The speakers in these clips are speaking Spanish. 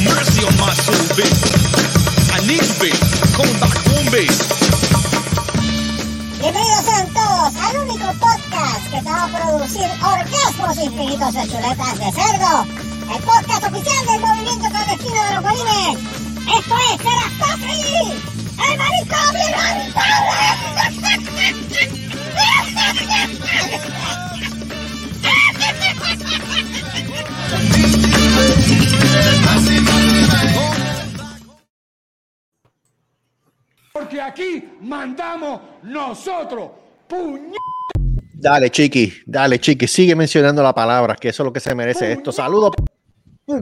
mercy on my soul. I need. Bienvenidos sean todos al único podcast que te va a producir orgasmos infinitos de chuletas de cerdo. El podcast oficial del movimiento clandestino de los bolines. Esto es Serastofri, el maricón Porque aquí mandamos nosotros. Puñ... Dale, chiqui, dale, chiqui, sigue mencionando la palabra, que eso es lo que se merece esto. Saludos.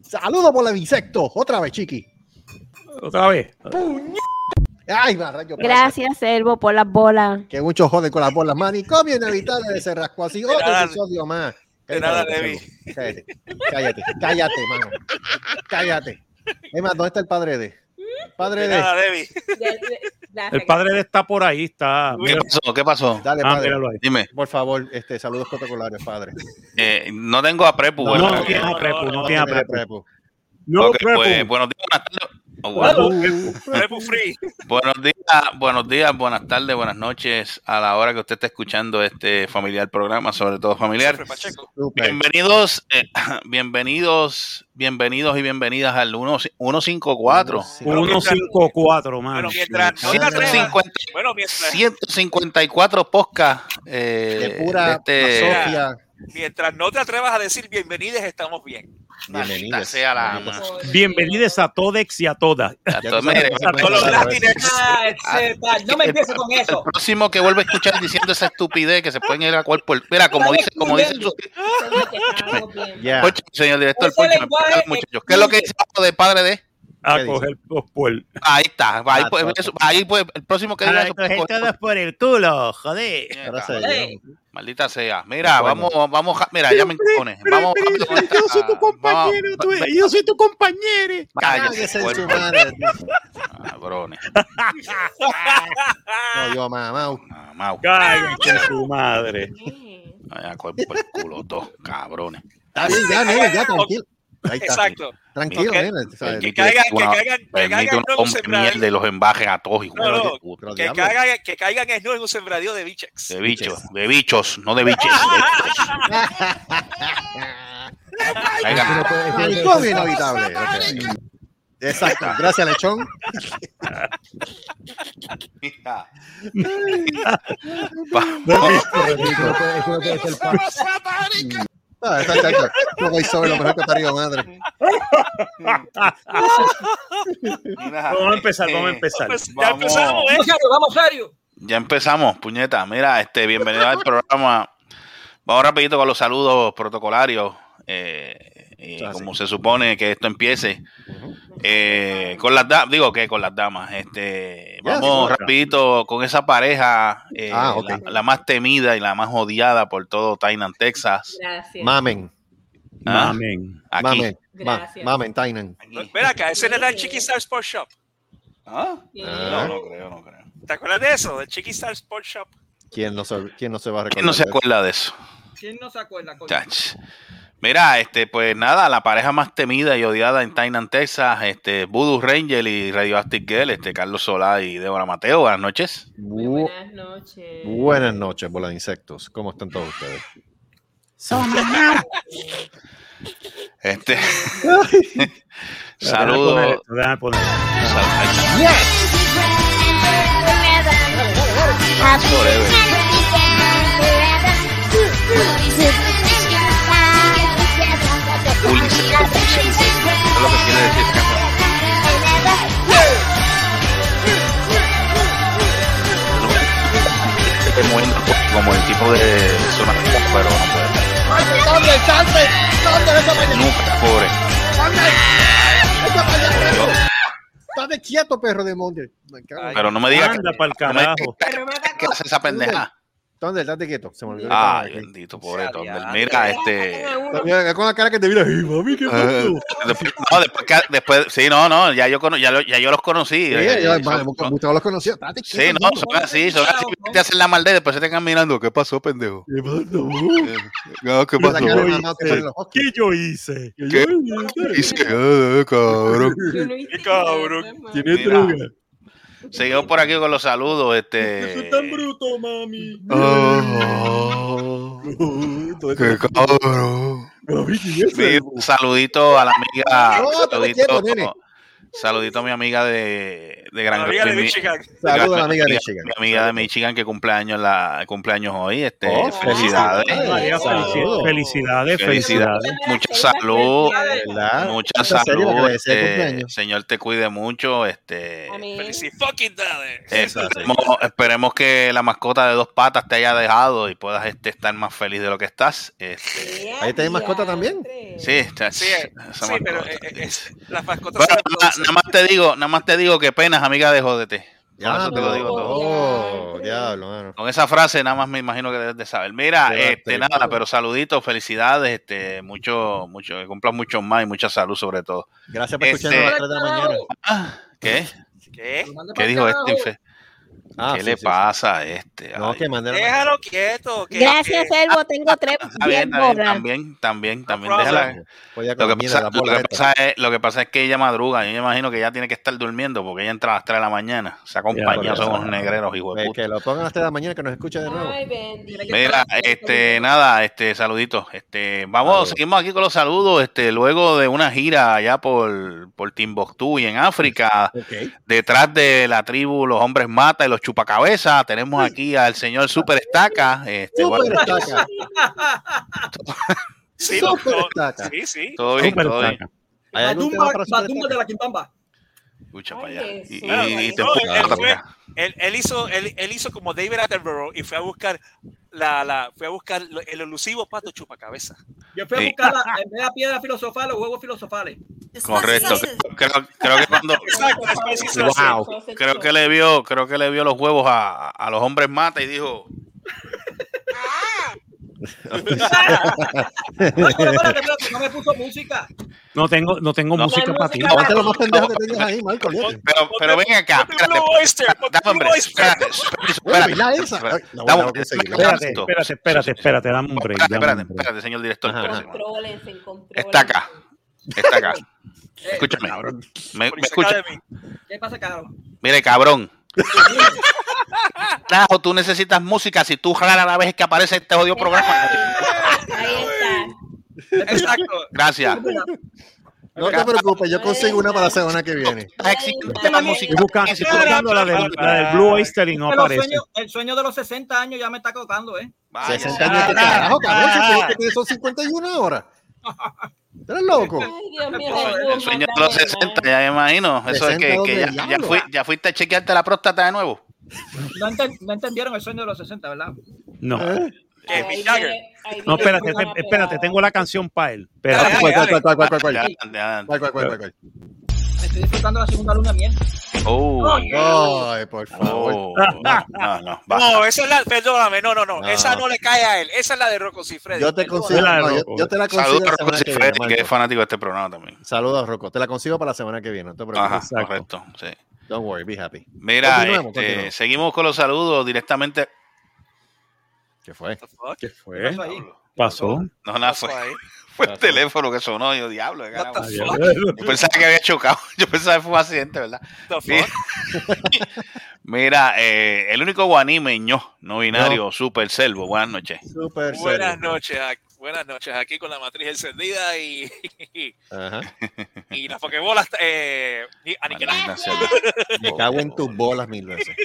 Saludos por el insecto. Otra vez, chiqui. Otra vez. Ay, rayo, Gracias, Servo, por las bolas. Que mucho joden con las bolas. Manicomio inevitable de ese rasco así. Otro episodio más. De nada, Levi. Cállate, cállate, cállate, mano. Cállate. Es más, ¿dónde está el padre de? El padre De de. nada, Debbie. El padre de está por ahí, está. ¿Qué pasó? ¿Qué pasó? Dale, Ah, padre. ahí. Dime, Por favor, este, saludos protocolarios, padre. eh, no tengo a Prepu. No, no tiene a Prepu, no tiene a Prepu. No, Prepu. pues, buenos días, buenas tardes. Oh, bueno. Free. Buenos días, buenos días, buenas tardes, buenas noches a la hora que usted está escuchando este familiar programa, sobre todo familiar. Bienvenidos, eh, bienvenidos, bienvenidos y bienvenidas al 1- 154. 154, mano. Bueno, mientras no te atrevas. 150, Bueno, mientras, 154 podcast eh, De pura este, Sofía. Mientras no te atrevas a decir bienvenidos, estamos bien. maldita Bienvenidas. sea la Bienvenidas. ama. Bienvenidos a todos y a todas. A Con los. Ah, etcétera. No me empieces con El eso. próximo que vuelve a escuchar diciendo esa estupidez que se pueden ir a cuerpo. Mira, como dice, como dice su. Poncho, señor director, Poncho, muchachos. ¿Qué es lo que dice de padre de? A coger dos por. Ahí está, ahí, Ah, pues, ahí pues, el próximo que diga eso, pues, coger- por el culo, joder. Maldita sea. Mira, Bueno. vamos, vamos, mira, ya me encojones. Vamos yo soy tu compañero, tú- yo soy tu compañero. Cállate, Cállese en puerco. su madre. Cabrones. No, yo, mamá. Mamau. Cállate su madre. Vaya, cuerpo el culo, todos, cabrones. Está bien, ya, ya, tranquilo. Ahí está. Exacto. Tranquilo, Ok. nene. ¿sabes? Que caigan, que caigan, que caigan no mierda y los embajes a todos, hijo No, de no, puta. Pero Que caigan, que caigan en, no en un sembradío de bichex. De bichos, de bichos, no de biches. de bichos. Caigan. Manicomio inevitable. Exacto. Gracias, lechón. Mira. Exacto, exacto. No voy sobre lo mejor que arriba, madre. Vamos a empezar, vamos a empezar. Pues ya Vamos. empezamos, ¿eh? Vamos serio, vamos serio. Ya empezamos, puñeta. Mira, este, bienvenido al programa. Vamos rapidito con los saludos protocolarios. eh, Ah, como se supone que esto empiece. eh, con las damas, digo que con las damas. Este, vamos rapidito con esa pareja, eh, Ah, la, la más temida y la más odiada por todo Tainan, Texas. Gracias. Mamen. Ah. Aquí. Mamen. Ma- Gracias. Mamen, Tainan. Mira acá, ese era el Chiqui Star Sports Shop. ¿Ah? No, no creo, no creo. ¿Te acuerdas de eso? Del Chiqui Star Sports Shop. ¿Quién no se, quién no se va a recordar? ¿Quién no se de eso? acuerda de eso? ¿Quién no se acuerda? coño? Mira, este, pues nada, la pareja más temida y odiada en Tainan, Texas, este, Voodoo Ranger y Radioactive Girl, este, Carlos Solá y Débora Mateo. Buenas noches. Muy Bu- buenas noches. Buenas noches, bola de insectos. ¿Cómo están todos ustedes? Este, Déjame saludos. Ulises, eso es lo que quiere decir. Este como el tipo de zona pero no puede. Nunca, pobre. Estate quieto, perro de monte. Pero no me digas Anda que, pa'l no me digas carajo. que- que hace esa pendeja. ¿Dónde? Date quieto. Se me olvidó. Ay, bendito, pobre Thunder. Mira, este. Mira, con la cara que te mira. Ay, mami, qué eh, después, no, después, que- después, sí, no, no, ya yo, cono- ya, lo- ya yo los conocí. Sí, eh, yo, vale, Gustavo los conoció. Date Sí, quieto, no, mano. son así, son así. Te hacen la maldad y después se te quedan mirando. ¿Qué pasó, pendejo? ¿Qué pasó? Eh, no, ¿Qué pasó? ¿Qué yo hice? ¿Qué? Eh. Yo no hice Qué cabrón. nada, mamá. Tiene droga. Seguimos por aquí con los saludos. Este. bruto, mami. Oh, qué cabrón. Mami, ¿quién es saludito a la amiga. No, saludito. Saludito a mi amiga de, de Gran amiga de mi- Michigan. Saludos a la amiga de mi- Michigan. Mi amiga de Michigan que cumpleaños la cumpleaños hoy. Este, Oh, felicidades. Felicidades, Felicidades. felicidades. Mucha salud. ¿Verdad? Mucha salud. Este, señor te cuide mucho. Este, Amén. Felici fucking daddy. eh, esperemos, esperemos que la mascota de dos patas te haya dejado y puedas este, estar más feliz de lo que estás. Este, Ahí tenés mascota también. sí, está- Sí, pero eh, eh, es- las mascotas Bueno, nada, más te digo, nada más te digo que penas, amiga de jódete. Ya, eso te lo digo todo. Oh, diablo, mano. Con esa frase nada más me imagino que debes de saber. Mira, este, nada, pero saluditos, felicidades, este, mucho, mucho, que cumplan muchos más y mucha salud sobre todo. Gracias por Este- escucharnos a las 3 de la mañana. Ah, ¿Qué? ¿Qué? ¿Qué dijo este? Ah, ¿Qué sí, le sí, sí. pasa a este? No, que Déjalo quieto. que- Gracias, que- Elbo. Tengo tres Está bien, también, también, también. Déjala. Lo que, pasa, la lo, bola que pasa es, lo que pasa es que ella madruga. Yo me imagino que ella tiene que estar durmiendo porque ella entra a las 3 de la mañana. Se acompaña, unos negreros, hijo de puta. que lo pongan a las 3 de la mañana que nos escuche de nuevo. Ay. Mira, este, nada, este, saluditos. Este, vamos, seguimos aquí con los saludos. Este, luego de una gira allá por, por Timbuktu y en África, detrás de la tribu Los Hombres Mata y los Chupacabezas, tenemos aquí al señor Super Estaca. Este, Super bueno, estaca. Sí, Súper no, estaca. sí, sí. todo bien, todo bien. taca. ¿Hay algún tema Batumba, para Super Batumba de la Quimbamba. Escucha Ay, para allá. Y, y- y te no, él fue-. Él, él hizo, él, él hizo como David Attenborough y fue a buscar la, la, fue a buscar lo- el elusivo pato chupacabeza. Yo fui a Sí. buscar la, en vez de la piedra filosofal, los huevos filosofales. Correcto. Creo, creo que cuando. Wow. creo que le vio, creo que le vio los huevos a, a los hombres mata y dijo, No, pero espérate, espérate, no me puso música. No tengo, no tengo No. música para ti. Aguanta lo más pendejo que tengas ahí, olvídate. pero, pero ven acá, Ponte espérate, ponte espérate, espérate, Dame- un break. Espérate, espérate, señor director. Está acá, está acá. Escúchame, me, escucha. ¿Qué pasa, caro? Mire, cabrón. Tajo, tú necesitas música si tú jalas a la vez que aparece este jodido programa. Ahí está. Exacto. Gracias. No te preocupes, yo consigo una para la semana que viene. Estoy buscando, estoy buscando la, del, la del Blue Oyster y no aparece. sueño, el sueño de los 60 años ya me está tocando, ¿eh? Vaya. 60 años de carajo, cabrón. Si tú tienes son 51 ahora. ¿Eres loco? Ay, Dios mío, El sueño de los 60, ya me imagino. Eso es 60 que, ¿dónde que ya, diablo? ya, fui- ya fuiste a chequearte la próstata de nuevo. No, enten- no entendieron el sueño de los 60, ¿verdad? No, ¿Eh? Ahí viene- ahí no, espérate, espérate, tengo la canción para él. Espérate. Estoy disfrutando la segunda luna miel. Oh, Ay, por favor. oh, no, no, no, va. No, esa es la, perdóname, no, no, no, No. esa no le cae a él, esa es la de Rocco Cifredi. Yo te consigo, no, yo, te la consigo Saludos a Rocco semana que que es fanático de este programa también. Saludos, Rocco. Te la consigo para la semana que viene. No te Ajá, preocupes. Exacto. correcto. Sí. Don't worry, be happy. Mira, Continuemos, este, continuemos. seguimos con los saludos directamente. ¿Qué fue? ¿Qué ¿Qué fue? pasó. No, nada, fue, ahí. Fue el teléfono que sonó. Yo, diablo? Yo pensaba que había chocado. Yo pensaba que fue un accidente, ¿verdad? Mira, eh, el único guanime ño, no binario, super selvo. Buenas noches. Super Buenas noches, buenas noches, aquí con la matriz encendida y, Ajá. y las pokebolas eh, y- aniquiladas. Me cago en tus bolas mil veces.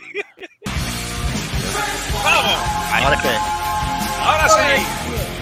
¡Vamos! ¿Ahora qué? Ahora sí.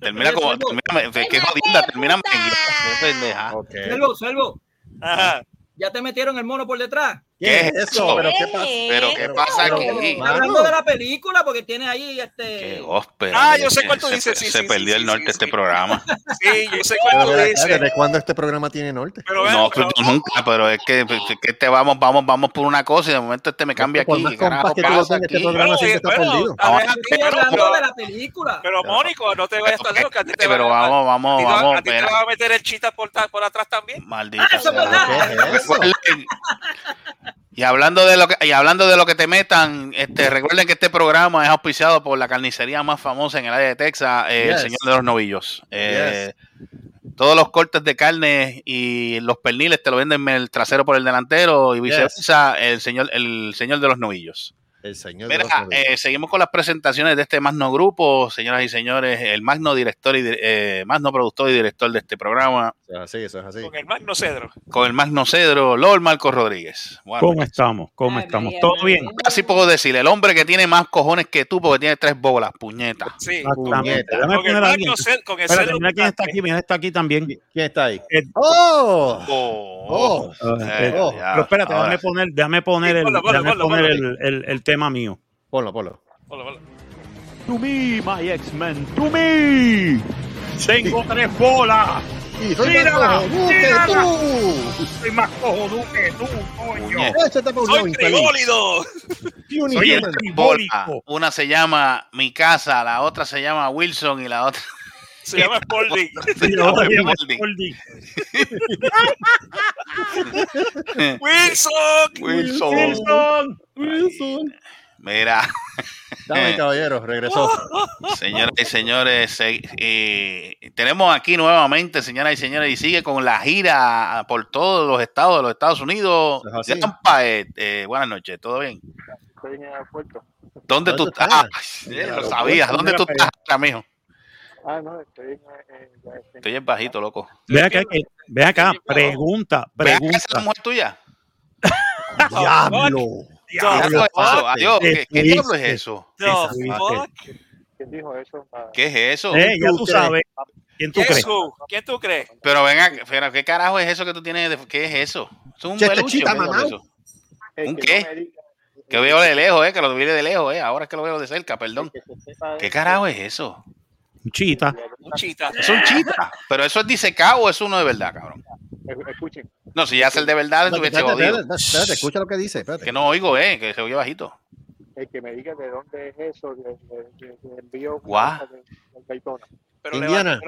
Termina como. Termina, qué jodida, termina merengue. Qué pendeja. Ok. Selvo, Selvo, Ajá. ya te metieron el mono por detrás. ¿Qué es eso? ¿Pero qué pasa? Pero qué pasa Pero- aquí. Hablando de la película porque tiene ahí Qué este. gospel. Ah, yo sé cuál tú Se- dices, Se, sí, se sí, perdió sí, el norte sí, este sí. programa. Sí, yo sé Pero cuál tú dices. ¿Desde cuándo este programa tiene norte? Pero No, pero- pues, nunca, pero es que, es que este vamos, vamos, vamos por una cosa y de momento este me cambia Por aquí. más ¿Qué carajo que tú lo pasa este aquí? programa Bueno, siempre está perdido. a ver, Ah, a ti, Estoy pero- hablando de la película. Pero Mónico, no te vayas tan lejos que a ti te Pero vamos, vamos, vamos. a ti te van a meter el chita por, atrás también. Maldita Y hablando de lo que y hablando de lo que te metan, este recuerden que este programa es auspiciado por la carnicería más famosa en el área de Texas, eh, el señor de los novillos. Eh, Todos los cortes de carne y los perniles te lo venden el trasero por el delantero y viceversa, el señor el señor de los novillos. El señor de Mira, los novillos. eh, seguimos con las presentaciones de este magno grupo, señoras y señores, el magno director y eh, magno productor y director de este programa, es así, eso es así. Con el Magno Cedro. con el magno cedro, Lord Marco Rodríguez. Bueno, ¿Cómo estamos? ¿Cómo Ay, estamos? María, ¿Todo María. bien? Así puedo decir, el hombre que tiene más cojones que tú porque tiene tres bolas, puñeta. Sí. Exactamente. Puñeta. Déjame Con el. Magno Cedro. Con el Espérate, Cedro mira quién está aquí, mira está aquí también. ¿Quién está ahí? Eh, ¡Oh! Oh, Oh. eh, Oh, ya, Pero espérate, ahora. déjame poner, déjame poner, Sí, el, ponlo, ponlo, déjame ponlo, poner ponlo. el, el- el tema mío. Ponlo, ponlo. Hola, hola. To me, my X-Men, to me. Tengo tres bolas. Y soy Tírala, más cojonudo que tú. Soy más cojonudo que tú, coño. Échate por Soy trigólido. Soy el tribólico. Una se llama Mi Casa, la otra se llama Wilson y la otra Se llama Spalding. se llama. Goldie. Wilson. Wilson. Wilson. Wilson. Mira, Dame, caballero, regresó. señoras y señores, se- eh, tenemos aquí nuevamente, señoras y señores, y sigue con la gira por todos los estados de los Estados Unidos. Es eh, buenas noches, ¿todo bien? Estoy en el aeropuerto. ¿Dónde tú ¿Dónde estás? estás? Ah, lo sabías. ¿Dónde tú estás, ahora, mijo? Ah, no, estoy en. eh, estoy- en bajito, loco. Ve acá, que- ve acá, pregunta, ¿Ve acá esa es la pregunta. mujer tuya? ¡Diablo! Diablo, eso. Adiós, ¿qué, diablo es eso? ¿Quién dijo eso? Ah, ¿Qué es eso? Eh, ya tú sabes. ¿Quién tú ¿Quién crees? tú? ¿Quién tú crees? Pero venga, pero ¿qué carajo es eso que tú tienes? de- ¿Qué es eso? ¿Es un Che, peluche? ¿Un que qué? Que veo de lejos, eh, que lo vi de lejos, eh. Ahora es que lo veo de cerca, perdón. ¿Qué carajo es eso? Chita. Un chita. Es un chita. Pero eso es disecado o es uno de verdad, cabrón. Escuchen, No, si ya es el de verdad, estuviese espérate, jodido. espérate, espérate, escucha lo que dice. Espérate. Que no oigo, eh, que se oye bajito. el que me diga de dónde es eso, de, de, de- de envío Guau. de, de Daytona. Pero Indiana.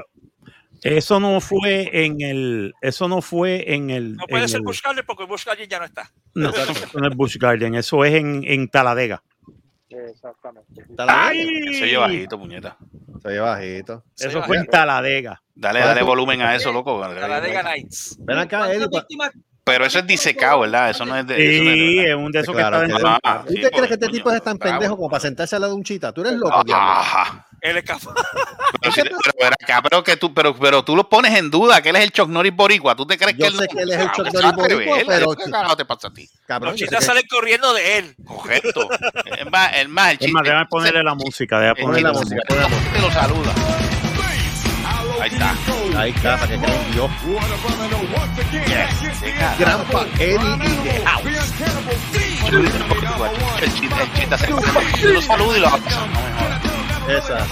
Eso no fue en el, eso no fue en el, No puede ser el- Bush Gardner porque Bush Gardner ya no está. no, eso no es Busch Garden, eso es en, en Taladega. Exactamente. La ¡Ay! Se oye bajito, puñeta. Se oye bajito. Eso fue en. Taladega. Dale, dale volumen a eso, loco. A la Dega Nights. Pero eso es disecado, ¿verdad? Eso no es de. eso no es de Sí, es un de esos Claro, que está dentro. Ah, ¿Tú sí, te crees pues, que este tipo es tan bravo. pendejo como para sentarse al lado de un chita? ¿Tú eres loco, diablo? Ajá. Él es capaz. Pero, si- pero, pero acá, pero que tú, pero, pero tú lo pones en duda, que él es el Chuck Norris boricua. ¿Tú te crees Yo que él sé no- que él es el Ah, Chuck pues, Norris boricua, pero- ¿Qué carajo te pasa a ti? Cabrón, Los sé chitas que- salen corriendo de él. Correcto. Es más, es más, el Es chiste. más, déjame ponerle la música, déjame el ponerle la música. Te lo saluda. Ahí está. Ahí está, para que crean Dios. Cara. Granpa, Eddie in the house. El chiste, el chiste lo saludo y lo abrazo. No me jodas. Esa. sí.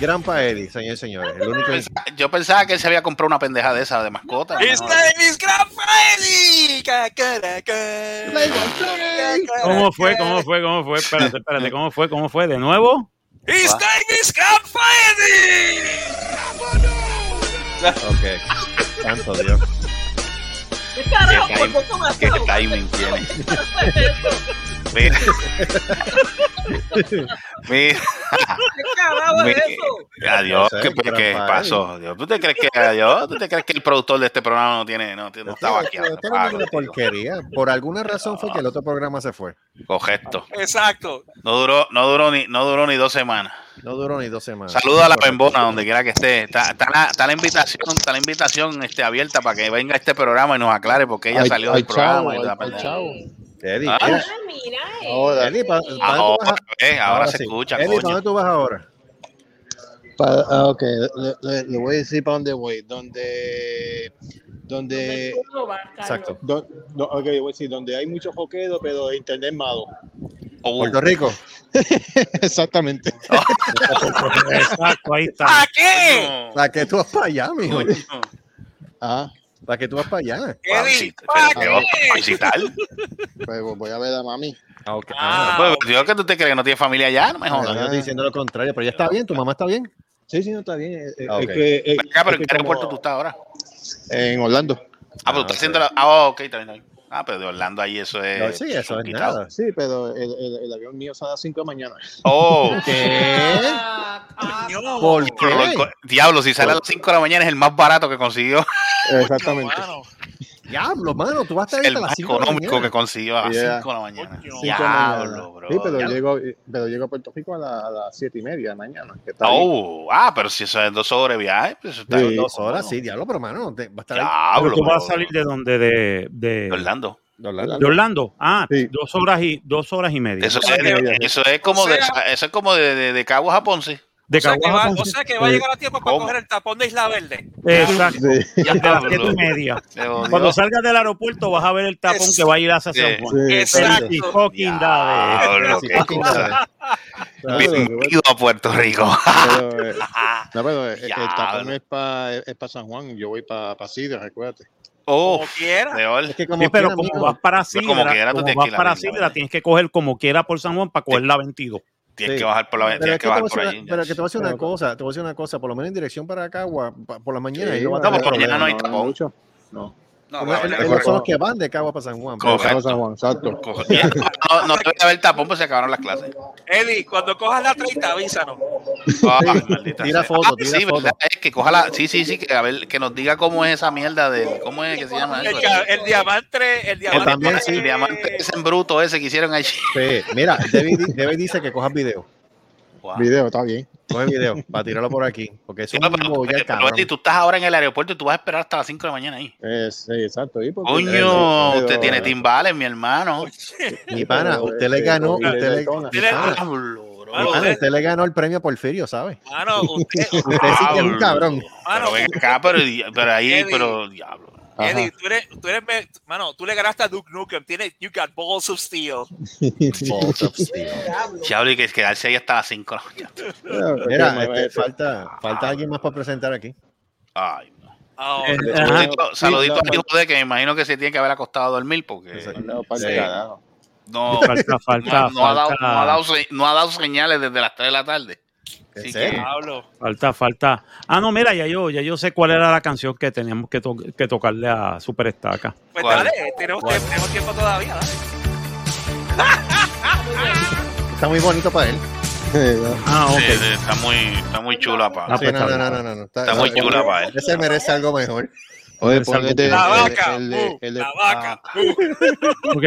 Granpa Eddie, señores y señores. El único. Pensaba- Yo pensaba que él se había comprado una pendeja de esa de mascota. no Grandpa Eddie. Ca- cara- ca- ¿Cómo fue? ¿Cómo fue? ¿Cómo fue? Espérate, espérate, ¿cómo fue? ¿Cómo fue? ¿De nuevo? His name is Grandpa Eddie. Ok. Santo Dios. ¿Qué carajo? Qué ¿Por time- poco me Qué timing tiene. Mira. Mira. ¿Qué carajo es Mira. eso? Adiós, ¿qué, qué pasó? Adiós. ¿Tú te crees que adiós? ¿Tú te crees que el productor de este programa no tiene, no, no estaba aquí? Una porquería. Por alguna razón fue que el otro programa se fue. Correcto. Exacto. No duró, no duró ni, no duró ni dos semanas. No duró ni dos semanas. Saludos a la Pembona, donde quiera que esté. Está, está la, está la invitación, está la invitación este, abierta para que venga a este programa y nos aclare porque ella Ay, salió ay, del programa. chao, y Eddie, Ah. mira, Ah, mira. ahora, Eddie, ¿pa- pa- Ahora, dónde tú vas a- eh, ahora se sí. escucha, Eddie, ¿para coño. dónde tú vas ahora? Pa- ah, ok, le, le- le voy a decir para dónde voy. Donde. Donde. Vas. Exacto. do- do- ok, voy a decir, donde hay mucho joquedo, pero de internet malo. Oh, Puerto Rico. Exactamente. Exacto, ahí está. ¿Para qué? ¿Para que tú vas para allá, mijo? Ah, ¿Para que tú vas para allá? Para ¿para visitar. pues voy a ver a mami. Ah, ok. Ah, Pues, yo que tú te crees que no tienes familia allá, no me No, jodas. yo estoy diciendo lo contrario, pero ya está bien, tu mamá está bien. Sí, sí, no está bien. eh, eh, Ah, ok. es que, eh, acá, pero es ¿en qué aeropuerto como- tú estás ahora? En Orlando. Ah, pero tú estás haciendo la. Ah, ok, bien. Ah, pero de Orlando ahí eso es. No, sí, eso es complicado. nada. Sí, pero el, el- el avión mío sale a las 5 de la mañana. Oh, ¿Qué? ¿Por pero lo qué? diablo, si sale a las 5 de la mañana es el más barato que consiguió. Exactamente. Diablo, mano, tú vas a estar ahí El más 5 de la económico que consiguió a las Yeah. 5 de la mañana. De la mañana. Diablo, bro. Sí, pero diablo. llego, pero llego a Puerto Rico a, la- a las 7 y media de mañana. Que está ahí. Oh, ah, pero si eso es dos horas de viaje, pues eso está Sí. bien. Dos horas, sí, diablo, pero mano, te- va a estar ahí. Diablo. Pero tú vas a salir de donde, de, de, De Orlando. de Orlando. de Orlando. Ah, Sí. dos horas y dos horas y media. Eso es, eso es como o de, sea- eso es como de, de, de Cabo a Ponce. De O sea, que a va, o sea que va a llegar a tiempo para ¿Cómo? coger el tapón de Isla Verde. Exacto. Sí. Ya las siete y media. Cuando salgas del aeropuerto vas a ver el tapón Es- que va a ir hacia. San Juan. Sí, Exacto. Fucking Bienvenido a Puerto Rico. pero, eh, no, pero el, el tapón es para es pa San Juan. Yo voy para pa Sidra, recuérdate. Oh, Como quiera. Es que como Sí, pero quiera, como vas para Pero como Sidra, quiera, tú como tienes que vas ir a para Sidra, tienes que coger como quiera por San Juan para coger la 22. Tienes Sí. que bajar por la Pero, que bajar voy a por decir allí. una- pero que te voy a decir una Pero- cosa, te voy a decir una cosa, por lo menos en dirección para acá, gua- pa- por la mañana, no por mañana problema. no hay tapón. mucho. No. No, son los que van de Cagua para San Juan. Correcto. San Juan, exacto. Cojo- No, no debe haber tapón, pues se acabaron las clases. Eddie, cuando cojas la 30, avísanos. Maldita Tira foto, Ah, tira sí, foto. Es que coja la. Sí, sí, sí, que a ver, que nos diga cómo es esa mierda de. ¿Cómo es que se llama eso? El, diamante, el diamante. también, sí. El diamante ese en bruto ese que hicieron allí. Sí, mira, David dice que cojas video. Wow. Video, está bien. Coge video para tirarlo por aquí. Porque es Sí, un no, pero, pero, cabrón. Betty, tú estás ahora en el aeropuerto y tú vas a esperar hasta las 5 de la mañana ahí. Eh, sí, exacto. ¿y? Coño, Pero- usted tiene timbales, mi hermano. Mi pana, pero, usted le este, ganó, usted le, pana, usted le ganó el premio Porfirio, ¿sabes? Mano, usted, Usted sí que es un cabrón. mano, Pero ven acá, pero, pero ahí, pero diablo. Eddie, tú eres, tú eres, me- mano, tú le ganaste a Duke Nukem. Tienes, you got balls of steel. Balls of steel. Y que quedarse ahí hasta las 5 de la mañana. Mira, Este, este, falta, falta alguien más para presentar aquí. Ay, no. Oh, Eh. Saludito, saludito Sí, al hijo de que me imagino que se tiene que haber acostado a dormir porque No, pa'l Sí. carajo. no, Falta, falta, no, no ha dado, no, ha dado, no ha dado señales desde las 3 de la tarde. ¿En Así serio? que, Pablo. Falta, falta. Ah, no, mira, ya yo, ya yo sé cuál era la canción que teníamos que, to- que tocarle a Super Estaca. Pues ¿Cuál? dale, tenemos, ¿Cuál? tenemos tiempo todavía. Dale. Está muy bonito para él. Ah, ok. sí, sí, está muy, está muy chula, pa. Ah, Sí, pues no, está no, no, bien. no, no. Está muy chula para él. Ese merece algo mejor. Oye, de- La el- vaca, el de- uh, el de- la vaca. ah, uh. Ok.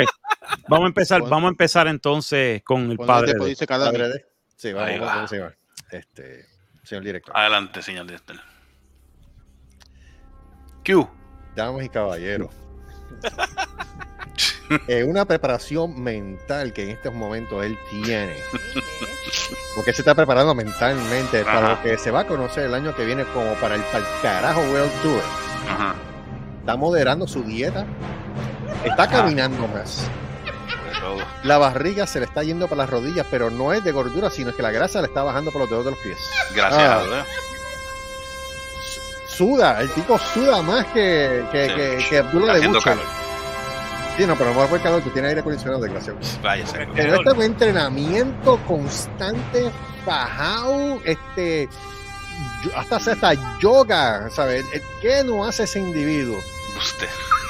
Vamos a empezar, vamos a empezar entonces con el padre. de-. Padre de- Sí, vamos, vamos, va. vamos, señor. Este, señor director. Adelante, señor Dexter. Q. Damas y caballeros. Es una preparación mental que en estos momentos él tiene. Porque él se está preparando mentalmente para lo que se va a conocer el año que viene como para el, para el carajo World Tour. Ajá. Está moderando su dieta. Está caminando más. La barriga se le está yendo para las rodillas, pero no es de gordura, sino que la grasa le está bajando por los dedos de los pies. Gracias Ah. Suda, el tipo suda más que, que, Sí. que, que Abdullah de Butcher. Sí, no, pero no fue calor, tú tienes aire acondicionado, desgraciado. Vaya, Pero este es un entrenamiento constante, bajado, este, hasta hace hasta yoga, ¿sabes? ¿Qué no hace ese individuo? Usted.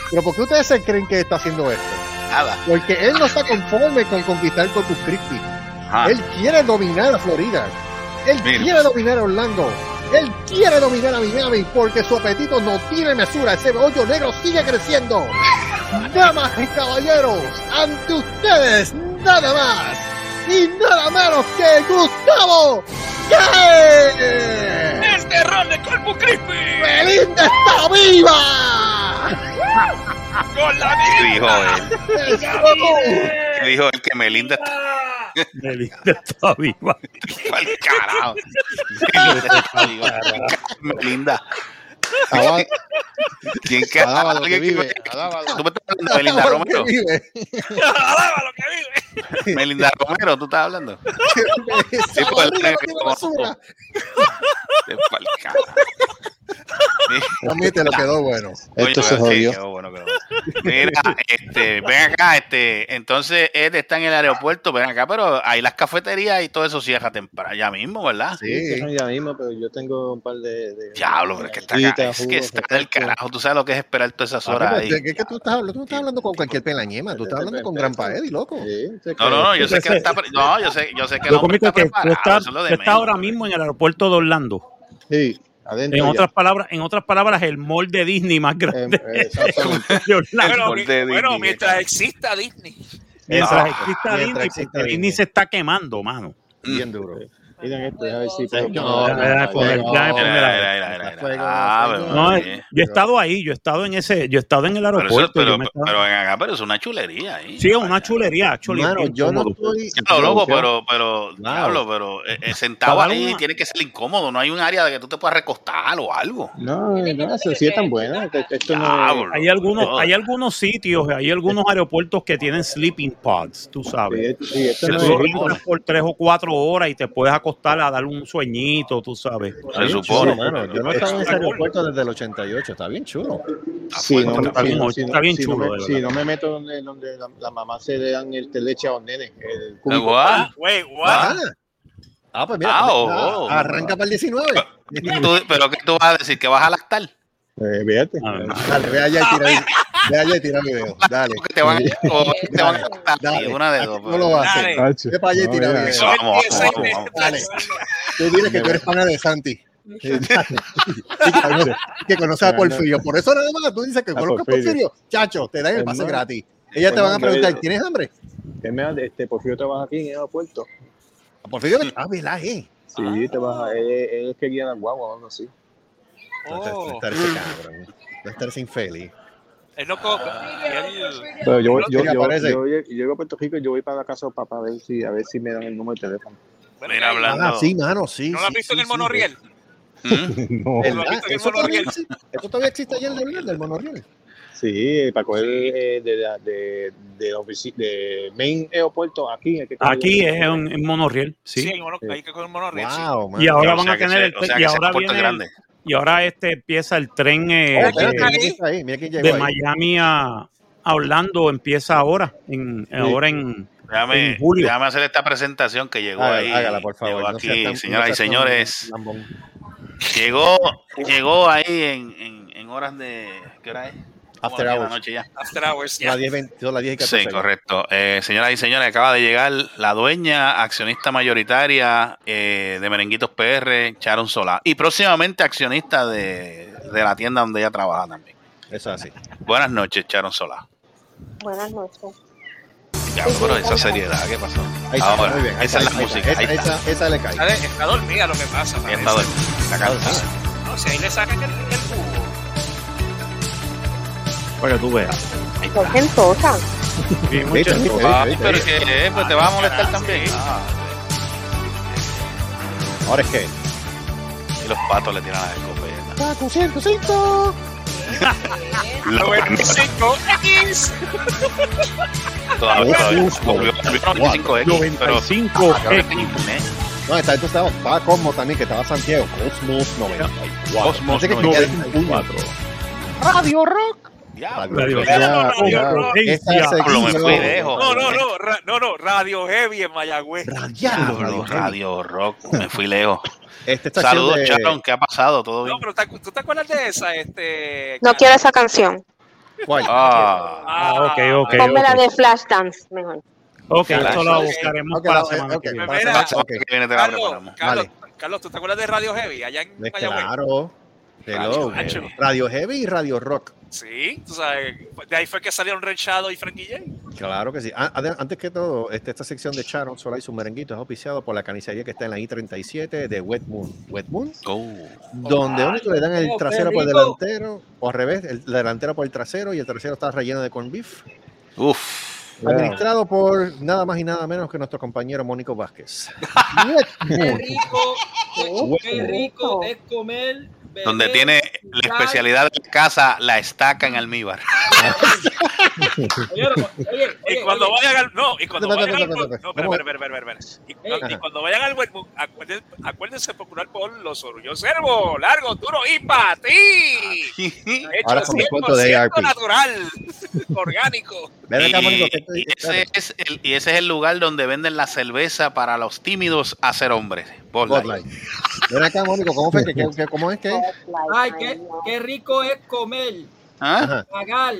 Pero ¿por qué ustedes se creen que está haciendo esto? Nada. Porque él no está conforme con conquistar Corpus Christi. Ajá. Él quiere dominar a Florida. Él Mira. quiere dominar a Orlando. Él quiere dominar a Miami porque su apetito no tiene mesura. Ese hoyo negro sigue creciendo. Damas y caballeros, ante ustedes nada más y nada menos que Gustavo ¡Qué! ¡Es terror de Corpus Christi! ¡Belinda está viva! Con la ¿Qué dijo él? ¿Qué dijo él? Que Melinda está Melinda está viva. al carajo. Melinda está viva. Melinda. Alaba- ¿Quién que Alaba lo que alguien que- vive, alábalo. ¿Tú me estás hablando de Melinda Romero? vive. Alaba lo que vive. Melinda Romero, ¿tú estás hablando? Sí, pues, el- pa'l carajo. Admítelo, quedó bueno. Oye, Esto se sí, jodió. quedó bueno, quedó bueno. Mira, este, ven acá, este, entonces Ed está en el aeropuerto, ven acá, pero ahí las cafeterías y todo eso cierra temprano, ya mismo, ¿verdad? Sí. Eso ya mismo, pero yo tengo un par de. de Diablo, pero es que está, es que está del carajo. Tú sabes lo que es esperar todas esas horas ahí. ¿de ¿Qué, qué tú estás hablando? Tú no estás hablando con cualquier pelañema, tú estás hablando con Gran Paedi, loco. No, no, no, yo sé que él está, no, yo sé, yo sé que el Lo hombre está es que tú preparado, eso es lo de estás menos. ahora mismo en el aeropuerto de Orlando. Sí, adentro. En ya. otras palabras, en otras palabras, el mall de Disney más grande Eh, de. Bueno, Disney, mientras exista Disney. Mientras Ah, exista mientras Disney, exista porque Disney. Disney se está quemando, mano. Bien duro. No, yo he estado ahí, yo he estado en ese, yo he estado en el Pero, eso- aeropuerto. pero, ven acá, pero es una chulería ahí. sí, es una chulería, bien yo no estoy. Claro, loco, pero, pero, diablo, pero eh, eh, sentado ahí una- tiene que ser incómodo. No hay un área de que tú te puedas recostar o algo. No, no, eso sí es tan buena. Esto- no. Hay algunos, No. hay algunos sitios, hay algunos aeropuertos que tienen sleeping pods, tú sabes. Sí, sí, no tú por tres o cuatro horas y te puedes acostar a dar un sueñito, tú sabes. Se supone. chulo, mano. Yo no he estado en ese aeropuerto desde el 88, está bien chulo. Sí, no, Está bien, no, está no, bien no chulo, me- sí, verdad. no me meto donde, donde la, la mamá se le dan el te leche a los nenes. El guau. Wait, what? Ah, ah, pues mira, Ah, pues, oh, ah, oh. arranca para el 19. Tú- pero ¿qué tú vas a decir? ¿Que vas a lactar? Eh, fíjate. A ver, Dale, ve allá y tira, vi- y tira video. Dale. ¿O que te van a, o te van a? Dale. Una de dos. No lo vas a hacer. Dale. Tacho. Ve para allá y tira video. Vamos, vamos, vamos, vamos. Dale. Tú diles que tú eres pana de Santi. que, que conoces a Porfirio. Por eso nada más tú dices que A conozcas a Porfirio. Chacho, te dan el pase gratis. Ellas te van a preguntar, ¿tienes hambre? ¿Qué me hace? Este, Porfirio trabaja aquí en el aeropuerto. A Porfirio, ah, ¿verdad? Eh. Sí, trabaja. Él, él es que guía la guagua o algo así. No estar- no Oh. estar ese cabrón. No estar ese infeliz. Él no co- él- Pero yo, yo, yo, yo, aparece. yo llego a Puerto Rico y yo voy para la casa de papá a ver si, a ver si me dan el número de teléfono. Mira, hablando. Ah, sí, mano, sí. ¿No lo has visto sí, en el sí. monorriel? ¿Mm? No. ¿Verdad? ¿Lo has visto en el ¿Eso, todavía existe, ¿Eso todavía existe allá en el del, monorriel? Sí, para coger eh, de, la- de, de, main aeropuerto aquí. Aquí es en, en monorriel, Sí, sí. hay que coger un monorriel. Y ahora O van a tener el o sea y ahora viene el- grande. Y ahora este empieza el tren eh, Oh, de, ahí, mira llegó. Miami a, a Orlando empieza ahora, en, ahora en, Déjame, en julio. déjame hacer esta presentación que llegó Hágala, ahí. hágala, por favor. Llegó no aquí, tan- señoras no y señores. Llegó, llegó ahí en, en, en horas de. ¿Qué hora es? After las 10 de hours. la noche ya. After hours, Son ya. las 10, 20, son las 10 y 14. Sí, correcto. Eh, señoras y señores, acaba de llegar la dueña, accionista mayoritaria eh, de Merenguitos PR, Sharon Solá. Y próximamente accionista de, de la tienda donde ella trabaja también. Eso es así. Buenas noches, Sharon Solá. Buenas noches. Ya, pero esa seriedad, ¿qué pasó? Ahí está, Ahora, muy bien. ahí esa es la música. Esa, esa, esa le cae. Está, dormida lo que pasa. Está dormida, está cansada. No, si ahí le sacan el, el. Para que tú veas. Son gentosas. Sí, ¿Viste? mucho-. Ah, pero que eh, pues te va a molestar también. Ah, Ahora es que. y los patos le tiran las escopetas. Paco 105. 95 X. Todavía, todavía. Jesús, Volvió- volvió a 95X, pero 95 ahora X. tiene internet. No, esta esto estaba, estaba Cosmo también, que estaba Santiago. Cosmos 94. Cosmos Así que te quedas un puño. 94. Radio Rock. Diablo. Radio Ya. No, no, no, ra- no, no, Radio Heavy en Mayagüez. Radio Rock, me fui lejos. Este, Saludos, de- Sharon, ¿qué ha pasado? ¿Todo bien? No, pero ¿te- ¿tú te acuerdas de esa? Este, No quiero esa canción. ¿Cuál? Ah, Ah, ok, ok. Ponme la ok. de Flashdance, mejor. Ok, lo Ok. buscaremos Ok, para la ok, semana ok. que viene. Para Mira, la semana- ok. que viene te la Carlos. Carlos. Carlos, ¿tú te acuerdas de Radio Heavy allá en Pues Mayagüez? Claro. Hello. Macho. Radio Heavy y Radio Rock. Sí, tú sabes, de ahí fue que salieron Red Shadow y Frankie J. Claro que sí. Ah, Antes que todo, este, esta sección de Sharon Sola y su merenguito es oficiado por la canicería que está en la I-37 de Wet Moon. Wet Moon, donde único le dan el Oh, trasero qué por rico. delantero, o al revés, el delantero por el trasero y el trasero está relleno de corn beef. Uf. Administrado por nada más y nada menos que nuestro compañero Mónico Vázquez. Qué rico, Bueno. qué rico es comer. Donde tiene la especialidad de la casa, la estaca en almíbar. Oye, oye, Y cuando vayan al. No, y cuando vayan al. No, espera, espera, espera. Y, y cuando vayan al acuérdense, acuérdense procurar por los orullos servo, largo, duro y para ti. Hecho Ahora con descuento de 100% ARP. natural, orgánico. Ven acá, Y, y ese es el, y ese es el lugar donde venden la cerveza para los tímidos a ser hombres. Light. Ven acá, Mónico, ¿cómo fue? que- que- que- ¿Cómo es que? Ay, qué, qué rico es comer, ¿Ah? Ajá, pagar,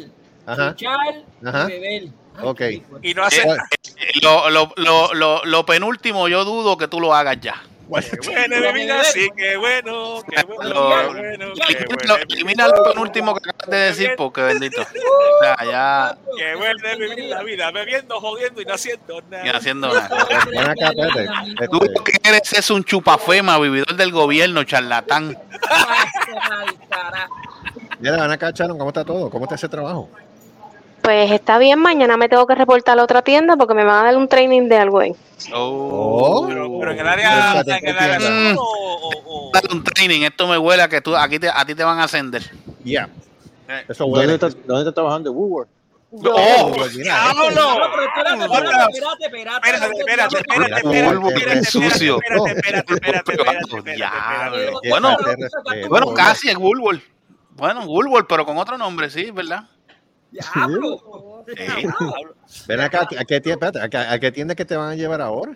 ajá. escuchar Ajá. y beber. Ay, Ok. qué. Y no hace. Eh, Lo, lo, lo, lo, lo penúltimo, yo dudo que tú lo hagas ya. De vida, sí, qué bueno, qué bueno, Lo- qué bueno, qué bueno. lo- Elimina lo penúltimo que acabas de decir, porque bendito. O sea, ya Qué bueno es vivir la vida, bebiendo, jodiendo y no haciendo nada. haciendo nada. Ven acá, espérate. Tú lo que eres es un chupafema, vividor del gobierno, charlatán. Mira, ven acá, Sharon, ¿cómo está todo? ¿Cómo está ese trabajo? Pues está bien, mañana me tengo que reportar a la otra tienda porque me van a dar un training de algo ahí. Oh. Pero, pero en el área, en el área o, o- o- Dale un training, esto me huele a que tú, aquí te, a ti te van a ascender. Ya. Eh. Eso ¿Dónde está, ¿Dónde está trabajando Woodward? ¡Oh! Pues. No, pero espérate, espérate, espérate, espérate. Espérate, espérate, espérate, Polvo, espérate, polvo, espérate, sucio. espérate, espérate, espérate. Bueno, casi es Woolworth. Bueno, Woolworth, pero con otro nombre, sí, ¿verdad? Diablo. Sí. Ven acá, ¿a qué, tienda, espérate, ¿a qué, a qué tienda que te van a llevar ahora?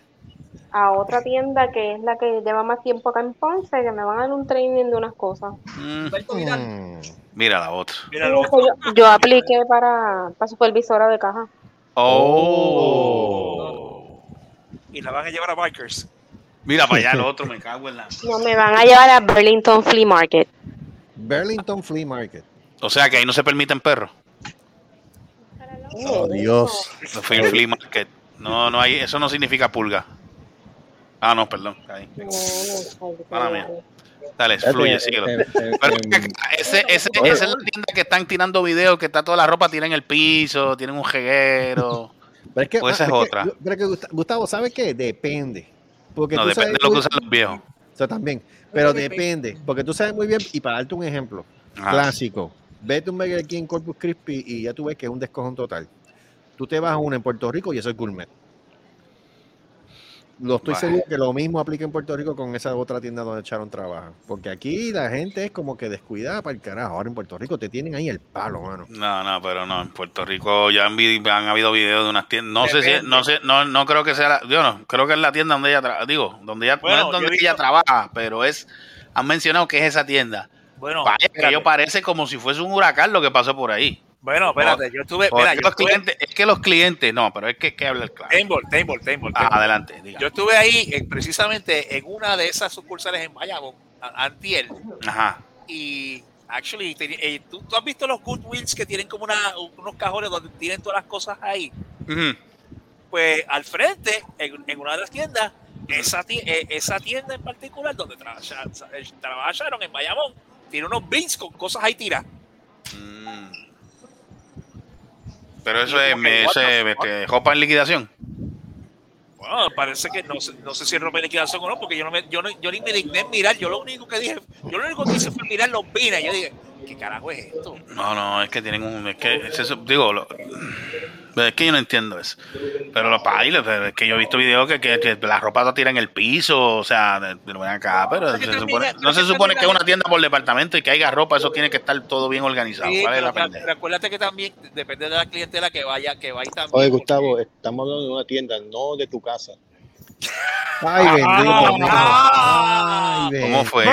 A otra tienda que es la que lleva más tiempo acá en Ponce, que me van a dar un training de unas cosas. Mm, Vidal. Mm. mira la otra. Mira, yo, yo apliqué para, para supervisora de caja. Oh. y la van a llevar a Bikers. Mira para allá el otro, me cago en la. No, me van a llevar a Burlington Flea Market. Burlington Flea Market. O sea que ahí no se permiten perros. Oh, Dios. Los flea flea market. No, no hay, eso no significa pulga. Ah, no, perdón. Ahí. Mala mía. Dale, fluye, síguelo. eh, eh, Pero eh, ese, ese, esa es la tienda que están tirando videos, que está toda la ropa tirada en el piso, tienen un jeguero. Pero es que, O esa ah, es que- otra. pero es que Gust- Gustavo, ¿sabes qué? Depende. Porque No, tú depende sabes de lo que usan los viejos. Eso también. Pero depende. Porque tú sabes muy bien, y para darte un ejemplo Ajá. clásico, vete un Burger King Corpus Crispy y ya tú ves que es un descojón total. Tú te vas a uno en Puerto Rico y eso es gourmet. Lo estoy Bah. seguro que lo mismo aplica en Puerto Rico con esa otra tienda donde Sharon trabaja. Porque aquí la gente es como que descuidada para el carajo. Ahora en Puerto Rico te tienen ahí el palo, mano. No, no, pero no, en Puerto Rico ya han, habido videos de unas tiendas. No sé si, no sé, no, no creo que sea, la, yo no, creo que es la tienda donde ella trabaja, digo, donde ella, no es donde ella trabaja, pero es, han mencionado que es esa tienda. Bueno, Vaya, que parece como si fuese un huracán lo que pasó por ahí. Bueno, espérate, yo estuve, Porque mira, yo los estuve, clientes, es que los clientes, no, pero es que, que hablar claro. Table, table, table, Ah, adelante, diga. Yo estuve ahí eh, precisamente en una de esas sucursales en Bayamón, a- antier, Ajá. y actually, te- eh, ¿tú, tú has visto los Goodwills que tienen como una, unos cajones donde tienen todas las cosas ahí. Ujú. Pues al frente, en, en una de las tiendas, esa, eh, esa tienda en particular donde trabaja- trabajaron en Bayamón, tiene unos bins con cosas ahí tiradas. Mm. Pero eso es, me, what eso the es fuck? este, ropa en liquidación. Bueno, parece que no sé, no sé si es ropa de liquidación o no, porque yo no me, yo no, yo ni me digné en mirar, yo lo único que dije, yo lo único que hice fue mirar los bines, yo dije, ¿qué carajo es esto? No, no, es que tienen un. Es que, es eso, digo, lo- es que yo no entiendo eso. Pero los bailes, pero es que yo he visto videos que, que, que la ropa la tira en el piso, o sea, de- ven acá, pero se supone- no se supone que es una tienda por departamento y que haya ropa, eso tiene que estar todo bien organizado. Sí, acuérdate que también depende de la clientela que vaya, que vaya también. Oye, porque- Gustavo, estamos hablando de una tienda, no de tu casa. Ay, bendito. Ah. mijo. Ay. ¿Cómo fue?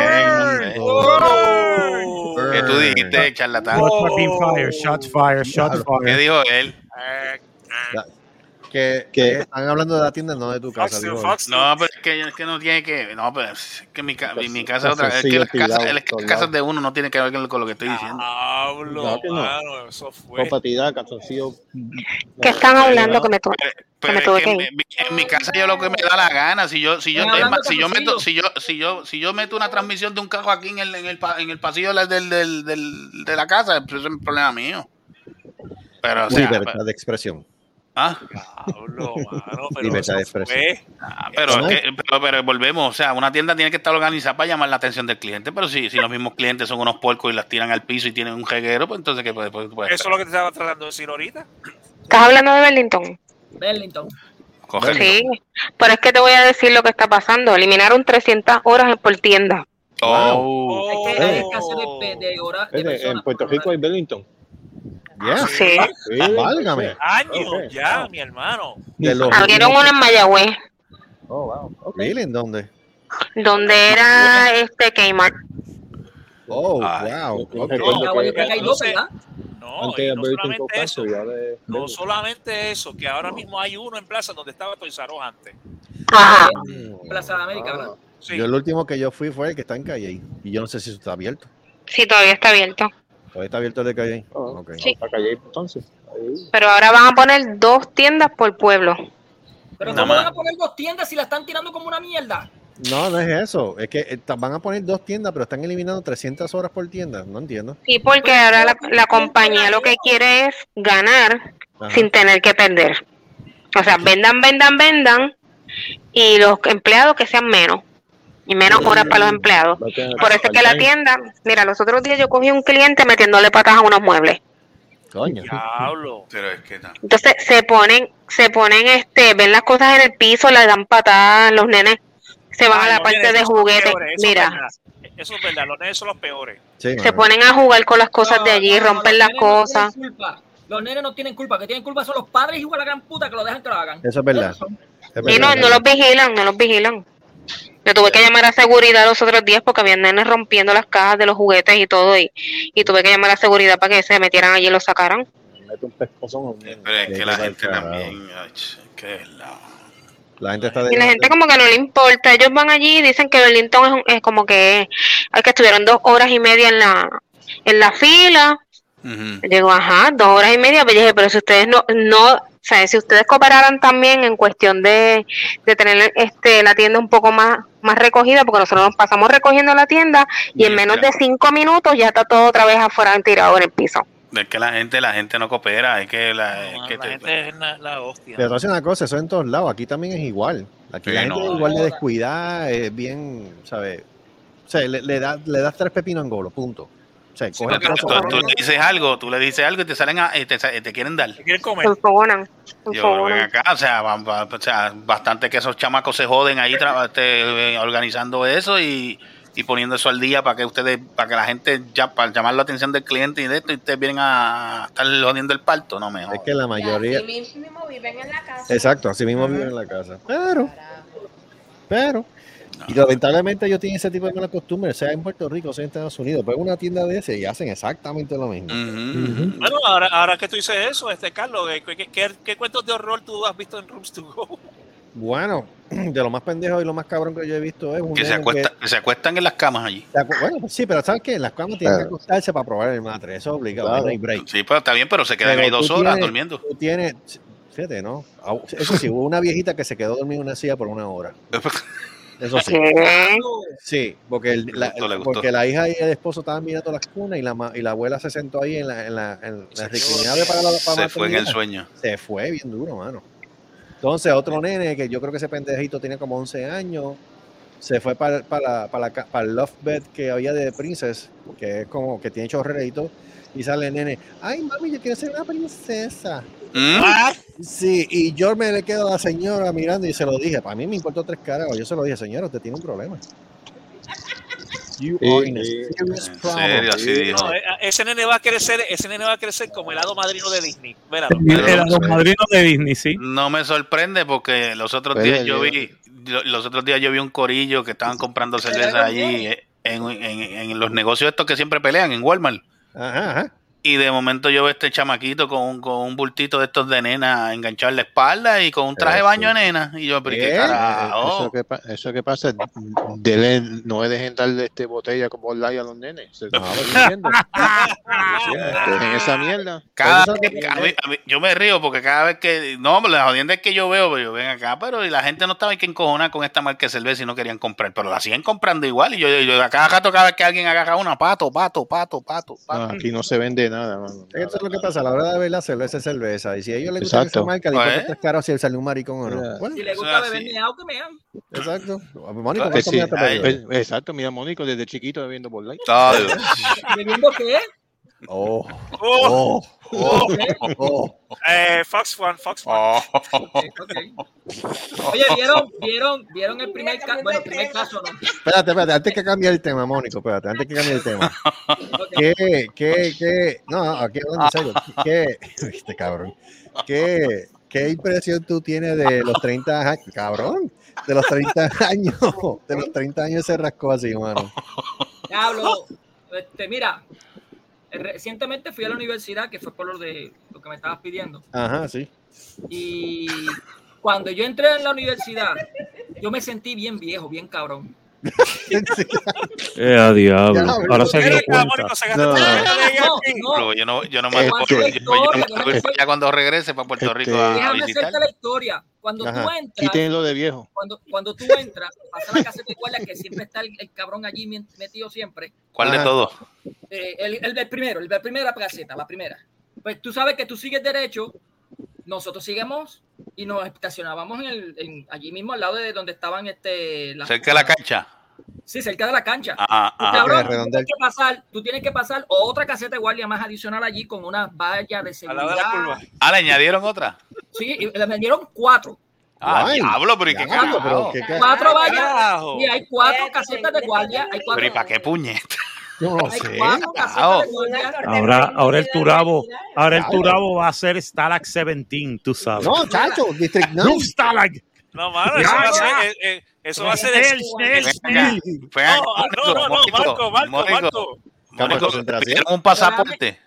¿Qué tú dijiste, charlatán? Shots fire, shots fire, shots ¿Qué fire. dijo él? Eh, Ya. Que, que están hablando de la tienda, no de tu casa. No, pero es que, es que no tiene que. No, pero es que mi, ca- mi, mi casa es otra. Es que las casas, las de uno no tiene que ver con lo que estoy diciendo. Que no. mano, eso fue. Calzoncillo. ¿Qué están hablando que me, Pero es que en, mi- en mi casa yo lo que me da la gana. Si yo, si yo, si yo meto, si yo, si yo, si yo meto una transmisión de un carro aquí en el, en el, pa- en el pasillo del, del, del, del- de la casa, pues eso es un problema mío. Pero, o sea, Libertad de expresión. ah, Pablo, mano, pero Libertad de expresión. fue. ah, pero, es que- pero, pero volvemos, o sea, una tienda tiene que estar organizada para llamar la atención del cliente, pero si, si los mismos clientes son unos puercos y las tiran al piso y tienen un jeguero, pues entonces, ¿qué puede, puede- puede Eso es lo que te estaba tratando de decir ahorita. ¿Estás hablando de Burlington? Burlington. Sí, pero es que te voy a decir lo que está pasando. Eliminaron 300 horas por tienda. Oh. Es que hay escasez de, de, horas de En-. Puerto Rico hay Burlington. Yeah. Sí. Sí, Válgame. Años ya, mi hermano. De los Abrieron una en Mayagüez, Oh, wow. Ok. Really? ¿En dónde? donde era este Kmart. Oh, wow. yo ok. recuerdo Ya, bueno, yo creo que hay dos, Entonces- ¿verdad? No, no King solamente eso, de. no solamente eso, que ahora mismo hay uno en plaza donde estaba Toys R antes. Ajá. Plaza de América, ¿verdad? Sí. Yo el último que yo fui fue el que está en Calle. Y yo no sé si eso está abierto. Sí, todavía está abierto. Todavía está abierto el de Calle. Oh. Sí. Para calle, entonces. Ahí. Pero ahora van a poner dos tiendas por pueblo. Pero Nada ¿cómo más. van a poner dos tiendas si la están tirando como una mierda? No, no es eso. Es que eh, van a poner dos tiendas, pero están eliminando 300 horas por tienda. No entiendo. Sí, porque ahora la, la compañía lo que quiere es ganar Ajá. sin tener que perder. O sea, vendan, vendan, vendan y los empleados que sean menos. Y menos horas para los empleados. Por eso es que la tienda, mira, los otros días yo cogí un cliente metiéndole patas a unos muebles. Coño. Diablo. Pero es que no. Entonces se ponen, se ponen, este, ven las cosas en el piso, le dan patadas, los nenes se van Ay, a la parte de juguetes. peores, eso Mira, verdad. Eso es verdad, los nenes son los peores. Sí, se ponen a jugar con las cosas de allí, no, rompen los las nenes no tienen cosas. culpa. Los nenes no tienen culpa, que tienen culpa son los padres y la gran puta que lo dejan que lo hagan. Eso es verdad. Son- Es Y no, verdad. no los vigilan, no los vigilan. Yo tuve que llamar a seguridad los otros días porque había nenes rompiendo las cajas de los juguetes y todo. Y, y tuve que llamar a seguridad para que se metieran allí y los sacaran. Mete un pescozón a un nene. Pero es Sí, que qué la gente también. que es la. La gente está Y la gente como que no le importa. Ellos van allí y dicen que Burlington es, un- es como que hay que estuvieron dos horas y media en la en la fila. Digo, ajá, dos horas y media. Pero yo dije, pero si ustedes no, no, o sea, si ustedes cooperaran también en cuestión de, de tener este la tienda un poco más, más recogida, porque nosotros nos pasamos recogiendo la tienda y en menos de cinco minutos ya está todo otra vez afuera tirado en el piso. Es que la gente, la gente no coopera, es que la, es No, que la te- gente es la, la hostia. Pero te voy a decir una cosa, eso en todos lados. Aquí también es igual. Aquí la gente no. es igual de descuidada, es bien, ¿sabes? O sea, le, le, da, le das tres pepinos en golo, punto. O sea, coge tú, tú le dices algo, tú le dices algo y te salen a, y te, te quieren dar. ¿Qué quieren Se comer? Yo ven acá, o sea, va- va- o sea, bastante que esos chamacos se joden ahí tra- este, eh, organizando eso y, y poniendo eso al día para que ustedes, para que la gente ya, para llamar la atención del cliente y de esto, y ustedes vienen a estar jodiendo el parto, no me Es que la mayoría... mismo viven en la casa. Exacto, así mismo viven en la casa. Pero, pero, y lamentablemente ellos tienen ese tipo de malas costumbres, sea en Puerto Rico, sea en Estados Unidos, pero una tienda de ese y hacen exactamente lo mismo. Bueno, ahora, ahora que tú dices eso, este Carlos, ¿qué, qué, qué- qué cuentos de horror tú has visto en Rooms to Go? Bueno, de lo más pendejo y lo más cabrón que yo he visto es un Que se, acuesta, que se acuestan en las camas allí. Bueno, pues sí, pero ¿sabes qué? Las camas tienen que acostarse para probar el matre, eso es obligado, Claro. no hay break. Sí, pero está bien, pero se quedan Pero ahí dos horas tienes- durmiendo. Tú tienes, fíjate, ¿no? Eso sí, hubo una viejita que se quedó dormida en una silla por una hora. Eso sí. ¿Qué? Sí, porque, el- la, gustó, porque la hija y el esposo estaban mirando las cunas y la, ma- y la abuela se sentó ahí en la, en la, en la reclinable para la para Se fue en el sueño. Se fue bien duro, mano. Entonces, otro nene que yo creo que ese pendejito tenía como 11 años, se fue para, para, para, el love bed que había de Princess, que es como que tiene chorrerito, y sale el nene, ay mami, yo quiero ser una princesa. ¿Mm? Sí, y yo me le quedo a la señora mirando y se lo dije, para mí me importó tres carajos, yo se lo dije, señora, usted tiene un problema. You Sí, are in a sí. serious En problem. serio, así dijo. No, eh, ese nene va a crecer, ese nene va a crecer como el hado madrino de Disney. Era los madrinos de Disney, sí. No me sorprende porque los otros Pero días yo vi, los otros días yo vi un corillo que estaban comprando cerveza allí eh, en, en- en los negocios estos que siempre pelean en Walmart. Ajá, ajá. Y de momento yo veo este chamaquito con, un- con un bultito de estos de nena enganchado en la espalda y con un traje de Eh, baño de nena. Y yo, pero ¿y qué Eh, carajo? Eso que, eso que pasa, dele, no dejen darle este botella como online a los nenes. Se. Dejen esa mierda. Cada vez- a mí- a mí- yo me río porque cada vez que. No, la jodienda es que yo veo, pero yo ven acá, pero y la gente no estaba que encojonar con esta marca de cerveza y no querían comprar, pero la siguen comprando igual. Y yo, yo, yo a cada rato, cada vez que alguien agarra una, pato, pato, pato, pato, No, pato. aquí no se vende nada, mano. Esto es lo que pasa a la hora de ver la cerveza es cerveza. Y si a ellos les gusta Exacto. esa marca, Pues. tres caros si sale un maricón o no. Bueno, Si le Eso gusta es beber meao, que mean. exacto. Mónico, Que ¿cuánto sí, ay, eh, Exacto, mira, Mónico desde chiquito bebiendo por light. ¿Bebiendo qué? Oh, Oh, oh, oh, oh. eh, Fox One, Fox One. oh. Oye, ¿vieron, vieron, vieron el primer caso? Bueno, el primer caso no. Espérate, espérate, antes que cambie el tema, Mónico, espérate, antes que cambie el tema. ¿Qué, qué, qué? No, no, aquí hablando en serio. ¿Qué? Este cabrón. ¿Qué, qué impresión tú tienes de los 30 años? Cabrón, de los 30 años. De los 30 años se rascó así, mano. Diablo, este, mira, recientemente fui a la universidad, que fue por lo de lo que me estabas pidiendo. Ajá, sí. Y cuando yo entré en la universidad, yo me sentí bien viejo, bien cabrón. Eh, a diablo. Diablo. Ahora se dio cuenta. No. de No, no, Pero yo no, yo no me Eh, voy, este- yo, yo- yo no me voy este- ya cuando regrese para Puerto Rico a, a déjame visitar. hacerte la historia. Cuando tú Ajá. entras, Quítenlo de viejo. cuando, cuando tú entras, pasa la casa de guardia que siempre está el, el cabrón allí metido siempre. ¿Cuál de Ajá. todos? Eh, el, el del primero, el de la primera caseta, la primera. Pues tú sabes que tú sigues derecho, nosotros seguimos y nos estacionábamos en el, en- allí mismo al lado de donde estaban este, las- Cerca de la cancha. Sí, cerca de la cancha. Ah, Tú, ah, cabrón, ok, tú tienes que pasar, tú tienes que pasar otra caseta de guardia más adicional allí con una valla de de seguridad. curva. Ah, le añadieron otra. Sí, y le vendieron cuatro. Ah, Guay. diablo, pero ¿y qué pero carajo? qué Cuatro vallas. Y hay cuatro casetas de guardia. Hay Pero cuatro, ¿y para qué puñeta? Yo no sé. Ahora, ahora el Turabo, ahora el Turabo va a ser Stalag 17, tú sabes. No, chacho, District 9. No, Stalag. No, mano, eso va a ser. eh, eh, eso va a ser. El, No, no, no, no, Marco, Marco, Marco. Concentración. ¿pidieron un pasaporte?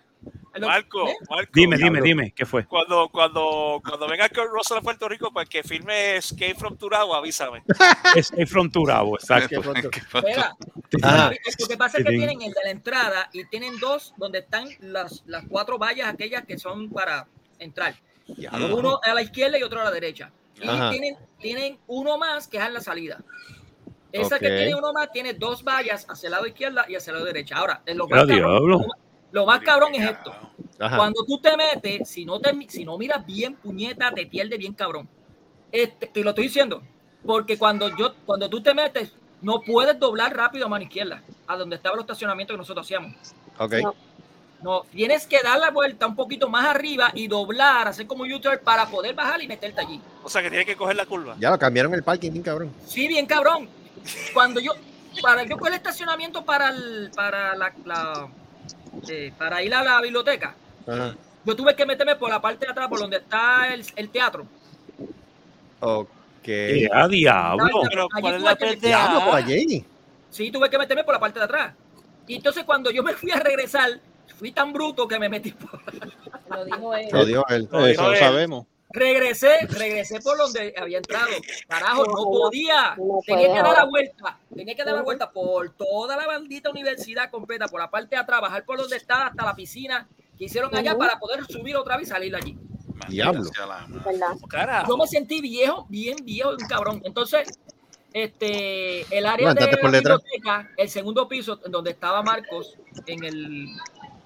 Marco, Marco. Dime, dime, dime, ¿qué fue? Cuando, cuando, cuando venga Kurt Russell a Puerto Rico, para que firme Escape from Turabo, avísame. Escape from Turabo, exacto. Lo que pasa es que tienen el de la entrada y tienen dos donde están las, las cuatro vallas aquellas que son para entrar. Uno a la izquierda y otro a la derecha. Y Ajá. tienen, tienen uno más que es en la salida. Esa que tiene uno más tiene dos vallas hacia el lado izquierda y hacia el lado derecha. Ahora, en lo, ¡A más cabrón, diablo! Lo más cabrón es esto. Ajá. Cuando tú te metes, si no, te, si no miras bien, puñeta, te pierde bien cabrón. Este, te lo estoy diciendo. Porque cuando, yo, cuando tú te metes, no puedes doblar rápido a mano izquierda, a donde estaba el estacionamiento que nosotros hacíamos. Ok. No, tienes que dar la vuelta un poquito más arriba y doblar, hacer como U-turn para poder bajar y meterte allí. O sea, que tienes que coger la curva. Ya lo cambiaron el parking, bien cabrón. Sí, bien cabrón. Cuando yo, para yo coger el estacionamiento para el, para la, la- eh, para ir a la biblioteca, Ajá. yo tuve que meterme por la parte de atrás, por donde está el, el teatro. Ok. Eh, ¡A diablo! Pero, Allí ¿cuál es tuve la por pendeja? allí. Sí, tuve que meterme por la parte de atrás. Y entonces cuando yo me fui a regresar, fui tan bruto que me metí por... Lo dijo él. Lo dio él. Lo dijo Eso lo sabemos. Regresé, regresé por donde había entrado. Carajo, no podía. Tenía que dar la vuelta. Tenía que dar la vuelta por toda la bandita universidad completa, por la parte de atrás, bajar por donde estaba hasta la piscina que hicieron allá para poder subir otra vez y salir allí. Diablo. Carajo. Yo me sentí viejo, bien viejo, un cabrón. Entonces, este, el área Bueno, de la biblioteca, el segundo piso, en donde estaba Marcos, en el,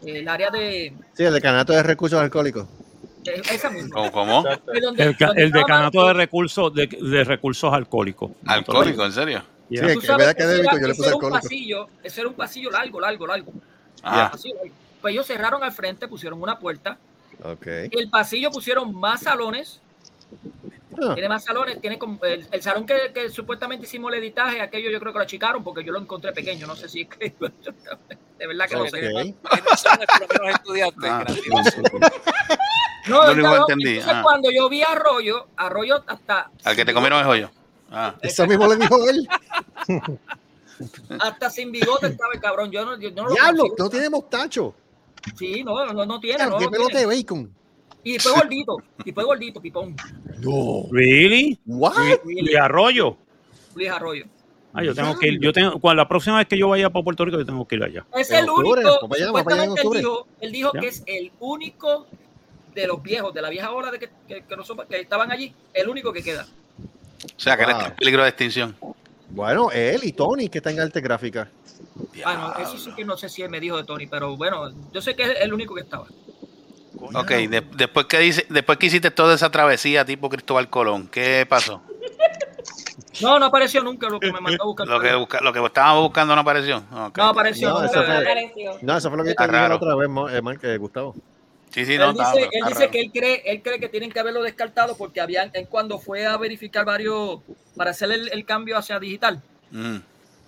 el área de, Sí, el decanato de recursos alcohólicos. De esa misma. ¿Cómo? cómo? Fue donde- El, decanato de recursos de, de recursos alcohólicos. Alcohólico, ¿en serio? Sí, que sabes que yo le puse un pasillo, ese era un pasillo largo, largo, largo. Ah, Pasillo largo. Pues ellos cerraron al frente, pusieron una puerta. Ok. El pasillo pusieron más salones. Ah, Tiene más salones. Tiene como el, el salón que, que supuestamente hicimos el editaje, aquello yo creo que lo achicaron porque yo lo encontré pequeño. No sé si es que. De verdad que no sé. estudiantes. Ah. No, No lo entendí, Entonces, ah. cuando yo vi a Arroyo, Arroyo hasta. al que te comieron el joyo. Ah, Eso mismo le dijo él. Hasta sin bigote estaba el cabrón. Yo no, yo no lo Diablo, consigo. no tiene mostacho. Sí, no, no, no tiene. Claro, No, ¿Qué no pelote tiene. de bacon? Y fue gordito, y fue gordito, pipón. No. ¿Really? What? Luis Arroyo. Luis Arroyo. Ah, yo tengo que ir. Yo tengo, cuando la próxima vez que yo vaya para Puerto Rico, yo tengo que ir allá. Es el octubre, único, supuestamente él dijo, él dijo que es el único de los viejos, de la vieja ola de que, que, que nosotros- que estaban allí, el único que queda. O sea, que Wow. está en peligro de extinción. Bueno, él y Tony, que está en arte gráfica. Ah, no, eso sí que no sé si él me dijo de Tony, pero bueno, yo sé que es el único que estaba. Ok, de- después, que dice, después que hiciste toda esa travesía tipo Cristóbal Colón, ¿qué pasó? No, no apareció nunca lo que me mandó a buscar. Lo que, busca- lo que estábamos buscando no apareció. No apareció No, nunca. eso fue- Apareció. No, eso fue lo que te dije la otra vez, eh, Mark, eh, Gustavo. Sí, sí, no, él dice, está él dice raro. que él cree, él cree que tienen que haberlo descartado porque habían, él cuando fue a verificar varios, para hacer el, el cambio hacia digital, Mm.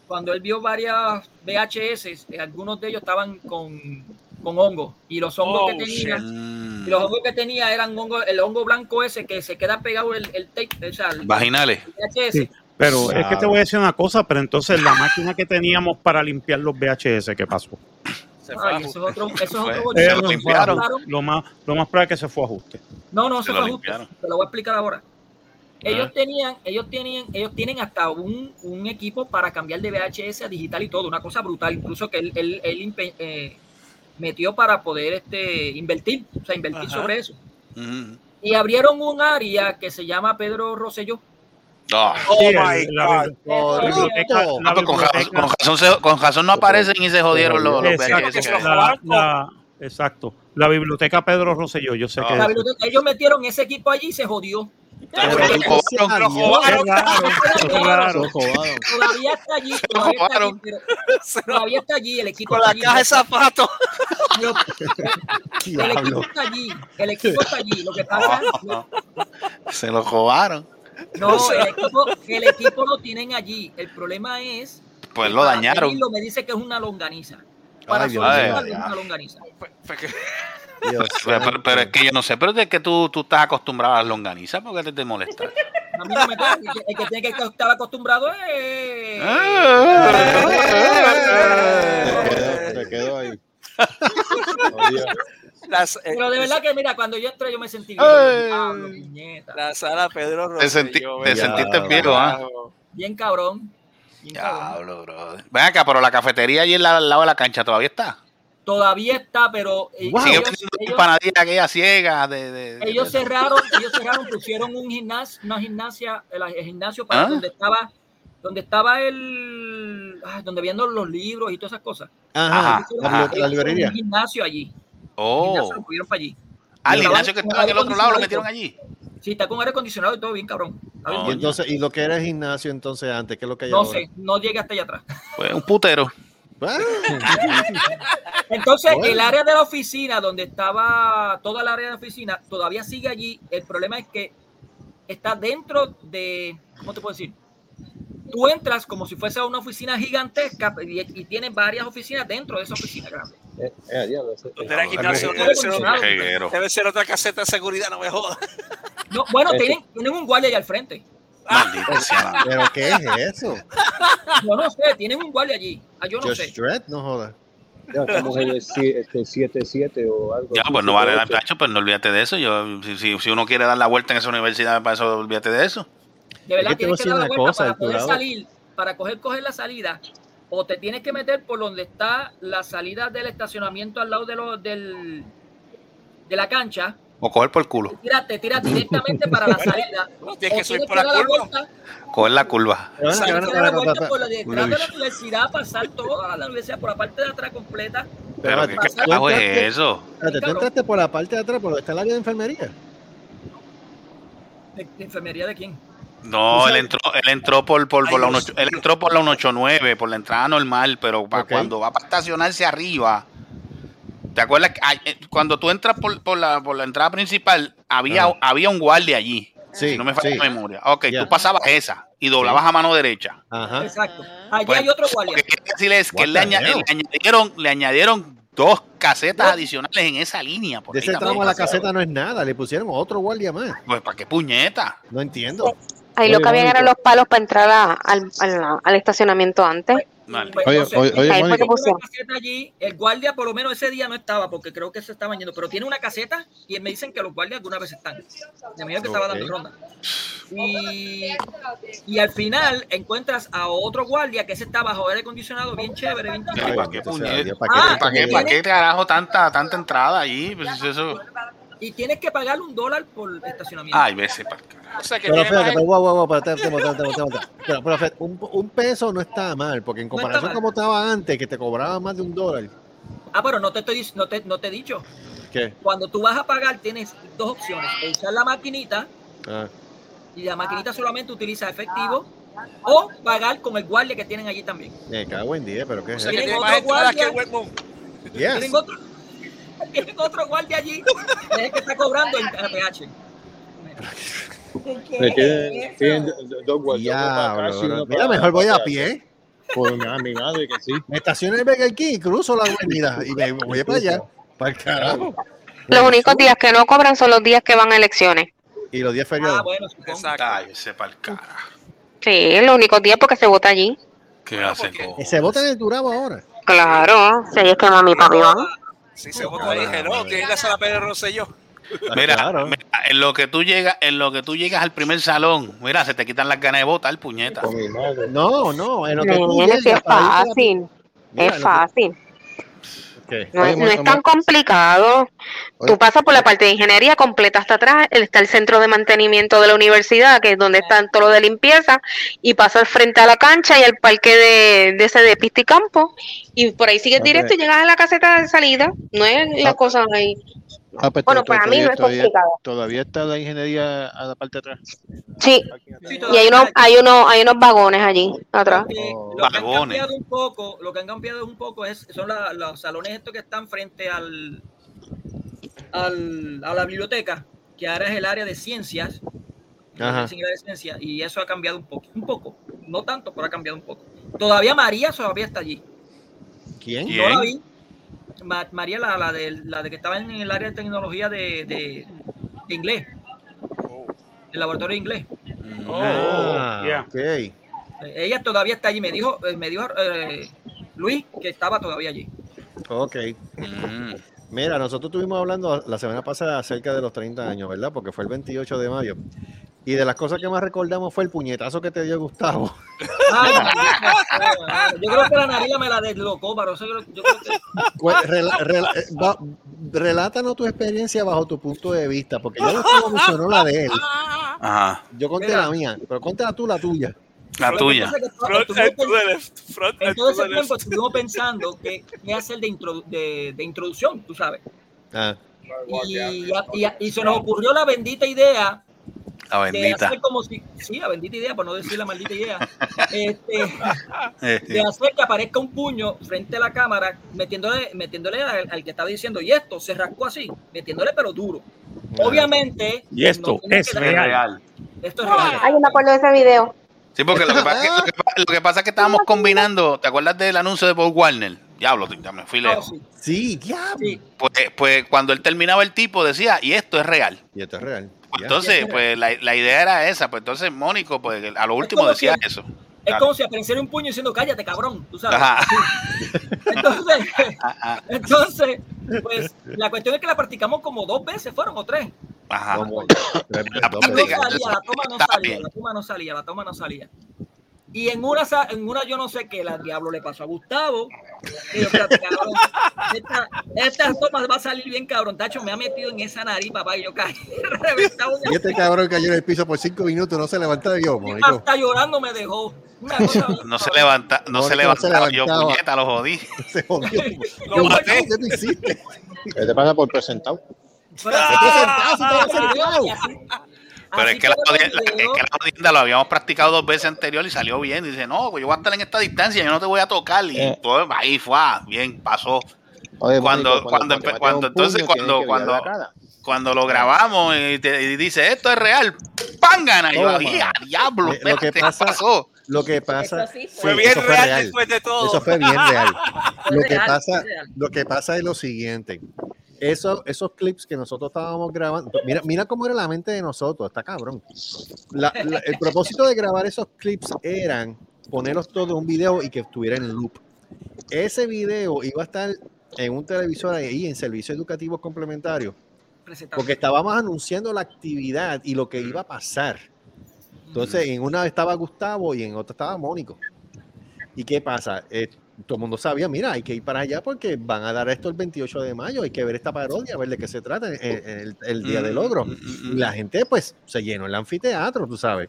cuando él vio varias VHS, eh, algunos de ellos estaban con, con hongo y los hongos Oh, que tenía, Mm. y los hongos que tenía eran hongo, el hongo blanco ese que se queda pegado el, el tape, o sea, el Vaginales. VHS. Sí, pero es que te voy a decir una cosa, pero entonces la máquina que teníamos para limpiar los VHS, ¿qué pasó? Se fue Ay, a eso es ajuste. otro, eso es otro se lo fue limpiaron. ajuste. Lo más, lo más probable es que se fue a ajuste. No, no, Se lo fue limpiaron. Te lo voy a explicar ahora. Ellos Ah. tenían, ellos tienen, ellos tienen hasta un, un equipo para cambiar de VHS a digital y todo, una cosa brutal, incluso que él, él- él eh, metió para poder este invertir, o sea, invertir Ajá. sobre eso. Y abrieron un área que se llama Pedro Rosselló. Oh my God. la biblioteca, la con, razón, biblioteca- con razón se- con razón no aparecen y se jodieron los, los Exacto, la- la- exacto. La biblioteca Pedro Rosselló, yo sé Ah. que La biblioteca- ellos metieron ese equipo allí y se jodió. Todavía está allí, todavía está allí, robaron. pero- todavía está allí, el equipo Con la caja de zapatos. El equipo está allí, el equipo está allí. Lo que pasa Se lo robaron. No, el equipo, el equipo lo tienen allí. El problema es Pues lo dañaron. pedirlo me dice que es una longaniza. Para Ay, Dios es una longaniza. Dios Pero, pero- pero es que yo no sé, pero es que tú, tú estás acostumbrado a las longanizas, ¿por qué te, te molesta? A mí no me toca. El que- el que tiene que estar acostumbrado es. Se quedó, se quedó ahí. Oye, Las- eh, Pero de verdad que, mira, cuando yo entré, yo me sentí bien. La sala Pedro Te, Rosselló, te sentiste viejo, ¿ah? Bien cabrón. Bien cabrón. Diablo, brother. Ven acá, pero la cafetería allí al lado de la cancha todavía está. Todavía está, pero eh, Wow. Sigue ellos, vendiendo ellos- empanadillas aquella ciega de, de- de- ellos cerraron, ellos cerraron, pusieron un gimnasio, una gimnasia, el, el gimnasio para ¿Ah? donde estaba, donde estaba el, ah, donde viendo los libros y todas esas cosas. Ajá, la librería. Un gimnasio allí. Oh. gimnasio lo pusieron para allí. Ah, el gimnasio que estaba en el otro lado lo metieron y allí. Sí, está con aire acondicionado y todo bien cabrón. Oh, Y bueno. entonces, y lo que era el gimnasio entonces antes, ¿qué es lo que hay no ahora? sé, no llegué hasta allá atrás. Pues un putero. Ah, Entonces, Bueno. el área de la oficina, donde estaba toda el área de la oficina, todavía sigue allí. El problema es que está dentro de, ¿cómo te puedo decir? Tú entras como si fuese una oficina gigantesca y, y tienes varias oficinas dentro de esa oficina grande. eh, eh, debe ser, otra, Jeguero. debe ser otra caseta de seguridad, no me jodas. No, bueno, tienen, tienen un guardia allá al frente. Maldita sea ¿Pero qué es eso? Yo no sé, tienen un guardia allí. Ah, yo no Just sé. No jodas. Ya estamos en el 7-7 o algo. Ya, así, pues no vale la 7-8. tacho, pues no olvídate de eso. Yo, si, si, si uno quiere dar la vuelta en esa universidad, para eso olvídate de eso. De verdad te tienes a que dar la vuelta cosa, para poder curador. salir, para coger, coger la salida, o te tienes que meter por donde está la salida del estacionamiento al lado de lo, del, de la cancha. O coger por el culo. Tira, te tiras directamente para la salida. No, tienes que subir por la dar la curva. vuelta, Coger la curva. Detrás de la universidad, pasar toda la universidad por la parte de atrás completa. Pero ¿qué ¿tú carajo es eso? Tú entraste por la parte de atrás, por donde está el área de enfermería. ¿De, de enfermería de quién? No, él entró, él entró por, por, por la 1, él entró por la 189, por la entrada normal, pero para cuando va para estacionarse arriba, ¿te acuerdas? eh, cuando tú entras por, por la, por la entrada principal, había, había un guardia allí. Sí, si no me falla sí. la memoria. Ok, tú pasabas esa y doblabas a mano derecha. Ajá. Exacto. Allí Pues, hay otro Lo guardia. que quiero decirle es que le, aña- le añadieron, le añadieron dos casetas adicionales en esa línea. Por De ese tramo a la caseta no es nada, le pusieron otro guardia más. Pues para qué puñeta. No entiendo. Ahí lo que habían eran los palos para entrar a- al, al- al estacionamiento antes. Pues, Oye, entonces, oye, oye, caseta allí, el guardia por lo menos ese día no estaba porque creo que se estaban yendo, pero tiene una caseta y me dicen que los guardias alguna vez están. De medida que estaba dando ronda. Y, y al final encuentras a otro guardia que ese está bajo aire acondicionado bien chévere, bien chiquito. ¿Para qué, puñet- Ah, ¿Para qué, para qué tiene- carajo tanta, tanta entrada allí? Pues eso. Y tienes que pagarle un dólar por estacionamiento. Ay, veces para O sea que Pero más- pero, guau, guau, guau, espérate, espérate, espérate, espérate, espérate. Pero, pero fíjate, un, un peso no está mal, porque en comparación mal. como estaba antes, que te cobraba más de un dólar. Ah, pero no te estoy no te, no te he dicho. ¿Qué? Cuando tú vas a pagar tienes dos opciones. Usar la maquinita Ah, y la maquinita solamente utiliza efectivo o pagar con el guardia que tienen allí también. me cago en 10, pero ¿qué O es que eso? tiene otro que guardia. Moon. Yes. Tienen otro, tienen otro guardia allí que es el que está cobrando en APH. Eh, Tienen, dos guardias. Mira, mejor voy a pie. Pues a mi madre que sí. Me estaciono en el Burger King, cruzo la avenida y me voy para allá. Para el carajo. Los únicos días que no cobran son los días que van a elecciones. Y los 10 feriados. Ah, bueno, supongo. Ay, ese para el cara. Sí, los únicos días porque se vota allí. ¿Qué hace? co- Y se vota en el Turabo ahora. Claro, si es que mami papi van. Sí, se votó ahí. Dije, no, tiene la Pérez Rosselló. Mira, Claro. mira, en lo que tú llegas, en lo que tú llegas al primer salón, mira, se te quitan las ganas de votar, puñeta. No, no, en lo que tú llegas es fácil. Mira, Es fácil. ¿Qué? No, Oye, es- no Mónica, es tan complicado. Tú pasas por la parte de ingeniería completa hasta atrás, está el centro de mantenimiento de la universidad, que es donde está todo lo de limpieza, y pasas frente a la cancha y al parque de, de ese de pista y campo, y por ahí sigues directo y llegas a la caseta de salida. No es la Ah. cosa ahí. Ah, pues, Bueno, para mí no es todavía, complicado. todavía está la ingeniería a la parte de atrás. Sí, Sí, y hay unos, hay unos, hay unos vagones allí atrás. Oh. lo que han Vagones. cambiado un poco, lo que han cambiado un poco es, son la- los salones estos que están frente al, al a la biblioteca, que ahora es el área de ciencias, Ajá. es el área de ciencias, y eso ha cambiado un poco, un poco, no tanto, pero ha cambiado un poco. Todavía María todavía está allí. ¿Quién? ¿Quién? No la vi. Ma- María, la, la, de, la de que estaba en el área de tecnología de, de, de inglés, el laboratorio de inglés. Ah, yeah. ok. Eh, Ella todavía está allí. Me dijo, eh, me dijo eh, Luis que estaba todavía allí. Ok. Mm. Mira, nosotros estuvimos hablando la semana pasada acerca de los 30 años, ¿verdad? Porque fue el 28 de mayo. Y de las cosas que más recordamos fue el puñetazo que te dio Gustavo. Yo creo que la nariz me la deslocó, pero eso yo, yo creo que Pues, eh, va- relátanos tu experiencia bajo tu punto de vista, porque yo no mencionó la de él. Ajá, Yo conté Mira. la mía, pero cuéntala tú la tuya. la tuya. En todo to ese tiempo estuvimos pensando que qué hacer de, introdu- de, de introducción, tú sabes. Ah, Y, y- y se nos ocurrió la bendita idea La de bendita. hacer como si, sí, la bendita idea, por no decir la maldita idea, este, Eh, de hacer que aparezca un puño frente a la cámara, metiéndole, metiéndole al, al que estaba diciendo, y esto se rascó así, metiéndole pero duro. Obviamente, Y esto no es real. Esto es real. Ay, yo me acuerdo de ese video. Sí, porque lo que, pasa es que, lo, que, pa- lo que pasa es que estábamos combinando. ¿Te acuerdas del anuncio de Paul Warner? Diablo, ya me fui No, lejos. sí, sí, diablo. sí. Pues, pues cuando él terminaba el tipo decía, y esto es real. Y esto es real. Pues entonces, pues la, la idea era esa. Pues entonces Mónico, pues a lo último decía si- eso. Es Claro. como si apareciera un puño diciendo, cállate, cabrón, tú sabes. Ajá. Entonces, Ajá. entonces, pues la cuestión es que la practicamos como dos veces, fueron o tres. Ajá. La no salía, toma no salía, la toma no salía, la toma no salía. Y en una, en una yo no sé qué, la diablo le pasó a Gustavo. Y yo, espérate, cabrón, esta, esta toma va a salir bien, cabrón. Tacho, me ha metido en esa nariz, papá, y yo caí reventado. Y este cabrón cayó en el piso por cinco minutos, no se levantaba yo, Mónico. Hasta llorando me dejó. Cosa No se levanta, no se no se levantaba. Yo puñeta, lo jodí. Se jodió. Lo Yo, maté. ¿Qué tú hiciste? ¿Qué te pasa por presentado? Pero Estoy sentado, sí, estoy sentado. Y así- Pero es que, la, es que la jodienda lo habíamos practicado dos veces anterior y salió bien. Y dice, no, pues yo voy a estar en esta distancia, yo no te voy a tocar. Y Eh. pues ahí fue, ah, bien, pasó. Oye, Cuando- cuando cuando un entonces puño, cuando- cuando-. Cuando lo grabamos y, te, y dice, esto es real, ¡pam! Gana. Y yo, Toma. "Ya, diablo! Eh, lo que espérate, ¿qué pasa- pasó? Lo que pasa. Eso sí sí, Fue bien fue real, después de todo. Eso fue bien real. Lo que pasa, lo que pasa es lo siguiente. Eso, esos clips que nosotros estábamos grabando, mira, mira cómo era la mente de nosotros, está cabrón. La- la- el propósito de grabar esos clips eran ponerlos todos en un video y que estuviera en loop. Ese video iba a estar en un televisor ahí en servicios educativos complementarios, porque estábamos anunciando la actividad y lo que iba a pasar. Entonces, en una estaba Gustavo y en otra estaba Mónico. ¿Y qué pasa? Eh, todo el mundo sabía, mira, hay que ir para allá porque van a dar esto el 28 de mayo, hay que ver esta parodia, a ver de qué se trata en, en el, el Día del Logro. Y la gente, pues, se llenó el anfiteatro, tú sabes.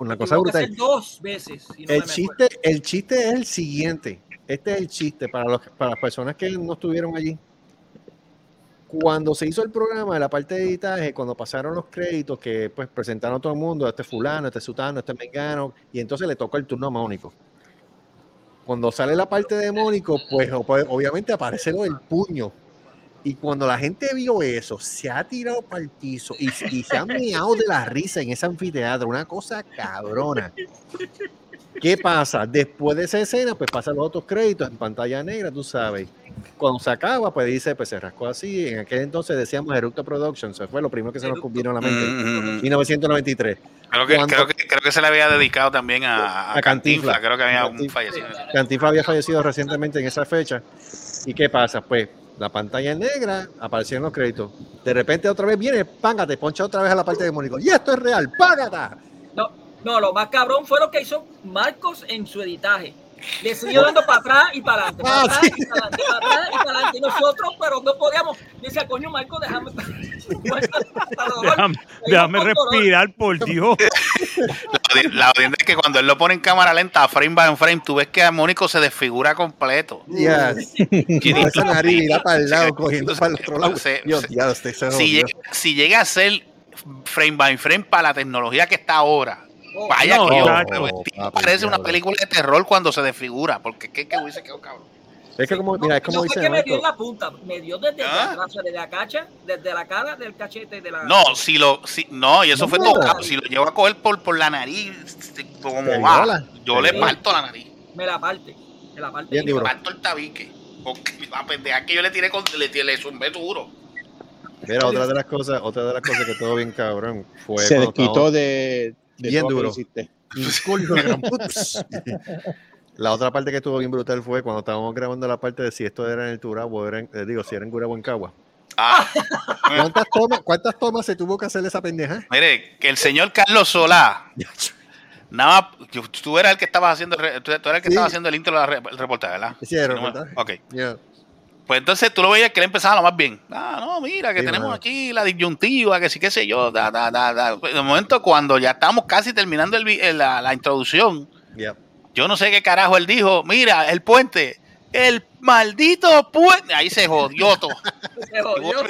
Una cosa brutal. dos veces. si no El chiste, el chiste es el siguiente. Este es el chiste para, los, para las personas que no estuvieron allí. Cuando se hizo el programa de la parte de editaje, cuando pasaron los créditos que pues presentaron a todo el mundo, este fulano, este sutano, este mengano, y entonces le tocó el turno a Mónico. Cuando sale la parte de Mónico, pues pues, obviamente aparece lo del puño. Y cuando la gente vio eso, se ha tirado para el y, se ha meado de la risa en ese anfiteatro. Una cosa cabrona. ¿Qué pasa? Después de esa escena, pues pasan los otros créditos en pantalla negra, tú sabes. Cuando se acaba, pues dice, pues se rascó así. En aquel entonces decíamos Eructo Productions, eso fue lo primero que se nos vino a la mente. Mm, mm, 1993. Creo que, Cuando- creo, que, creo que se le había dedicado también a, a A Cantinflas. Cantinflas. Creo que había un Cantinflas. fallecido. Cantinflas había fallecido recientemente en esa fecha. ¿Y qué pasa? Pues la pantalla negra, aparecieron los créditos. De repente otra vez viene, págate, poncha otra vez a la parte de Mónico. Y esto es real, págata. No, no, lo más cabrón fue lo que hizo Marcos en su editaje. Le siguió dando para atrás y para adelante, para Ah, atrás sí. y para adelante, para atrás y para adelante. Y nosotros, pero no podíamos. Decía, coño, Marcos, déjame. Déjame, déjame respirar, por Dios. La audi- La audiencia es que cuando él lo pone en cámara lenta, frame by frame, tú ves que a Mónico se desfigura completo. Yes. Tiene- Esa nariz mira para el lado, cogiendo para el otro lado. Se- Dios, se- Dios, se si, llega, si llega a ser frame by frame para la tecnología que está ahora, vaya No, que yo, parece una película de terror cuando se desfigura, porque qué que hubiese quedado cabrón. Es que como, mira, es como no dice que me dio en la punta, me dio desde ¿Ah? sea, desde la cacha, desde la cara del cachete de la. No, si lo, si, no, y eso No, fue tocado. Si lo llevo a coger por, por la nariz, este, como Te va, viola, yo te le viola. parto la nariz, Me la parte. Me la parte. Bien, le Duro. parto el tabique. Porque la pendeja que yo le tiré con, le, tiré- le zumbé duro. Mira, otra de las cosas, otra de las cosas que todo bien cabrón fue Se estábamos- de, de Bien duro. hiciste. La otra parte que estuvo bien brutal fue cuando estábamos grabando la parte de si esto era en el Turabo o era en, eh, digo, si era en Gurabo o en Cagua. Ah, ¿Cuántas tomas, ¿Cuántas tomas se tuvo que hacer esa pendeja? mire, que el señor Carlos Solá, nada tú eras el que estabas haciendo, tú, eras el que Sí. estaba haciendo el intro del re- el reportaje, ¿verdad? Sí, el reportaje. Ok. Yeah. Pues entonces tú lo veías que él empezaba lo más bien. Ah, no, mira, que Sí, tenemos aquí la disyuntiva, que sí, qué sé yo. Da, da, da, da. Pues, De momento, cuando ya estábamos casi terminando el eh, la, la introducción, Yeah. yo no sé qué carajo él dijo. Mira, el puente, el maldito puente. Ahí se jodió todo. Se jodió.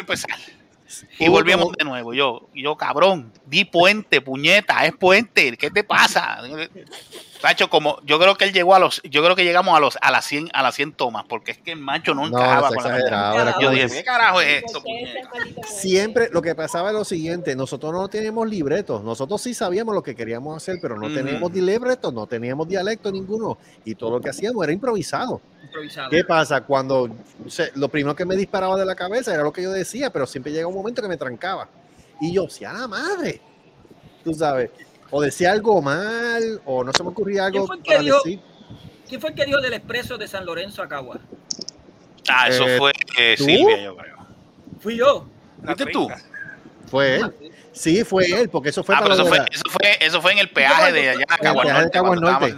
Y volvíamos de nuevo. Yo, yo, cabrón, di puente, puñeta, es puente. ¿Qué te pasa? Macho, como yo creo que él llegó a los, yo creo que llegamos a los a las 100 a las 100 tomas, porque es que el macho no No, encajaba con la Yo dije, ¿qué carajo es esto? Siempre lo que pasaba es lo siguiente, nosotros no teníamos libretos, nosotros sí sabíamos lo que queríamos hacer, pero no Ujú. teníamos libretos, no teníamos dialecto ninguno y todo lo que hacíamos era improvisado. Improvisado. ¿Qué pasa? Cuando o sea, lo primero que me disparaba de la cabeza era lo que yo decía, pero siempre llega un momento que me trancaba. Y yo, si a la madre, tú sabes, o decía algo mal, o no se me ocurría algo ¿Quién fue el que para dijo- decir. ¿Quién fue el que dijo del expreso de San Lorenzo a Cagua? Ah, eso Eh, fue eh. Silvia, yo creo. Fui yo. ¿Fuiste tú? Fue él. Sí, fue él, porque eso fue Ah, pero eso fue, eso fue, eso fue en el peaje de allá Caguas Norte.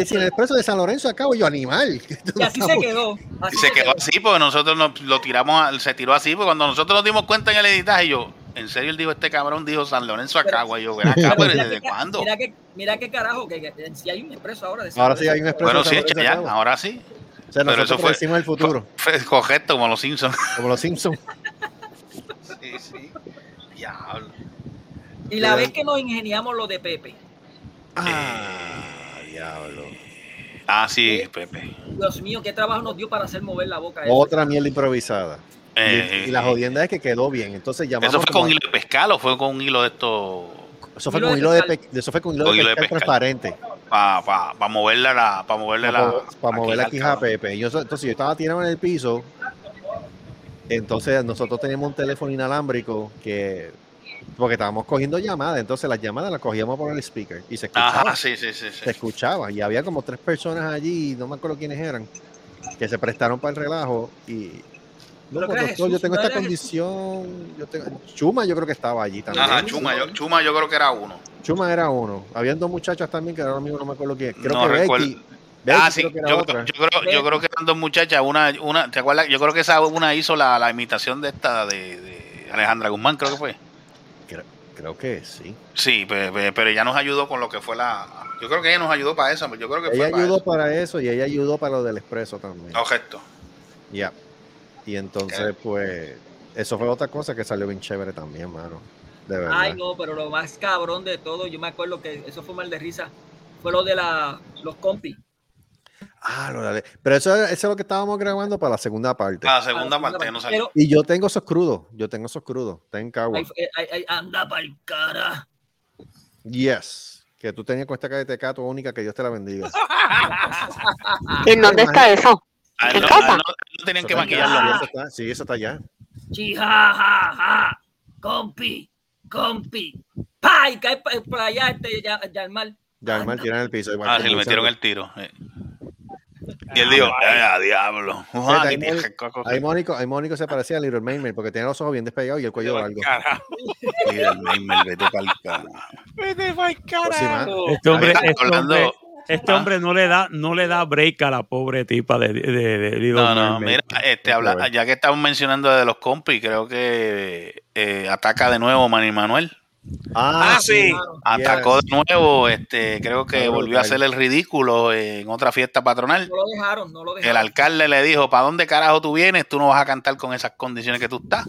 Que si en el expreso de San Lorenzo acabo yo animal. Y así se quedó. Así Y se quedó así porque nosotros nos, lo tiramos, a- se tiró así, porque cuando nosotros nos dimos cuenta en el editaje, yo, en serio, él dijo, este cabrón dijo San Lorenzo a Cagua. Y yo, mira ¿desde cuándo? Mira qué, mira qué carajo, que, que si hay un expreso ahora de San Ahora sí hay un Lorenzo. expreso. Bueno, de sí, ya, ahora sí. O sea, Pero nosotros eso fue- predecimos el futuro, Fue correcto, como los Simpsons. como los Simpsons. Sí, sí. Diablo. Y la vez que nos ingeniamos lo de Pepe. Ah, diablo. Ah, sí, Pepe. Dios mío, qué trabajo nos dio para hacer mover la boca. Otra mierda improvisada. Y- Eh, y, la jodienda es que quedó bien. Entonces llamamos. ¿Eso fue con hilo de pescar o fue con un hilo de esto? eso fue hilo con de hilo de, pescar. pe- eso fue con hilo Con de hilo de pescar transparente. Para pa, pa moverle la. Para moverle Para, la. mo- para mover la quija a Pepe. Yo, entonces yo estaba tirado en el piso. Entonces nosotros teníamos un teléfono inalámbrico que Porque estábamos cogiendo llamadas, entonces las llamadas las cogíamos por el speaker y se escuchaba. Ajá, sí, sí, sí. sí. Se escuchaba. Y había como tres personas allí, no me acuerdo quiénes eran, que se prestaron para el relajo y. No, ¿Pero pues, doctor, yo tengo ¿No esta condición. Yo tengo... Chuma, yo creo que estaba allí también. Ajá, Chuma yo, Chuma yo creo que era uno. Chuma era uno. Habían dos muchachas también que ahora mismo no me acuerdo quién. Creo No que recuerdo. Becky. Becky Ah, sí, creo que era yo, otra. yo creo, yo creo que eran dos muchachas, una, una, ¿te acuerdas? Yo creo que esa una hizo la, la imitación de esta de, de Alejandra Guzmán, creo que fue. Creo, que sí. Sí, pe- pe- pero, ella nos ayudó con lo que fue la. Yo creo que ella nos ayudó para eso, yo creo que Ella fue para ayudó eso. para eso y ella ayudó para lo del expreso también. Correcto. Ya. Y entonces, pues, eso fue otra cosa que salió bien chévere también, mano. De verdad. Ay, no, pero lo más cabrón de todo, yo me acuerdo que eso fue mal de risa, fue lo de la, los compis. Ah, lo dale. Pero eso, eso es lo que estábamos grabando para la segunda parte. La segunda parte no salió. Y yo tengo esos crudos. Yo tengo esos crudos. Está en Cagua. Ay, anda pa'l cara. Yes. Que tú tenías con esta cara de tecato única, que Dios te la bendiga. ¿En dónde está eso? A él ¿En no, casa? a él no- tenían que Eso está allá, maquillarlo. eso está- sí, eso está allá. Chijajaja, compi, compi. ¡Pa! Y cae pa- por allá este ya, ya mal. Ya, el mal tiran en el piso. igual Ah, que sí, le metieron el tiro. eh. Y él dijo, "Ya, diablo. Ah, ahí Mónico- tija, coco". ahí Mónico, ahí Mónico se parecía a Little Mermaid porque tenía los ojos bien despegados y el cuello largo. Y el Neymar, vete pa'l carajo. Vete pa'l Pues carajo. Este hombre, este este Ah. hombre no le da, no le da break a la pobre tipa de, de, de, de Little No, no, Mermaid. mira, este, habla, ya que estamos mencionando de los compis, creo que eh, ataca de nuevo Manny Manuel. Ah, sí. Atacó de nuevo, este, creo que Ah, volvió a hacer el ridículo en otra fiesta patronal. No lo dejaron, no lo El dejaron. alcalde le dijo, ¿para dónde carajo tú vienes? Tú no vas a cantar con esas condiciones que tú estás.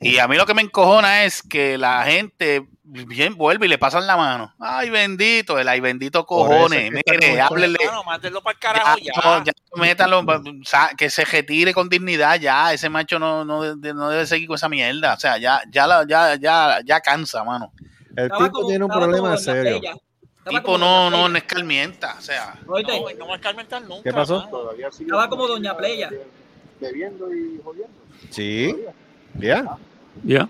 Y a mí lo que me encojona es que la gente bien vuelve y le pasan la mano. Ay, bendito, el ay, bendito cojones. es que Mire, háblele. Mano, para el carajo Ya, ya. no, ya métalo, que se retire con dignidad ya, ese macho no, no, no debe seguir con esa mierda, o sea, ya, ya, la- ya, ya, ya cansa, mano. El Estaba tipo como- tiene un problema serio. Estaba Tipo no, no, no escarmienta, o sea, No, no va a escarmentar nunca. ¿Qué pasó? Todavía Estaba como Doña Playa. bebiendo y jodiendo. Sí. Ya. Ya.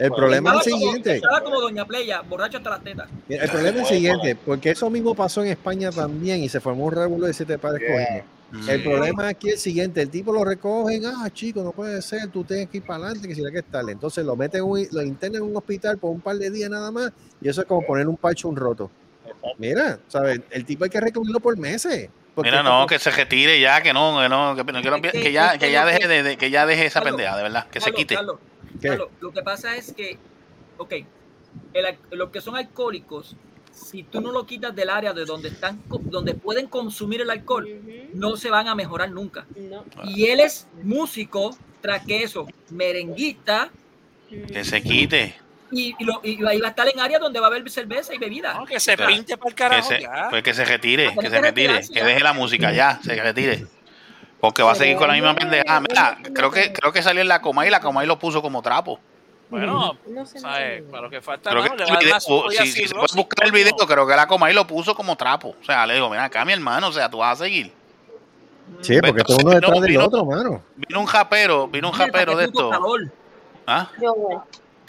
El problema es el siguiente. Estaba como Doña Playa, borracho hasta las tetas. El problema es el siguiente, porque eso mismo pasó en España también y se formó un revuelo de siete padres cogidos. El Mm. problema aquí es el siguiente, el tipo lo recogen, ah, chico, no puede ser, tú tienes que ir para adelante, que si hay que estar. Entonces lo meten, en un- lo internan en un hospital por un par de días nada más, y eso es como poner un parche un roto. Mira, ¿sabes? El tipo hay que recluirlo por meses. porque Mira, no, que se retire ya, que no, que no, que, no quiero- Es que- que ya, que ya lo deje de, de- que ya deje esa Carlos, pendeja, de verdad, que se Carlos, quite. Carlos, lo que pasa es que, ok, el los que son alcohólicos, si tú no lo quitas del área de donde están, donde pueden consumir el alcohol, no se van a mejorar nunca. Y él es músico, tras que eso, merenguista, Que se quite. y, y lo- y ahí va a estar en áreas donde va a haber cerveza y bebida. No, que se Pero- pinte para el Que carajo se, ya. pues que se retire, Ah, que se que retire, que deje la música ya, se retire. Porque va a seguir con la misma pendeja. Mira, creo que, creo que salió en la coma y la coma y lo puso como trapo. Bueno, No sé, no ¿sabes? Para lo que falta, Creo mano, que le video- si, si se puede buscar el video, creo que la coma y lo puso como trapo. O sea, le digo, mira acá mi hermano, o sea, tú vas a seguir. Sí, porque todo uno detrás no, del vino- otro, mano. Vino un japero, vino un japero de esto. ¿Ah? Yo.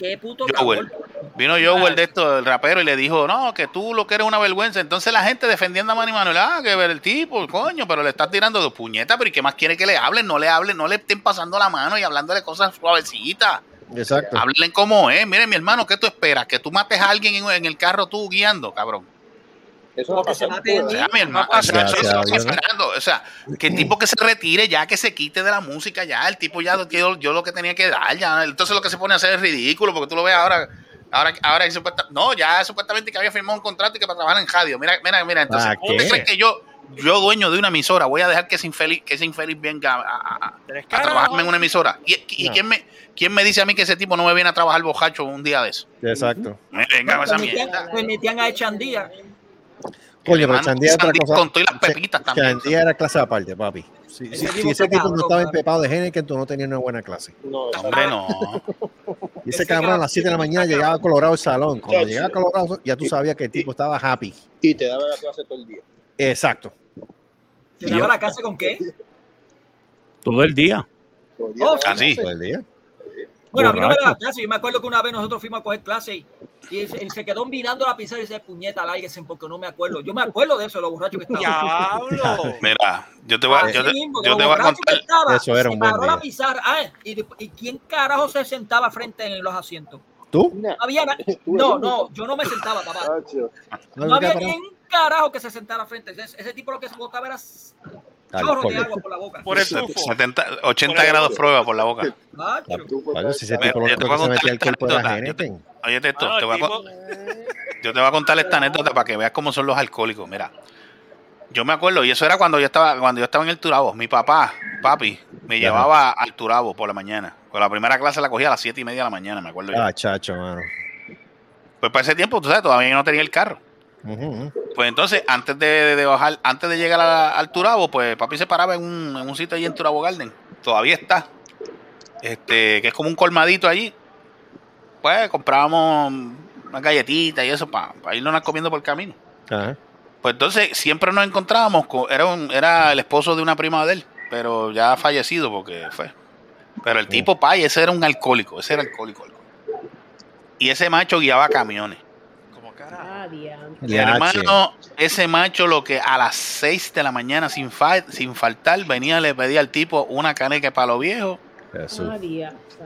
Qué puto Joel. calor. Vino Joel de esto, el rapero, y le dijo, no, que tú lo que eres una vergüenza. Entonces la gente defendiendo a Manny Manuel, ah, que ver el tipo, coño, pero le estás tirando de puñeta, pero ¿y qué más quiere que le hablen? No le hablen, no le estén pasando la mano y hablándole cosas suavecitas. Exacto. Háblenle como es. Mire, mi hermano, ¿qué tú esperas? Que tú mates a alguien en, en el carro tú guiando, cabrón. Eso va a pasar. mate a O sea, mi hermano, No o sea, pasa eso estoy esperando. O sea, que el tipo que se retire ya, que se quite de la música ya, el tipo ya, yo, yo lo que tenía que dar ya. Entonces lo que se pone a hacer es ridículo, porque tú lo ves ahora, ahora, ahora no, ya supuestamente que había firmado un contrato y que para trabajar en radio. Mira, mira, mira, entonces, ¿Para ¿cómo te crees que yo, yo dueño de una emisora, voy a dejar que ese infeliz, que ese infeliz venga a, a- a- trabajarme en una emisora? ¿Y, y No. quién, me, quién me dice a mí que ese tipo no me viene a trabajar bojacho un día de eso? Exacto. Venga, esa Me metían, mierda. me metían a Echandía. Coño, pero Chandía otra cosa. con todas las pepitas también. Chandía era clase aparte, papi. Si, Ese si tipo ese está tipo no estaba empepado de Henneken, tú no tenías una buena clase. No, Hombre, no. Y ese Ese cabrón a las 7 de la mañana llegaba colorado al salón. Cuando Chacho. llegaba colorado, ya tú sabías que el tipo estaba happy. y te daba la clase todo el día. Exacto. ¿Te daba la casa con qué? Todo el día. Todo el día Oh, Así. Todo el día. Bueno, a mí no me daba clase. Yo me acuerdo que una vez nosotros fuimos a coger clase y, y él, él se quedó mirando la pizarra y dice, puñeta, lárguense porque no me acuerdo. Yo me acuerdo de eso, los borrachos que estaban. ¡Diablo! Mira, yo te voy, a- yo te, mismo, yo te voy a contar. estaba, Eso era se un buen paró la día. pizarra. Ah, y, y quién carajo se sentaba frente en los asientos? ¿Tú? No había na- No, no, yo no me sentaba, papá. No, había un carajo que se sentara frente. Ese, ese tipo lo que se botaba era de agua por la boca. Por el tufo. 70, 80 grados prueba por la boca. Si ese tipo yo te voy a contar esta la anécdota. Heineken. Oye, esto, Mano, te el voy a, tipo- con- yo te voy a contar esta anécdota para que veas cómo son los alcohólicos. Mira, yo me acuerdo, y eso era cuando yo estaba, cuando yo estaba en el Turabo. Mi papá, papi, me Ajá. llevaba al Turabo por la mañana. Con la primera clase la cogía a las 7 y media de la mañana, me acuerdo yo. Ah, chacho, mano. Pues para ese tiempo, tú sabes, todavía yo no tenía el carro. Pues entonces, antes de, de bajar, antes de llegar a- al Turabo, pues papi se paraba en un, en un sitio ahí en Turabo Garden. Todavía está. Este, que es como un colmadito allí. Pues comprábamos unas galletitas y eso para irnos comiendo por el camino. Pues entonces siempre nos encontrábamos con, era un, era el esposo de una prima de él, pero ya fallecido porque fue. Pero el tipo pay, ese era un alcohólico, ese era alcohólico. alcohólico. Y ese macho guiaba camiones. Como carajo. Ah, diantre. Mi hermano, ese macho lo que a las 6 de la mañana sin, fa- sin faltar venía le pedía al tipo una caneca de palo viejo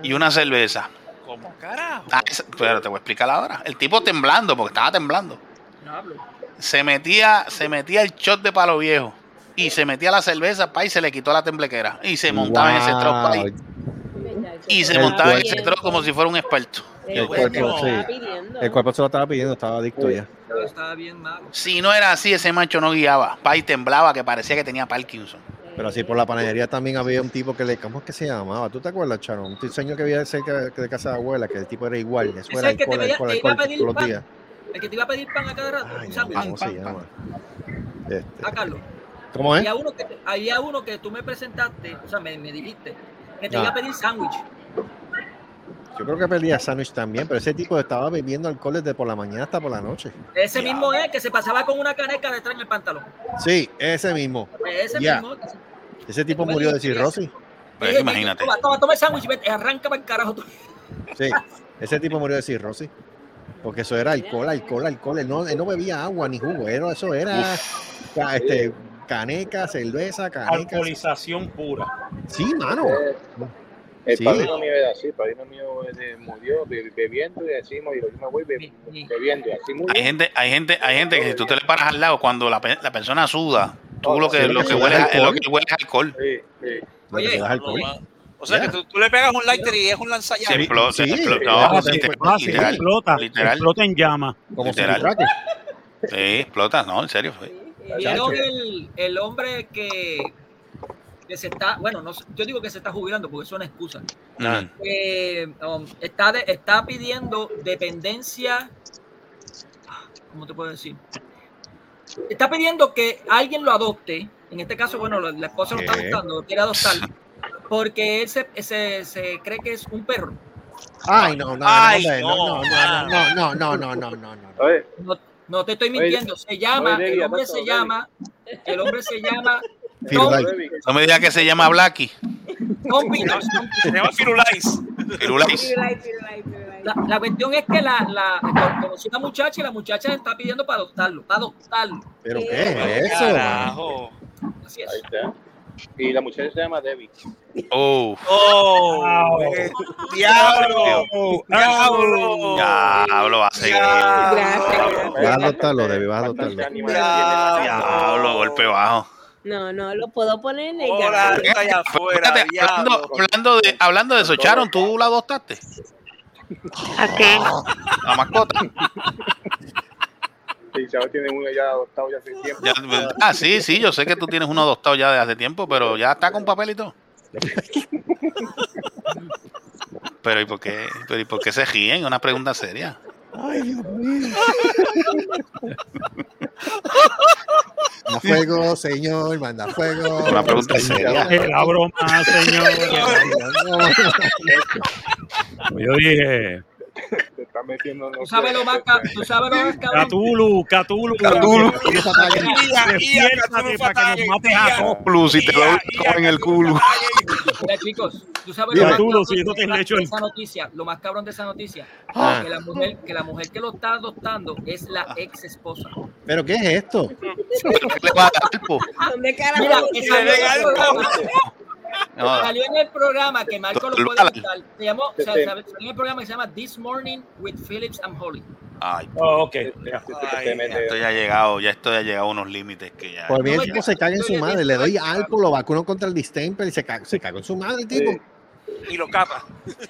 y una cerveza. Como carajo. Ah, pero te voy a explicar ahora. El tipo temblando, porque estaba temblando. No hablo. Se metía, se metía el shot de palo viejo y se metía la cerveza, pa, y se le quitó la temblequera. Y se montaba en ese trozo, y- se El montaba en ese trozo como si fuera un experto. El cuerpo, sí. El cuerpo se lo estaba pidiendo, estaba adicto ya. Yo estaba bien malo. Si no era así, ese macho no guiaba. Pa, y temblaba, que parecía que tenía Parkinson. Pero así por la panadería también había un tipo que le. ¿Cómo es que se llamaba? ¿Tú te acuerdas, Charo? Un señor que había cerca de casa de abuela, que el tipo era igual. Eso era es el que te alcohol, veía- alcohol, te iba a pedir todos los pan. días. El que te iba a pedir pan a cada rato. Ay, no. ¿Cómo se llama? Este, Ah, Carlos. ¿Cómo es? Había uno, que, había uno que tú me presentaste, o sea, me, me dijiste, que te iba a pedir sándwich. Yo creo que pedía sándwich también, pero ese tipo estaba bebiendo alcohol desde por la mañana hasta por la noche. Ese mismo es que se pasaba con una caneca detrás en el pantalón. Sí, ese mismo. Ese mismo. Ese tipo murió de cirrosis. Pues Dije, imagínate. Toma, toma, toma el sándwich y vete, arranca para el carajo. tú. Sí, ese tipo murió de cirrosis. Porque eso era alcohol, alcohol, alcohol. Él no, él no bebía agua ni jugo. Era, eso era este, caneca, cerveza, caneca. Alcoholización pura. Sí, mano. El Sí. padrino mío era así, el padrino mío eh, murió be- bebiendo y decimos, y yo me voy be- bebiendo, y así murió. Hay gente, hay gente, hay gente que si tú te le paras al lado, cuando la, la persona suda, tú lo que, sí, lo que huele, es- alcohol. lo que huele es alcohol. Sí, sí. Oye, alcohol. O sea que tú, tú le pegas un lighter y es un Se lanzallamas. explota, sí, explota, ah, no, sí, literal, Ah, sí, literal, explota, literal. explota en llama. Como literal. traque. Sí, explota, no, en serio. sí. ¿Vieron el, el hombre que, que se está, bueno, no, yo digo que se está jubilando porque eso es una excusa. Mm. Eh, um, está, de- está pidiendo dependencia, ¿cómo te puedo decir? Está pidiendo que alguien lo adopte. En este caso, bueno, la, la esposa lo está adoptando, lo quiere adoptar, porque él se, se- se cree que es un perro. Ay, no, no, no, no, no, no, no, no, no, no, no, no, no. Oye, No, no te estoy mintiendo, se llama, oye, el hombre se llama, el hombre se llama No me digas que se llama Blacky. Tom Peters, Se llama Firulais. Firulais. La, la cuestión es que la, la con- conocí a una muchacha y la muchacha está pidiendo para adoptarlo, para adoptarlo. ¿Pero qué es eso? Carajo. Así es. ahí está. Y la muchacha se llama Debbie. Oh, Oh, diablo. Diablo. diablo, va a seguir. Gracias, gracias. Vas a adoptarlo, Debbie, vas a ¿Cuántos adoptarlo. Diablo, golpe bajo. No, no, lo puedo poner en el Hola, allá afuera, Fíjate, hablando, diablo. hablando de, hablando de eso, Charon, ¿tú la adoptaste? ¿A qué? La mascota. Sí, Chavo tiene uno ya adoptado ya hace tiempo. Ya- ah, sí, sí, yo sé que tú tienes uno adoptado ya desde hace tiempo, pero ya está con papel y todo. Pero ¿y por qué, pero, ¿y por qué se ríen? Una pregunta seria. Ay, Dios mío. Manda fuego, señor, manda fuego. Una pregunta seria. La broma, señor. Yo dije, Te están metiendo Tú sabes lo más, tú sabes lo más cabrón. Catulu, Catulu. Catulu. Despiértate para que nos mates a. Plus, si te lo en el culo. Mira, chicos, tú sabes lo más cabrón si de esa- noticia, lo más cabrón de esa noticia, Ah. que la mujer, que la mujer que lo está adoptando es la ex esposa. ¿Pero qué es esto? ¿Dónde carajo? Mira, salió en el programa- No. Salió en el programa que Marco lo puede. Se llamó, o sea, Sí. salió en el programa que se llama This Morning with Phillips and Holly. Ay, Oh, ok. ya esto ya ha llegado, ya esto ya ha llegado a unos límites que ya. Por mí el tipo se caga en su madre, le doy alcohol, lo vacuno contra el distemper y se caga, se caga en su madre el tipo. Y lo capa.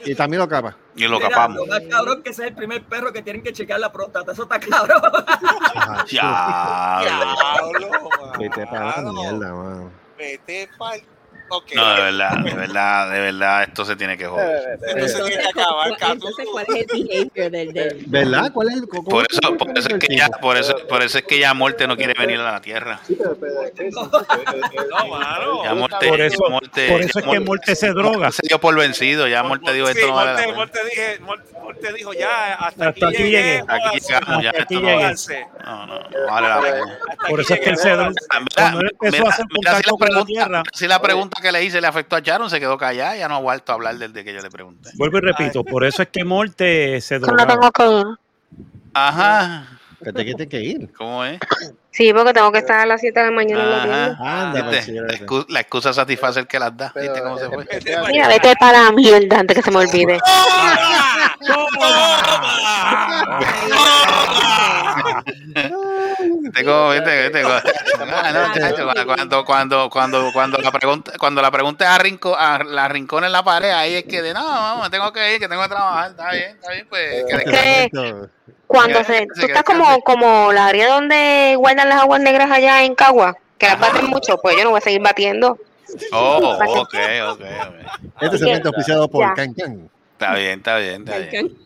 Y también lo capa. Y lo Mira, capamos. Lo más cabrón que ese es el primer perro que tienen que checar la próstata. Eso está cabrón. Ya. Vete para la mierda, mano. Vete pa'l. Ok. No, de verdad, de verdad, de verdad, esto se tiene que joder. Esto se tiene que acabar, Catu. Entonces, ¿cuál es el behavior del, del ¿Verdad? ¿Cuál es el cómo- Por eso, por eso es que ya, por eso, por eso es que ya muerte no quiere venir a la tierra. No, mano. Ya muerte, Por eso, muerte, por eso es que muerte se droga. se dio por vencido, ya muerte dijo Sí, esto no vale. Morte dije- Morte- Morte dijo ya, hasta, Hasta aquí llegué. Aquí llegamos, ya Hasta esto aquí no, llegué. no, no, no vale la pena. Por eso es que él se Mira, cuando él empezó a hacer contacto con la tierra, si la pregunta que le hice le afectó a Sharon, se quedó callada, ya no ha vuelto a hablar desde que yo le pregunté. vuelvo y repito, por eso es que Morte se No drogaba. tengo que ir. Ajá. Que te tienes que ir. ¿Cómo es? Sí, porque tengo que estar a las 7 de la mañana en la tienda. Ajá. Sí, La vete. excu- La excusa satisface el que las da. ¿Viste cómo se fue? Mira, vete para la mierda antes que se me olvide. ¿Viste cómo, viste, viste cómo- Ah, no, cuando, cuando, cuando, cuando la pregunta, cuando la pregunta es a, rinco, a la rincón en la pared, ahí es que de no, vamos, tengo que ir, que tengo que trabajar, está bien, está bien, pues que Que cuando se, Sí, tú estás como, como la área donde guardan las aguas negras allá en Cagua, que las baten mucho, pues yo no voy a seguir batiendo. Oh, ok, ok, ok. Este segmento auspiciado por. Can Can. Está bien, está bien, está bien.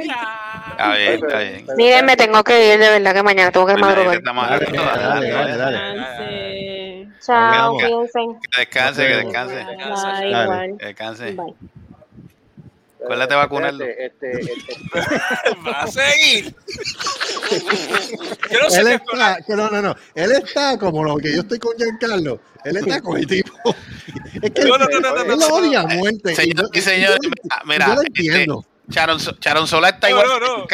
Está bien, está bien. Miren, me tengo que ir, de verdad que mañana tengo que madrugar. está mandando, Dale, dale, dale, dale. dale. Chao, Venga. cuídense. Que descanse, que descanse. Que descanse. Bye. Acuérdate de vacunarlo. Este, este, este, Va a seguir. Yo no sé Él está, que no, no, no. Él está como lo que yo estoy con Giancarlo. Él está con el tipo. Es que No, no, no, no, no, él no, lo no. odia a muerte. y Señor yo- y yo- mira, mira, yo lo este, entiendo. Charon, Charon Sola está igual. no,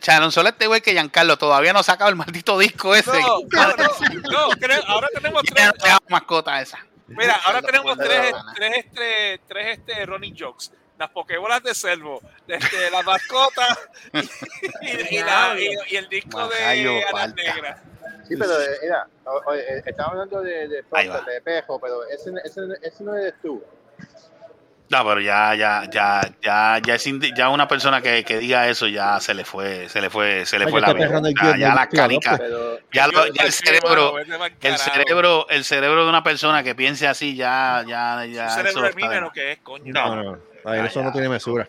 Charon Sola está igual que Giancarlo. Todavía no ha sacado el maldito disco ese. No, no, no, no, creo- ahora tenemos tres. no tenemos mascota esa. Mira, ahora tenemos tres, no. tres, este, tres este, running jokes. Las pokebolas de Selvo, este, la mascota y, y la- y- y el disco Majayo de Alas. Negras. Sí, pero eh, mira, eh, estamos hablando de, de, va. de espejo, pero ese, ese, ese no eres tú. No, pero ya, ya, ya, ya, ya, es ya una persona que, que diga eso ya se le fue, se le fue, se le Ay, fue la el vida. Ya, ya del la tío canica, López. Pero ya, lo- ya el cerebro, el cerebro, el cerebro de una persona que piense así ya, ya, ya. cerebro eso de está- mímero que es, coño. No, no, no. Ay, eso no tiene mesura.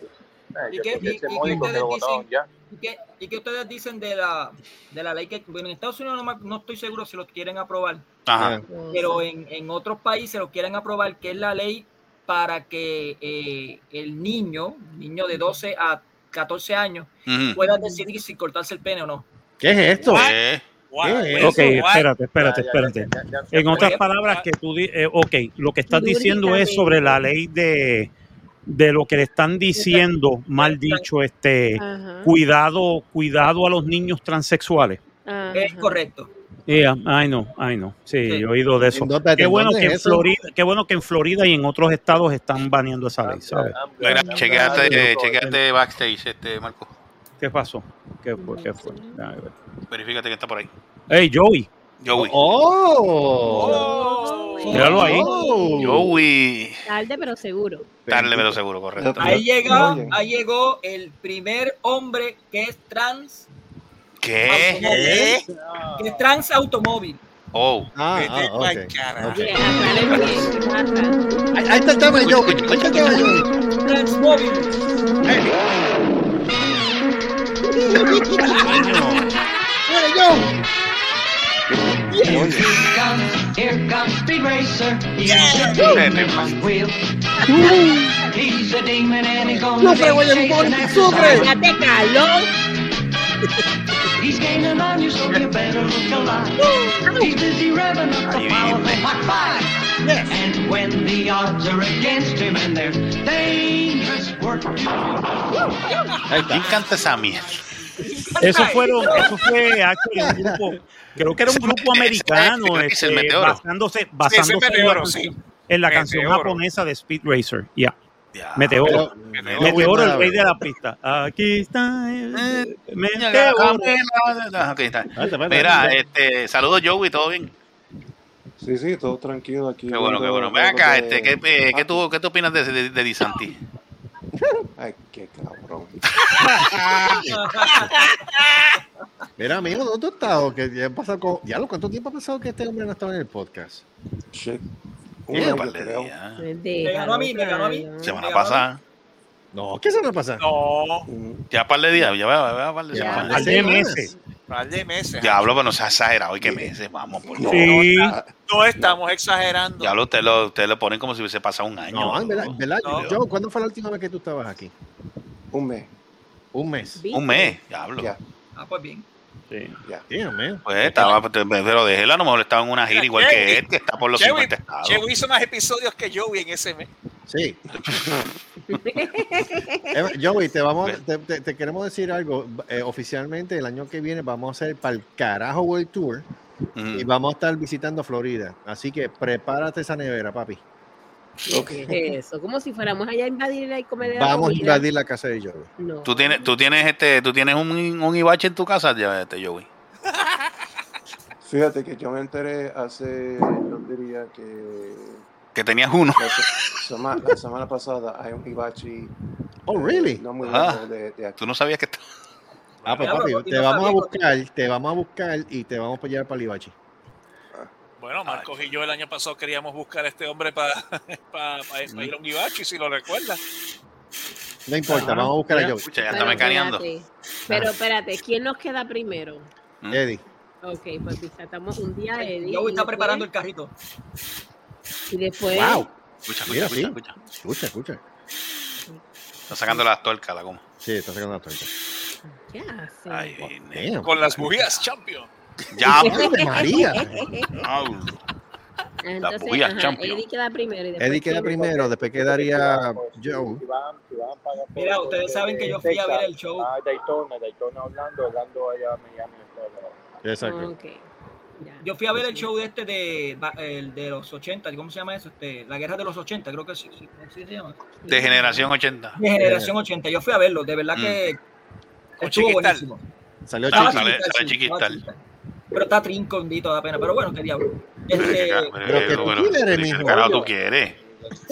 ¿Y qué, y, y lo y qué- y qué ustedes dicen de la, de la ley que bueno, en Estados Unidos no, no estoy seguro si lo quieren aprobar, Ajá. pero en, en otros países lo quieren aprobar, que es la ley para que eh, el niño, niño de 12 a 14 años, Ujú. pueda decidir si cortarse el pene o no. ¿Qué es esto? ¿Qué? ¿Qué? Ok, espérate, espérate, Ya, ya, ya, espérate. ya, ya, ya. En otras palabras, que tú eh, ok, lo que estás diciendo es sobre la ley de, de lo que le están diciendo, mal dicho, este Ajá. cuidado, cuidado a los niños transexuales. Ajá. Es correcto. Yeah, I know, I know. Sí, Sí. yo he oído de eso. ¿En dónde- Qué en bueno que en eso? Florida, qué bueno que en Florida y en otros estados están baneando esa ley, ¿sabes? Chequeate, Ay, chequeate backstage, este Marco. ¿Qué pasó? ¿Qué fue? ¿Qué fue? Verifícate que está por ahí. Hey, Joey, Joey. ¡Oh! míralo ahí. Oh. Joey. Tarde, pero seguro. Tarde, pero seguro, correcto. Ahí llegó, ahí llegó el primer hombre que es trans, ¿Qué? ¿Qué? que es trans automóvil. Oh. Ah, ah. Ahí, ahí está el tema, yo. Ahí está el tema, yo. Transmóvil. ¡Muere yo! Here comes Speed Racer. He's Yeah. the big wheel. He's a demon. He's gaining on you, so you better look alive. He's busy revving up the powerful hot five. And when the odds are against him and there's dangerous work to do. ¿Quién canta esa mierda? Eso fueron, eso fue actually, un grupo, creo que era un grupo americano, este, Meteoro. basándose, basándose en la en la canción japonesa de Speed Racer. Ya. Meteoro. Meteoro. Meteoro, el rey de la pista. Aquí está el Eh, Meteoro. Ok, está. Mira, este, saludos Joey, ¿todo bien? Sí, sí, todo tranquilo aquí. Qué bueno, qué bueno. Ven acá, este, ¿qué, eh, ¿qué, tú, ¿qué tú opinas de, de, de Di Santi? Ay, qué cabrón. Mira, amigo, ¿dónde tú has estado? Que ya han pasado con... Ya, lo ¿cuánto tiempo ha pasado que este hombre no estaba en el podcast? Shit. Un año, año, par de creo. días. Me ganó a mí, me ganó a mí. Semana pasada. No, ¿qué semana pasada? No, Ya par de días, ya va, va, par de Ya, semanas. par de meses. par de meses. Diablo, pero no se ha exagerado. ¿Y qué meses? Vamos, por favor. Sí. No estamos exagerando. Diablo, usted lo, usted lo ponen como si hubiese pasado un año. No, verdad, ¿cuándo fue la última vez que tú estabas aquí? Un mes. Un mes. Un mes, diablo. Ya, Ah, pues bien. Sí. ya. Damn, man. Pues estaba, pero déjelo, a lo mejor estaba en una gira igual Jerry, que él, que está por los Chewy, 50 estados. Chewy hizo más episodios que Joey en ese mes. Sí. Eh, Joey, te, vamos, te, te- te queremos decir algo. Eh, oficialmente, el año que viene vamos a hacer para el carajo World Tour Mm. y vamos a estar visitando Florida. Así que prepárate esa nevera, papi. ¿Qué es eso? Como si fuéramos allá a invadir y comer Vamos a invadir la casa de Joey. No. ¿Tú tienes, tú tienes este, tú tienes un, un Ibache en tu casa, ya, este Joey. Fíjate que yo me enteré hace, yo diría que Que tenías uno. la, se- sema- la semana pasada hay un hibachi Oh, really? no muy Ah. de, de aquí. Tú no sabías que. Ah, pues papi, te vamos a buscar, te vamos a buscar y te vamos a llevar para Libachi. Bueno, Marcos y yo el año pasado queríamos buscar a este hombre para ir a un Ibachi, si lo recuerdas. No importa, vamos a buscar a Joey. Escucha, ya está Pero mecaneando. espérate. Pero espérate, ¿quién nos queda primero? Mm. Eddie. Ok, pues visitamos un día a Eddie. Y está después- preparando el carrito. Y después. Wow. Escucha, Mira, escucha, sí. escucha, escucha. Escucha, escucha. Está sacando las tuercas, la goma. Sí, está sacando la torta. ¿Qué hace? Ay. Con las bujías Champion. Ya. ¡Ave María! Entonces, bujías ajá, champion. Eddie queda primero. Y después Eddie queda primero, después quedaría Joe. Si van, si van para allá Mira, ustedes saben que yo fui a ver el show. Ah, Daytona, Daytona Orlando, Orlando allá Miami. Exacto. Ok. Ya. Yo fui a ver el show de este de, el de los 80, ¿cómo se llama eso? Este, la guerra de los 80, creo que sí, sí, ¿sí se llama. De generación 80. De generación 80. Yo fui a verlo, de verdad que Con estuvo buenísimo. Salió Chiquistal, sí, estaba Chiquistal. Chiquistal. Pero está trincondito, da pena. Pero bueno, qué diablo. Este, Pero que tú quieres, ¿qué mijo. carajo tú quieres?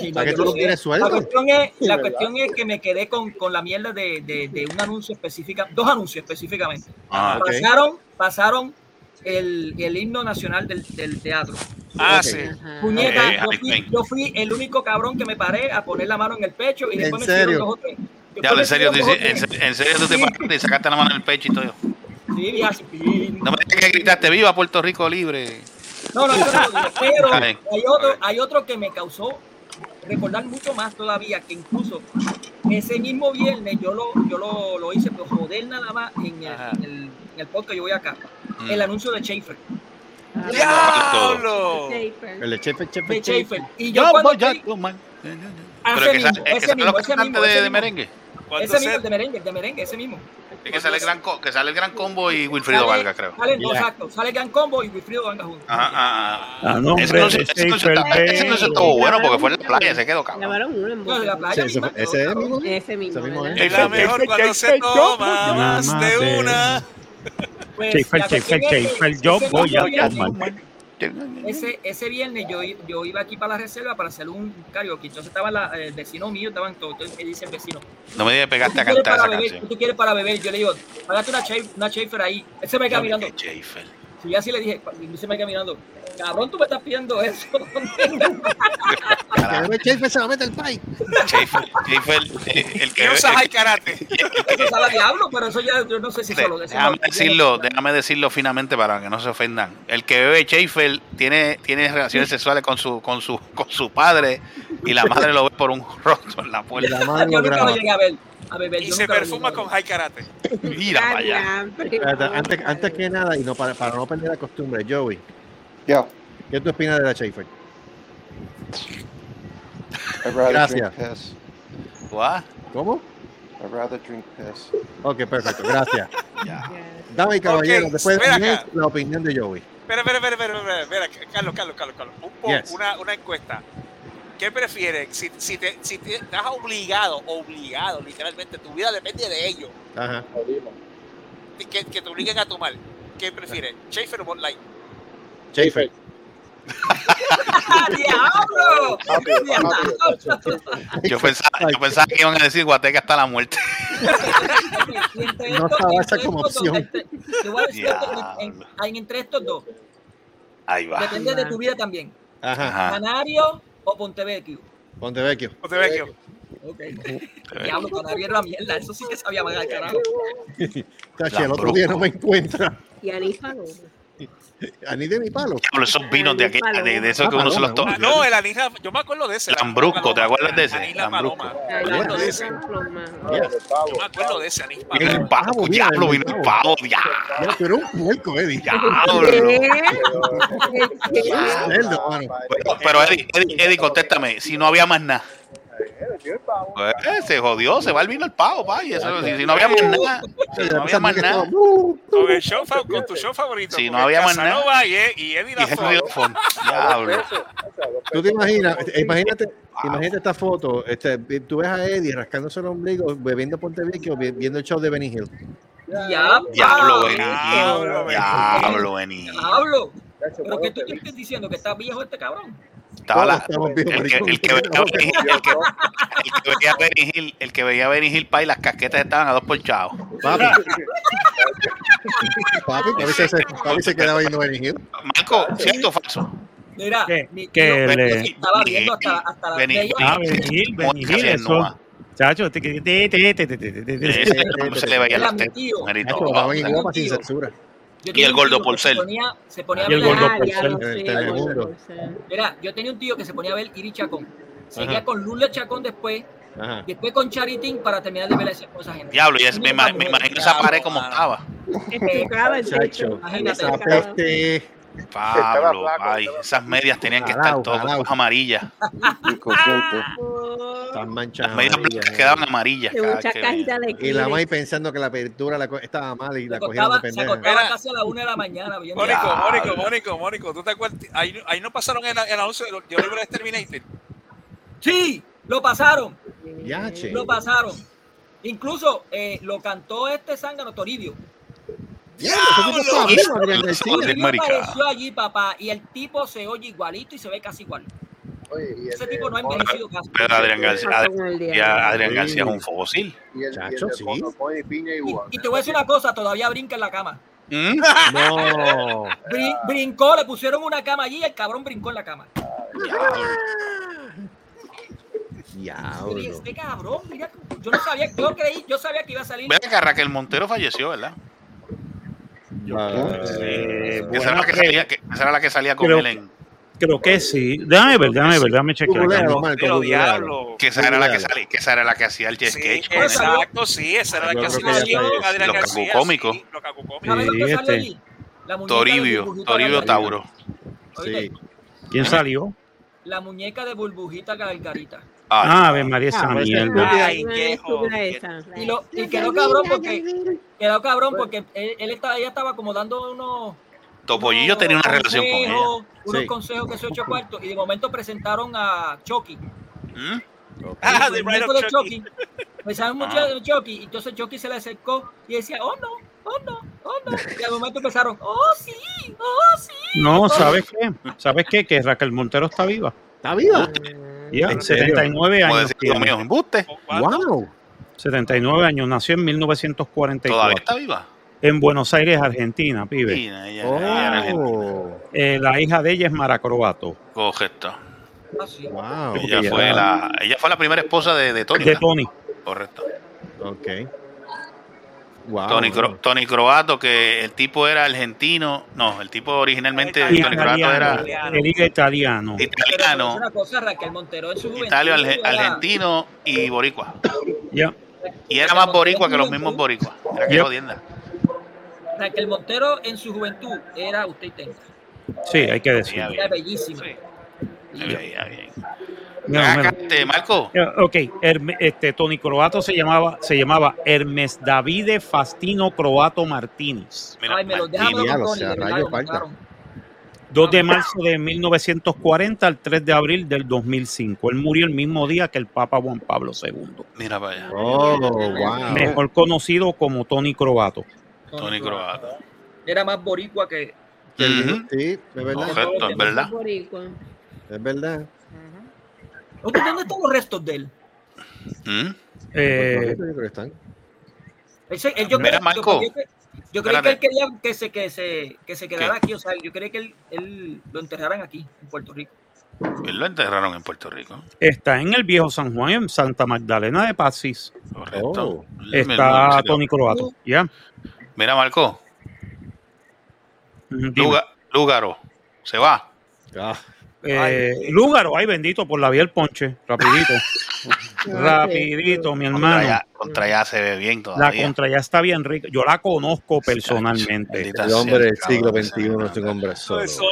La cuestión es, la ¿verdad? cuestión es que me quedé con, con la mierda de, de, de un anuncio específico, dos anuncios específicamente. Ah. Pasaron, pasaron el, el himno nacional del, del teatro. Ah, sí. Puñeta, yo, fui, Kane. yo fui el único cabrón que me paré a poner la mano en el pecho y ¿En después me serio? hicieron dos o tres. Me en serio, en, en serio tú te Sí. paraste y sacaste la mano en el pecho y todo. No me digas que gritaste, viva Puerto Rico libre. No, no, yo no pero hay otro, hay otro que me causó recordar mucho más todavía, que incluso ese mismo viernes yo lo, yo lo, lo hice, pero joder nada más en el, en el, en el podcast que yo voy acá. Mm. El anuncio de Schaefer. ¡Diablo! Shaper. El de De Chefe. Schaefer. Y yo Yo cuando voy. Ah, Pero ese que mismo, ese mismo, ese mismo, de, ese de merengue. Ese se- mismo, de merengue, de merengue, ese mismo. Es que sale el gran, co- que sale el gran combo y Wilfrido Sale- Vargas, creo. Sale, no, Yeah. exacto, sale Gran Combo y Wilfrido Vanga juntos. Ajá, ajá, Ah, ajá. no, Ese hombre, no, ese ese el ese no estuvo bueno porque fue en la playa, se quedó cabrón. En No, de la playa. Sí, ese, misma, mismo. Ese mismo. Ese mismo ¿verdad? es. La mejor cuando se toma más de una. Pues, es que Schaefer, yo voy a tomar. Ese, ese viernes yo, yo iba aquí para la reserva para hacer un karaoke. Entonces estaba la- el vecino mío, estaban todos. Entonces me dice el vecino, No me digas pegaste a ¿tú quieres cantar esa beber? canción. ¿Tú quieres para beber? Yo le digo, págate una, una Schaefer ahí. Él se me queda mirando. Schaefer. Yo así le dije, se me queda mirando. Cabrón, tú me estás pidiendo eso. Chefe se va a meter el pay. Schaefer, Schaefer, eh, el que usa el- high karate. Eso sabe a diablo, pero eso ya yo no sé si de- solo déjame decirlo, déjame decirlo finamente para que no se ofendan. El que bebe Schaefer tiene, tiene relaciones sexuales con su, con su, con su padre Y la madre lo ve por un rostro en la puerta. la madre Yo nunca lo llegué a ver. A beber, Y se perfuma con high karate. Mira para allá. Antes, antes que nada, y no para, para no perder la costumbre, Joey, Yeah. ¿qué tú opinas de la Schaefer? Gracias. drink piss. What? ¿Cómo? I'd rather drink piss. Ok, perfecto, gracias. Dame y caballero, Ok, después la opinión de Joey. Espera, espera, espera, espera, espera, espera, Carlos, Carlos, Carlos, Carlos. Un po- Yes. una, una encuesta. ¿Qué prefieres? Si, si, te, si te estás obligado, obligado, literalmente, tu vida depende de ello, Ajá. que, que te obliguen a tomar, ¿qué prefieres? ¿Schaefer o Bud Light? Schaefer. ¡Diablo! Yo pensaba, yo pensaba que iban a decir Guateca hasta la muerte. No estaba esa como opción. Te voy a decir esto, en, en- en- entre estos dos. Ahí va. Depende de tu vida también. Ajá. Canario o Pontevecchio. Pontevecchio. Montevecchio. Ok. Diablo, Canario era mierda. Eso sí que sabía mal al carajo. Tachi, el otro día no me encuentra. Y Anífalo. A ni de mi palo. Esos vinos de aquí, de, de esos que uno se los toma. Ah, no, el anija, yo me acuerdo de ese. Lambrusco, ¿te acuerdas de ese? Anija Lambrusco. Paloma. Me acuerdo de ese. Yo me acuerdo de ese anís El pavo, diablo, vino el pavo, diablo. Ya, pero un puerco, Eddie. Diablo. Pero, Eddie, Eddie, contéstame, si no había más nada. Pues, se jodió, se va el vino el pavo, pa, y eso, si, si no había más nada, si no había más nada. Con el show, fa- con tu show favorito. Si no había más nada. Y, y Eddie Y Lafont, diablo. Tú te imaginas, imagínate, imagínate esta foto, este, tú ves a Eddie rascándose el ombligo, bebiendo Pontevecchio, vi- viendo el show de Benny Hill. Diablo. Diablo, Benny. Diablo, Diablo, Benny. Diablo. ¿Pero qué tú estás diciendo? ¿Que está viejo este cabrón? Estaba la- el, que, el, que veía a Benny Hill, el, que, el que veía a Benny Hill, el que veía a Benny Hill, pa, y las casquetas estaban a dos por chavo. Papi. Papi, papi se, se- papi se quedaba viendo Benny Hill. Marco, ¿cierto o falso? Mira, ¿Qué? mi Que le- estaba viendo hasta, hasta las Benny- bellas. Ah, Benigil, Benigil, eso. Chacho, te- te- te- te- te- te- te- te- te- Ese no se le veía Era las mi tetas. tío. mujerito. Nacho, daban en Tengo guapa un sin tío. censura. Yo Y el gordo porcel. Se ponía, se ponía a Y el ver gordo porcel. Mira, yo tenía un tío que se ponía a ver Iri Chacón. Seguía Ajá. con Lula Chacón después, Ajá. después con Charitín para terminar de ver esa cosa gente. Diablo, y es- me, me imagino esa pared como estaba. Que tocaba el techo. Imagínate. Pablo, ay, esas medias tenían que estar todas amarillas. Están manchadas. Las medias amarillas, blancas eh. quedaban amarillas. De de Y la. May pensando que la apertura estaba mal y la cogieron de pendeja. casi a la una de la mañana viendo. Mónico. Mónico, Mónico, Mónico, ¿tú te acuerdas? Ahí, ahí no pasaron el, el anuncio de, de Oliver Terminator. Sí, lo pasaron, Ya, che. lo pasaron. Incluso eh, lo cantó este zángano Toribio. Apareció allí, papá, y el tipo se oye igualito y se ve casi igual. Ese tipo no ha envejecido casi. Pero Adrián García, Adrián, García es un fósil. Y el, Chacho, sí. te voy a decir una cosa, todavía brinca en la cama. ¿Mm? No. Brin- brincó, le pusieron una cama allí y el cabrón brincó en la cama. Diablo. este cabrón, mira, yo no sabía, yo creí, yo sabía que iba a salir. Ven acá, Raquel Montero falleció, ¿verdad? Eh, esa era la que, salía, con creo, Creo que sí. Déjame ver, déjame ver, déjame chequear. Que esa era la que salía, que esa era la que hacía el sketch. Sí, exacto, sí, esa era la que hacía el Los cacucómicos. Los cacucómicos. Este. Toribio, Toribio Tauro. Sí. ¿Quién salió? La muñeca de Burbujita Gargarita. Ah, Ave María, esa Ah, pues, mierda. Ay, qué. Y, lo, y quedó cabrón porque quedó cabrón porque él, él estaba, ella estaba como dando unos, Topollillo tenía una relación con ella. consejos, unos Sí. consejos que se ocho cuartos y de momento presentaron a Chucky. ¿Mm? Ah, el de Chucky. Chucky. Pensaban mucho Ah. de Chucky, y entonces Chucky se le acercó y decía, oh no, oh no, oh no. Y al momento empezaron, oh sí, oh sí. No, ¿sabes qué? ¿Sabes qué? Que Raquel Montero está viva. ¿Está viva? Ya, ¿En serio? 79 Como años. tiene. mío, embuste. ¡Wow! 79 años, nació en Todavía 1944 está viva. en Buenos Aires, Argentina, pibe. Sí, ella- ella era argentina. Oh, Eh, la hija de ella es Maracrobato. Correcto. Ah, wow. Ella Ella- fue la, ella fue la primera esposa de, de Tony. De ¿verdad? Tony. Correcto. Ok. Wow. Tony, Cro- Tony Croato, que el tipo era argentino. No, el tipo originalmente, Y Tony Croato era italiano, italiano. italiano, Una cosa, Raquel Montero en su juventud. Italia, arge- era- argentino y boricua. Ya. Y era más boricua que los mismos boricuas. Era que jodienda. Raquel Montero en su juventud era usted y tenga. Sí, hay que decirlo. Era bellísima. Se veía bien. Acá, este, Marco, Eh, Ok, Herme- este, Tony Croato se llamaba, se llamaba Hermes Davide Fastino Croato Martínez. Ay, me lo dejamos con Diablo, o Tony, sea, de verdad, rayo lo falta. mataron. 2 de marzo de 1940 al 3 de abril del 2005. Él murió el mismo día que el Papa Juan Pablo II. mira para allá. Oh, wow. Mejor conocido como Tony Croato. Tony Croato. Era más boricua que. Ujú. Sí, es verdad. Es verdad. Boricua. Es verdad. ¿Dónde dónde están los restos de él? ¿Mm? Eh, Yo creo que están. Él se- él- yo Mira, creo- Marco. Yo, creo- yo que él quería que se, que se, que se quedara ¿Qué? aquí. O sea, yo creí que él, él lo enterraran aquí, en Puerto Rico. Él lo enterraron en Puerto Rico. está en el viejo San Juan, en Santa Magdalena de Pasis. Correcto. Oh. Está. Tony Croato. Ya. Mira, Marco. Luga- Lúgaro, se va. Ah, Eh, Lúgaro, ay bendito, por la vía del ponche, rapidito. rapidito, mi Contra hermano. contra allá se ve bien La todavía. contra ya está bien rica. Yo la conozco personalmente. Maldita el hombre del siglo. XXI es un hombre solo. Eso.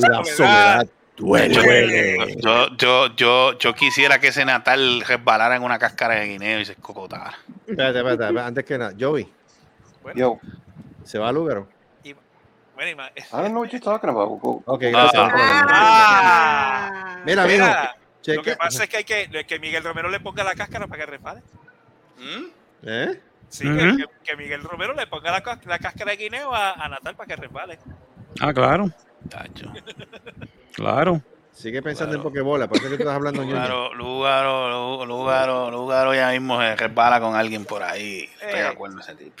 La soledad duele. Yo, yo, yo, yo quisiera que ese Natal resbalara en una cáscara de guineo y se escocotara. Espérate, espérate, espérate, antes que nada, Joey, Yo, ¿se va a Lugaro? Bueno, y ma- I don't know what you're talking about. Ok, gracias. Ah. Mira, mijo, Mira, lo cheque. que pasa es que hay que, que Miguel Romero le ponga la cáscara para que resbale. ¿Eh? Sí, Ujú. que, que- que Miguel Romero le ponga la, la cáscara de guineo a, a Natal para que resbale. Ah, claro. Claro. Sigue pensando en Pokébola, por eso que tú estás hablando ñoño. Lugaro, Lugaro, Lu- Lugaro, Lugaro ya mismo se resbala con alguien por ahí. Estoy de Eh. acuerdo ese tipo.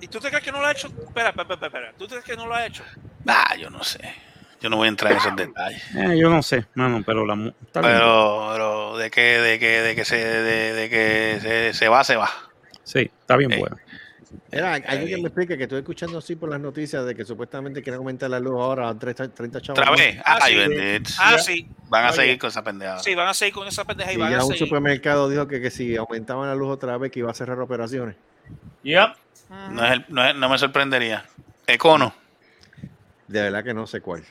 ¿Y tú te crees que no lo ha hecho? Espera, espera, espera, espera. ¿Tú te crees que no lo ha hecho? Ah, yo no sé. Yo no voy a entrar en esos detalles. Eh, yo no sé, mano, pero la. Pero, pero de que, de que, de que se, de, de que se, se va, se va. Sí, está bien Eh, bueno. Mira, alguien que me explique que estoy escuchando así por las noticias de que supuestamente quieren aumentar la luz ahora a 30, 30 chavos. Otra vez. Ah, Ay, bendito. Ah, sí. Van a Oye. seguir con esa pendejada. Sí, van a seguir con esa pendeja y Y van ya a un seguir. supermercado dijo que, que si aumentaban la luz otra vez que iba a cerrar operaciones. No, es el- no, es- no me sorprendería. Econo. De verdad que no sé cuál.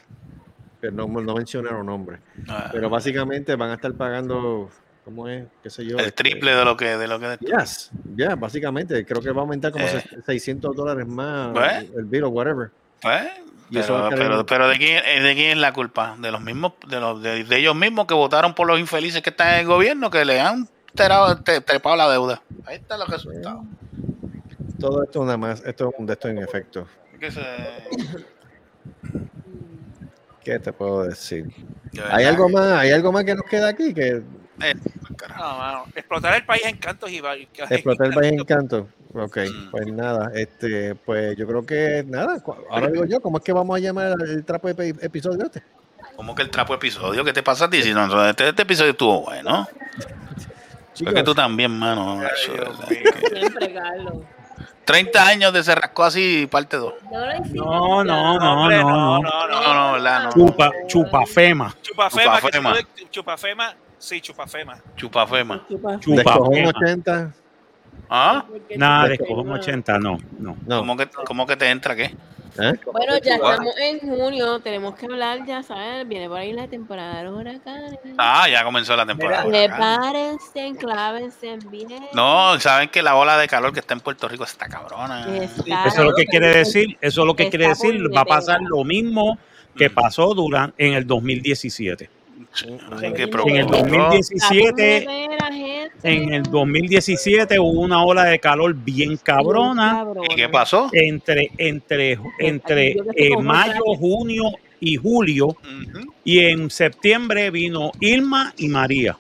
Pero no, no mencionaron nombres. Ah. Pero básicamente van a estar pagando, ¿cómo es? ¿Qué sé yo? El este, triple de lo que de lo que Yes, ya, básicamente. Creo que va a aumentar como Eh. 600 dólares más Pues. el bill o whatever. Va pero, pero, de quién eh, de quién es la culpa de los mismos de los de, de ellos mismos que votaron por los infelices que están en el gobierno que le han terado- te- trepado la deuda ahí están los resultados Todo esto nada más, esto es un de esto en efecto. Se- ¿Qué te puedo decir? de ¿Hay algo más? ¿Hay algo más que nos queda aquí? Que eh, No, mano. Explotar el país en cantos y explotar el país en canto. Ok, Mm. pues nada, este, pues yo creo que nada. Ahora digo yo, ¿cómo es que vamos a llamar el trapo de epi- episodio este? ¿Cómo que el trapo episodio? ¿Qué te pasa a ti? Si no, este, este episodio estuvo bueno. Chicos, Porque tú también, mano. macho, Siempre, Carlos. 30 años de Cerrasco así, parte 2. No. No, no, no, no, no, no. no, no. No, no, no. Que chupafema, sí, chupafema. Chupafema. Chupa. Descojón Chupafema. 80. ¿Ah? Nada, tú- de cojón 80, no, no. No. ¿Cómo que, ¿Cómo que te entra qué? ¿eh? Bueno, ya estamos en junio, tenemos que hablar, ya sabes, viene por ahí la temporada de los huracanes. Ah, ya comenzó la temporada. Prepárense, enclávense bien. No, saben que la ola de calor que está en Puerto Rico está cabrona. Está- Eso es lo que quiere decir, eso es lo que quiere decir, va a pasar lo mismo que pasó durante en el 2017. Así que En el preocupó. 2017, Está puñetera, gente. en el 2017 hubo una ola de calor bien cabrona. ¿Y qué pasó? entre entre entre eh, mayo, junio y julio y en septiembre vino Irma y María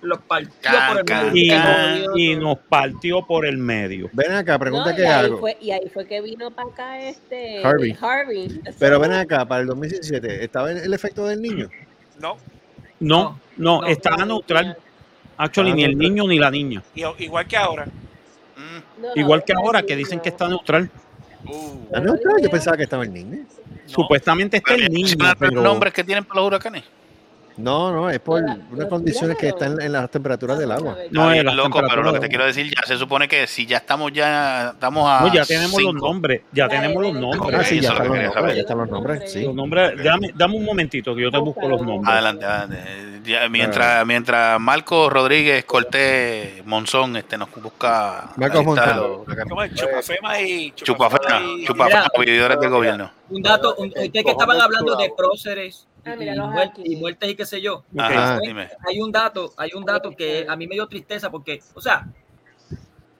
Los partió Can, por el can, medio. y, can. nos, y nos partió por el medio. Ven acá, pregunta No, que y, ahí hago. fue, y ahí fue que vino para acá este Harvey. Harvey. Pero ven acá, para el 2017, ¿estaba el, el efecto del niño? No. No, no, no, estaba no, neutral. Actually, ni el neutral. niño ni la niña. Y- igual que ahora. Igual que ahora que dicen que está neutral. Ah, no, claro, yo pensaba que estaba el niño. Supuestamente está el niño, ¿Son los pero nombres que tienen para los huracanes? No, no, es por unas condiciones que están en las temperaturas del agua. No, es loco, pero lo que te quiero decir, ya se supone que si ya estamos ya estamos a No, ya tenemos los nombres, ya tenemos los nombres. Ah, sí, ya están los nombres, saber. ya están los nombres, sí. Los nombres, dame, dame un momentito que yo te busco los nombres. Adelante, adelante. Ya, mientras, mientras Marco Rodríguez Cortés Monzón este, nos busca Marcos Monzón. Chupafema y Chupafema, Chupafema, Mira. vividores del gobierno. Un dato, un- ustedes que estaban hablando de próceres y, Ah, mira, y muer- aquí. y muertes y qué sé yo. Ajá, Hay- dime. Hay un dato, hay un dato que a mí me dio tristeza porque, o sea,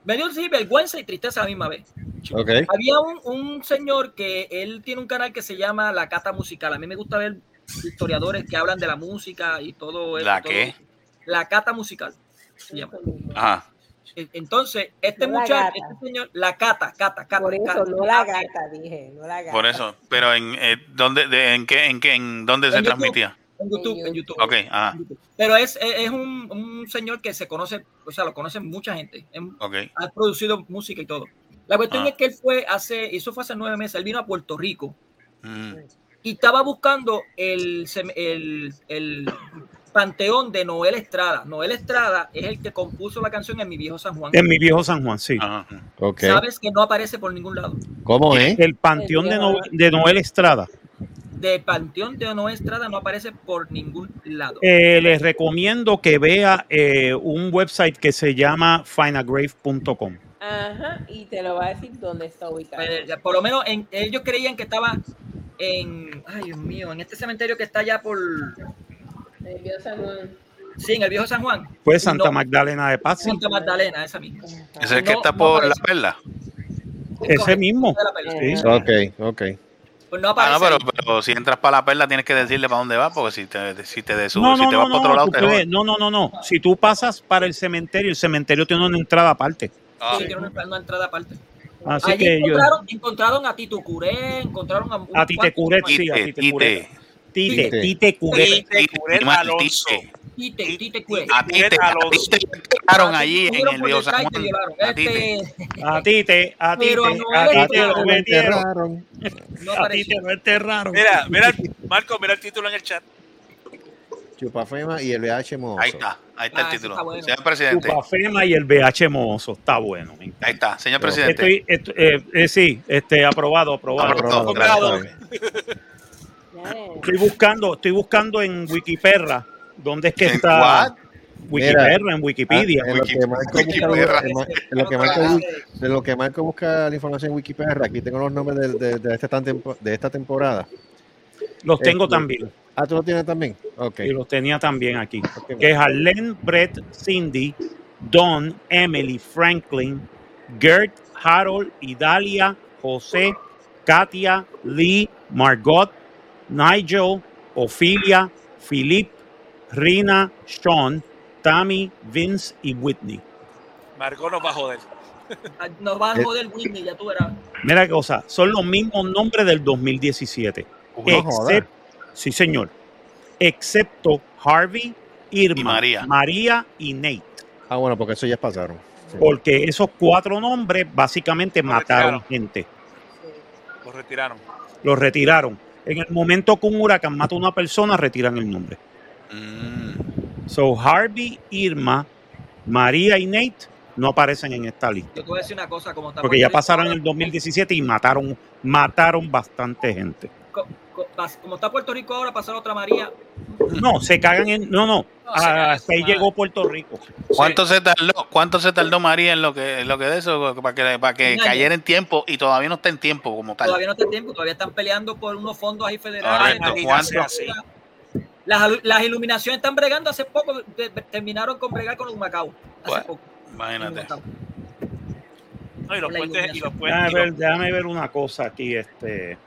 me dio sí, vergüenza y tristeza a la misma vez. Ok. Había un, un señor que él tiene un canal que se llama La Cata Musical. A mí me gusta ver historiadores que hablan de la música y todo eso. ¿La todo. qué? La Cata Musical. se llama. Ajá. E- Entonces, este No muchacho, este señor, la cata, cata, cata. Por eso, cata. no la gata, dije, no la gata. Por eso. Pero en eh, dónde, de- en qué, en qué, en dónde se YouTube. transmitía. En YouTube, en YouTube. Ok, ajá. Pero es, es es un, un señor que se conoce, o sea, lo conoce mucha gente. Ha producido música y todo. La cuestión Ah. es que él fue hace, eso fue hace nueve meses, él vino a Puerto Rico Mm. y estaba buscando el, el panteón de Noel Estrada. Noel Estrada es el que compuso la canción En mi viejo San Juan. En mi viejo San Juan, sí. Sabes que no aparece por ningún lado. ¿Cómo es? El panteón de, No- de Noel Estrada. De panteón de Noel Estrada no aparece por ningún lado. Eh, les recomiendo que vea eh, un website que se llama finagrave.com. Ajá, y te lo va a decir dónde está ubicado. Eh, por lo menos en- ellos creían que estaba en, ay Dios mío, en este cementerio que está allá por, El viejo San Juan. sí, en el viejo San Juan. Fue Y Santa no- Magdalena de Paz. Santa Magdalena, esa misma. Ese es el que No- está no por la perla. Ese mismo. Sí. Ok, ok. Pues no Ah, no, pero, pero si entras para la perla tienes que decirle para dónde vas, porque si te, si te de No, si no, te no, vas para otro no, lado, te no, no, no, no. Si tú pasas para el cementerio, el cementerio tiene una entrada aparte. Ah. Sí, tiene una, una entrada aparte. Así Allí que yo, encontraron, encontraron a Tito Curé, encontraron a, a ti te cuantos curé, sí, a ti te curé. Tite, Tite. Tite. Tite Curet Animal, Alonso. tite. Tite, Tite Curé. A ti te, a ti te enterraron allí en el detrás San Juan. violaron. A ti te- Este, A Tite, a Tite, a Tite Tite, lo metieron. A. Tite lo enterraron. Mira, mira, Marco, mira el título en el chat. Chupafema y el VH Mozo. Ahí está, ahí está Ah, el título. está bueno. Señor presidente, Fema y el BH Mozo. Está bueno. ahí está, señor presidente. Estoy, esto- eh, eh, sí, este, aprobado, aprobado. Aprobado, Aprobado, gracias. Estoy buscando, estoy buscando en Wikipedia dónde es que ¿En está what? Wikipedia, Mira, en Wikipedia. Ah, en, lo que Marco busca, Wikipedia. en ma- en lo que Marco bu- en lo que Marco busca la información en Wikipedia, aquí tengo los nombres de, de, de esta, de esta temporada. Los tengo Este, también. Ah, ¿tú lo tienes también? Ok. Y los tenía también aquí. Que es Arlene, Brett, Cindy, Don, Emily, Franklin, Gert, Harold, Idalia, José, Katia, Lee, Margot, Nigel, Ophelia, Philip, Rina, Sean, Tammy, Vince y Whitney. Margot nos va a joder. Ah, Nos va a Eh. joder Whitney, ya tú verás. Mira qué cosa, son los mismos nombres del 2017. No jodas. Excep- sí, señor. Excepto Harvey, Irma, Y María. María y Nate. Ah, bueno, porque eso ya pasaron. Sí. Porque esos cuatro nombres básicamente Lo mataron retiraron. gente. Lo retiraron. Los retiraron. En el momento que un huracán mata a una persona, retiran el nombre. Mm, So Harvey, Irma, María y Nate no aparecen en esta lista. Yo te voy a decir una cosa, como está Porque ya pasaron en el 2017 y mataron, mataron bastante gente. Como está Puerto Rico ahora, pasar otra María. No, se cagan en. No, no. No, en Hasta ahí llegó Puerto Rico. ¿Cuánto se tardó? ¿Cuánto se tardó María en lo que, en lo que de eso para que para que cayera en tiempo y todavía no está en tiempo como tal? Todavía no está tiempo, todavía están peleando por unos fondos ahí federales. Las, las iluminaciones están bregando hace poco, de- de- terminaron con bregar con los Macao. Hace Bueno, poco. Imagínate. No, y los puentes, y los Déjame puentes. y ver, déjame ver una cosa aquí. Este.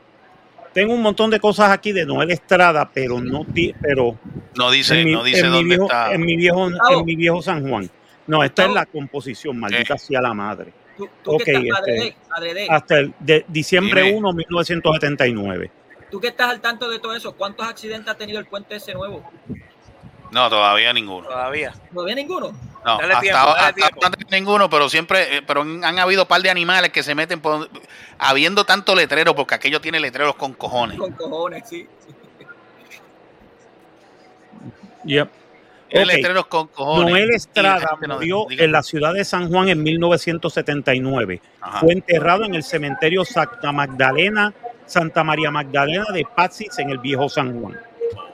Tengo un montón de cosas aquí de Noel Estrada, pero no di- pero No dice, mi, no dice en mi dónde viejo, está. en mi viejo, Gustavo. en mi viejo San Juan. No, esta es la composición, maldita sea la madre. Tú, tú Ok, que estás, este, adrede, adrede, Hasta el de diciembre Dime. 1, 1979. tú que estás al tanto de todo eso, ¿cuántos accidentes ha tenido el puente ese nuevo? No, todavía ninguno. Todavía. ¿No había ninguno? No, Dale hasta, tiempo, dale hasta ninguno, pero siempre, eh, pero han han habido par de animales que se meten por, habiendo tanto letrero, porque aquello tiene letreros con cojones. Con cojones, sí. Yep. Tiene Ok. letreros con cojones. Noel Estrada no- murió en la ciudad de San Juan en 1979. Ajá. Fue enterrado en el cementerio Santa Magdalena, Santa María Magdalena de Patsis en el viejo San Juan.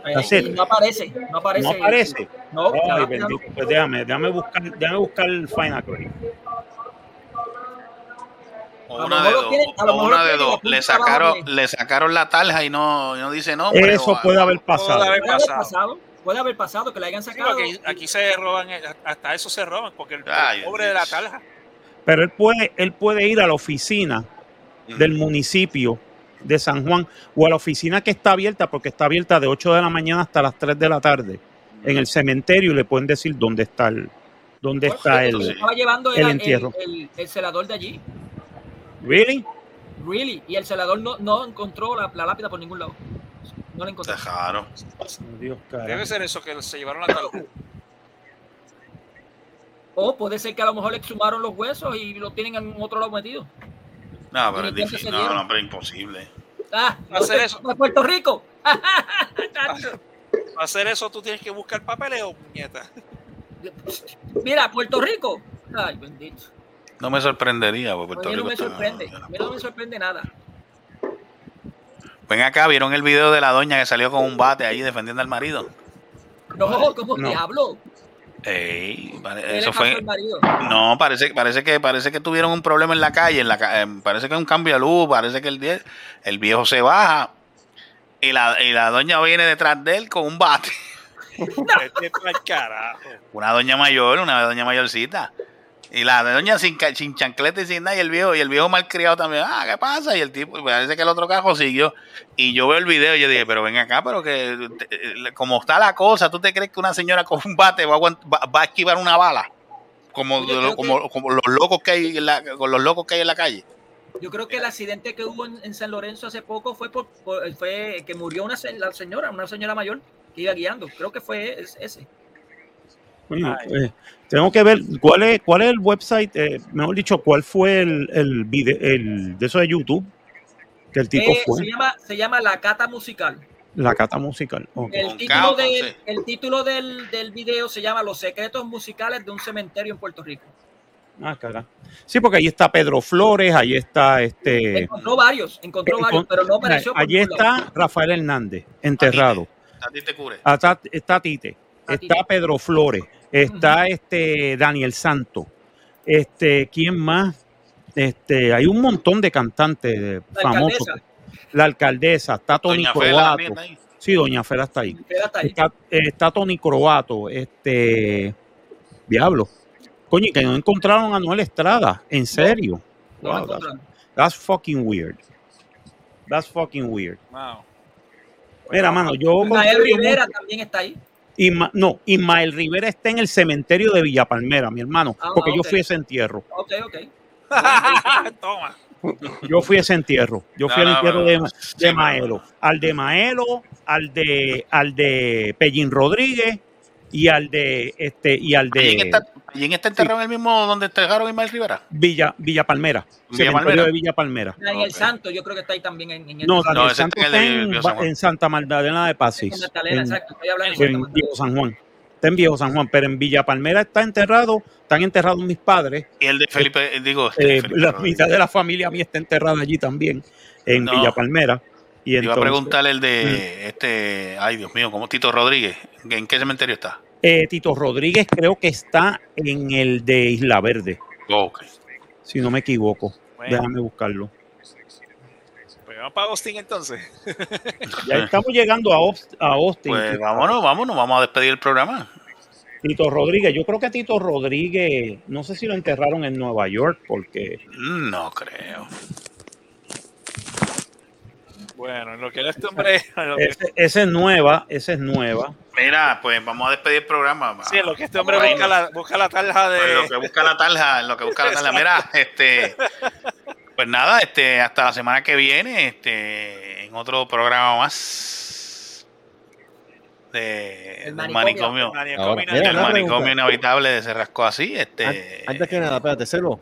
Eh, no aparece, no aparece. No aparece. No, Ay, bendito. Pues déjame, déjame buscar, déjame buscar el Final. O lo una de dos. tienen- o una de dos. la Le sacaron, le sacaron la tarja y no, y no dice nombre. Eso o- puede haber pasado. Puede haber pasado. Puede haber pasado que le hayan sacado. aquí se roban, eh, hasta eso se roban, porque el, Ay, el pobre de la talja. Pero él puede, él puede ir a la oficina del municipio de San Juan o a la oficina que está abierta, porque está abierta de 8 de la mañana hasta las 3 de la tarde en el cementerio y le pueden decir dónde está el, dónde está el, estaba llevando el el, entierro. el- el celador de allí. ¿Really? Really. Y el celador no, no encontró la, la lápida por ningún lado. No la encontró. Dejaron. Dios, Debe ser eso, que se llevaron la talja. O puede ser que a lo mejor le exhumaron los huesos y lo tienen en otro lado metido. No, pero es ¿Y cuánto difícil. No, no, pero imposible. Ah, Hacer eso. de Puerto Rico. Para hacer eso tú tienes que buscar papeles o puñeta. Mira, Puerto Rico. Ay, bendito. No me sorprendería. porque A Puerto mí no Rico me está- sorprende. A mí no me sorprende nada. Ven acá, ¿vieron el video de la doña que salió con un bate ahí defendiendo al marido? No, como No. diablo. Ey, pare- ¿Qué le eso fue. No, parece, parece que parece que tuvieron un problema en la calle, en la, em, parece que un cambio de luz, parece que el, el viejo se baja y la, y la doña viene detrás de él con un bate. Carajo. Una doña mayor, una doña mayorcita. Y la doña sin, sin chancleta y sin nada, y el viejo, y el viejo malcriado también, ah, ¿qué pasa? Y el tipo, parece que el otro cajo siguió. Y yo veo el video y yo dije, pero ven acá, pero que te- eh, como está la cosa, ¿tú te crees que una señora con un bate va a, va- va a esquivar una bala? Como, como, como los locos que hay en la, con los locos que hay en la calle. Yo creo que el accidente que hubo en, en San Lorenzo hace poco fue por, por- fue que murió una la señora, una señora mayor que iba guiando. Creo que fue es- ese. Eh, tengo que ver cuál es, cuál es el website, eh, mejor dicho, cuál fue el, el video el, de eso de YouTube que el tipo Eh, fue. se llama se llama La Cata Musical. La cata musical. El título, del, el título del, del video se llama Los secretos musicales de un cementerio en Puerto Rico. Ah, cara. Sí, porque ahí está Pedro Flores, ahí está este. Encontró varios, encontró varios, pero no apareció por Allí está Rafael Hernández, enterrado. A ti te cure. Ah, Está, está Tite, está Pedro Flores, está este Daniel Santo, este, ¿quién más? Este, hay un montón de cantantes La famosos. alcaldesa. La alcaldesa, está Tony Croato. Sí, Doña Fela está ahí. Fela está ahí. Está, está Tony Croato, este Diablo. Coño, que no encontraron a Noel Estrada, en serio. No that's, fucking weird. That's fucking weird. Wow. Mira, mano, yo confío Rivera también está ahí. Isma- no, Ismael Rivera está en el cementerio de Villa Palmera, mi hermano, Ah, porque yo fui a ese entierro. Ok, ok. Toma. Yo fui a ese entierro. Yo fui No, al no, entierro no. de, de Sí, Maelo. Al de Maelo, al de, al de Pellín Rodríguez y al de este y al ¿Allí de está, allí está enterrado en el mismo donde enterraron a Ismael Rivera? Villa, Villa Palmera. Villa Palmera. de Villa Palmera. Daniel Santo, yo creo que está ahí también en, en el No, Daniel ese Santos está en de en, Santa Magdalena de en Pasis. En- exacto. Estoy hablando de Santa en Magdalena. Viejo San Juan. Está en Viejo San Juan, pero en Villa Palmera está enterrado, están enterrados mis padres. Y el de Felipe, digo, este, Eh, Felipe la mitad de la familia mía está enterrada allí también, en No. Villa Palmera. Y Iba a preguntarle el de este, ay Dios mío, ¿cómo Tito Rodríguez? ¿En qué cementerio está? Eh, Tito Rodríguez creo que está en el de Isla Verde, si no me equivoco. Bueno. Déjame buscarlo. Pues vamos para Austin entonces. Ya estamos llegando a, Aust- a Austin. Pues vámonos, vámonos, vamos a despedir el programa. Tito Rodríguez, yo creo que Tito Rodríguez, no sé si lo enterraron en Nueva York, porque No creo. Bueno, en lo que este hombre. ese es nueva, esa es nueva. Mira, pues vamos a despedir el programa. sí, en lo que este hombre busca la, busca la tarja de. Pues en lo que busca la tarja, en lo que busca la tarja. Mira, este, pues nada, este, hasta la semana que viene, este, en otro programa más. de, del manicomio. manicomio, Ahora, del mira, una manicomio inevitable de se rascó así. Este, An- Antes que nada, espérate, Selvo.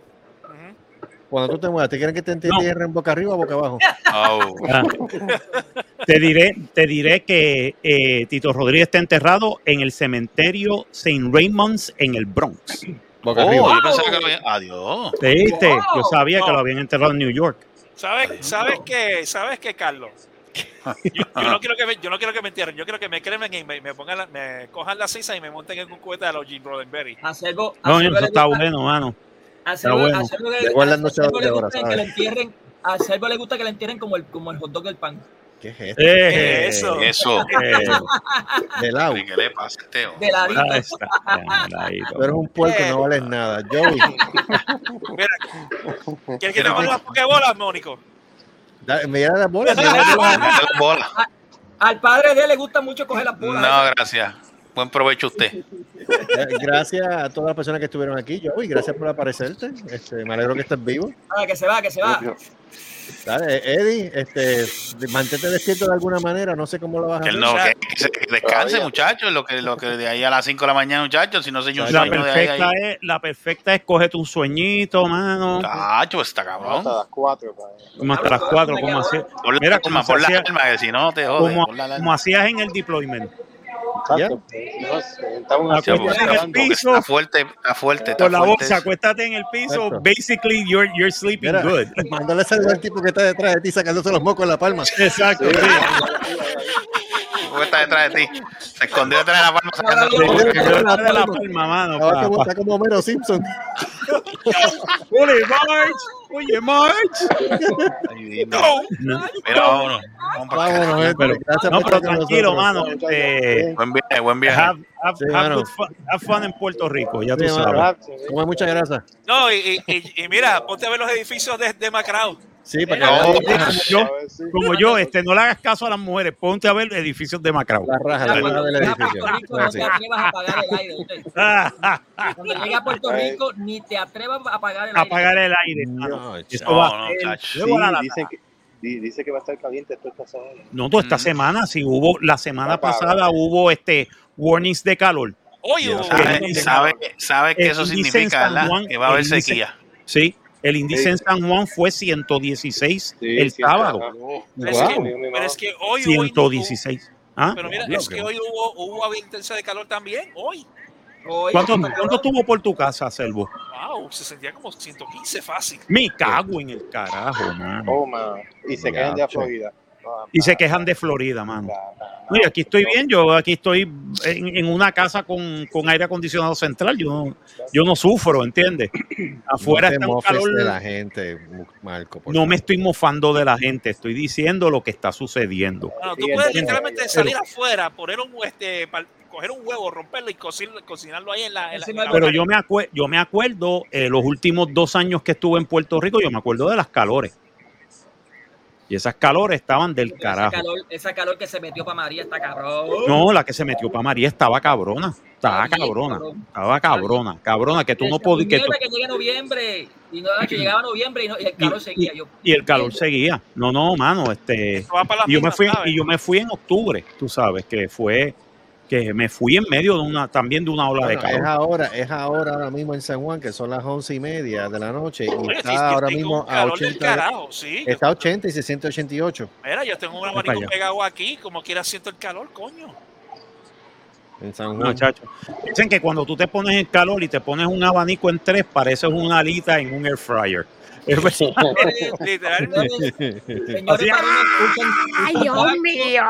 Cuando tú te mueras, ¿te quieren que te entierren boca arriba o boca abajo? oh, Ah. Te diré, te diré que eh, Tito Rodríguez está enterrado en el cementerio St. Raymond's en el Bronx. Boca oh, arriba. yo pensaba que lo había. Adiós. ¿Te? Wow. Yo sabía que lo habían enterrado en New York. ¿Sabes, sabes qué, sabes qué, Carlos? Yo, yo no quiero que me, yo no quiero que me entierren, yo quiero que me cremen y me, me pongan la- me cojan la sisa y me monten en un cohete a los Jim Roddenberry. No, eso está bueno, mano. A Está Selvo- a bueno. Le- a noches Selvo de le gusta que le entierren, a Selvo le gusta que le entierren como el, como el hot dog del pan. ¿Qué es esto? Eh, Eso. Eso. eh, De lado. ¿Qué le pasa a hombre? De ladito. está, está. Tú eres un puerco no vales nada. Joey, Mira, ¿quieres que te ponga las pokebolas, Mónico? da- mira las bolas. Mete las bolas. Al padre de él le gusta mucho coger las bolas. No, gracias. Buen provecho usted. Eh, Gracias a todas las personas que estuvieron aquí, Joey. Gracias por aparecerte. Este, me alegro que estés vivo. Ah, que se va, que se va. Dale, Eddie, este, mantente despierto de alguna manera. No sé cómo lo vas a hacer. no, que, que se- que descanse, muchachos. Lo que, lo que de ahí a las 5 de la mañana, muchachos. Si no se yo un La sueño de ahí. perfecta, ahí. es, la perfecta es cógete un sueñito, mano. Tacho, está cabrón. Hasta las 4. Como hasta las cuatro, como hacía. Por la Mira, alarma, como por la alarma, que si no te jodes. como hacías en el deployment. Exacto. No, pues, en el piso. está fuerte, está fuerte. Está Con la fuerte bolsa, acuéstate en el piso. Exacto. Basically, you're, you're sleeping Mira, good. mándale saludo al tipo que está detrás de ti sacándose los mocos en la palma. Exacto. sí. ¿Cómo está detrás de ti? Se escondió detrás de la palma sacando mocos. de la palma, mano. Ahora pa- está como Homero Simpson. March. Oye, March. No. No, Mira, vámonos. Gente. pero, Gracias no, pero tranquilo, mano. este, Buen viaje, buen viaje. have, have- Sí, have fun, have fun en Puerto Rico, ya tú Sí, mano. sabes. Come mucha grasa. No, y, y, y- y mira, ponte a ver los edificios de, de Macrao. Sí, para que No. vean Como yo, como yo, este, no le hagas caso a las mujeres, ponte a ver edificios de Macrao. la raja, la raja del Cuando edificio. llegue a Puerto Rico, no Sí. te atrevas a apagar el aire. Cuando llegue a Puerto Rico, ni te atrevas a apagar el aire. Apagar el aire. No, Esto No, va a la Sí, lata. dice que, di- dice que va a estar caliente esto esta semana. No, toda esta Mm. semana, si hubo, la semana Papá, pasada hubo este warnings de calor. Oye, ¿Sabe, sabe, sabe que El eso significa, Que va a haber el sequía. Sí, el índice Sí. en San Juan fue 116 Sí, el sábado. ajá. pero es Wow. que, pero es que hoy hubo- 116. ¿Ah? Pero mira, es que hoy hubo, hubo intensa de calor también, hoy. Hoy, ¿Cuánto, cuánto estuvo por tu casa, Selvo? Wow, se sentía como 115 fácil. Me cago en el carajo, mano. Oh, man. Y se Ya, quedan de. Florida. Y se quejan de Florida, mano. no, no, No, y aquí estoy bien, yo aquí estoy en, en una casa con, con aire acondicionado central, yo no, yo no sufro, ¿entiendes? Afuera no te está un calor, de la gente, Marco. por no favor. me estoy mofando de la gente, estoy diciendo lo que está sucediendo. Bueno, tú Sí, puedes entiendo. literalmente salir afuera, poner un este, coger un huevo, romperlo y cocin- cocinarlo ahí en la. En la, en la Pero yo me, acue- yo me acuerdo, eh, los últimos dos años que estuve en Puerto Rico, yo me acuerdo de las calores. Y esas calores estaban del Esa carajo. calor, esa calor que se metió para María está cabrón. No, la que se metió para María estaba cabrona. Estaba cabrona. cabrón. Estaba cabrona. Cabrona, que tú no podías. que tú- "Puñeta, que llegue noviembre. Y no, que llegaba noviembre y, no- y el calor seguía. Yo, y el calor seguía. No, no, mano, este. Esto va para las Y yo me fui, y yo me fui en octubre, tú sabes, que fue, que me fui en medio de una, también de una ola de Bueno, es calor. ahora, es ahora ahora mismo en San Juan, que son las once y media de la noche, y Oye, está ahora mismo a calor del 80, carajo, sí. está a 80 y se siente 88 Mira, yo tengo un abanico pegado aquí, como quiera siento el calor, coño. en San No, Juan. chacho. Dicen que cuando tú te pones en calor y te pones un abanico en tres, pareces una alita en un air fryer. Literalmente. señores, Ay, Dios mío.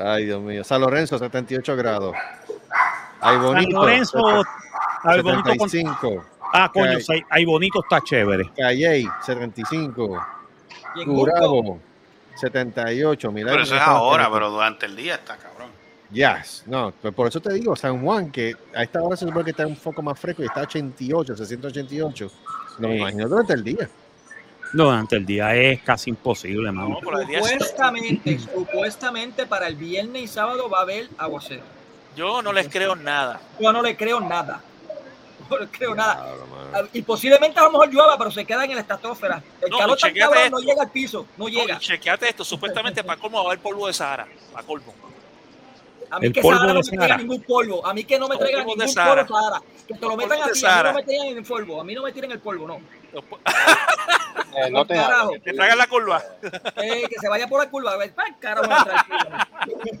Ay, Dios mío. San Lorenzo, 78 grados. Ay, bonito. San Lorenzo, ay, bonito con- 75. ah, coño, Cay- ay, bonito está chévere. Calley, 75. y en Cusco, Curabo, 78. Mira, Pero eso es ahora, pero durante el día está cabrón. Yes, no, pues por eso te digo, San Juan, que a esta hora se supone que está un poco más fresco y está a 88, 688. No me Sí. imagino durante el día. No, durante el día es casi imposible, mano. No. Supuestamente, supuestamente para el viernes y sábado va a haber aguacero. Yo no les creo nada. Yo no le creo nada. No le creo nada. Ah, Y posiblemente a lo mejor llueva, pero se queda en la estratosfera. El No, calor tan cabrón no llega al piso, no No, llega. y chequeate esto, supuestamente para colmo va a haber polvo de Sahara. Para colmo. A mí El que polvo Sahara de no me traiga Sahara. ningún polvo. A mí que no me traigan ningún Sahara. polvo Sahara. Que te lo metan polvos a mí Sahara. no me tiren en el polvo. A mí no me tiren el polvo, no. Eh, no te Carajo. Que traigan la curva. Eh, que se vaya por la curva. Carajo.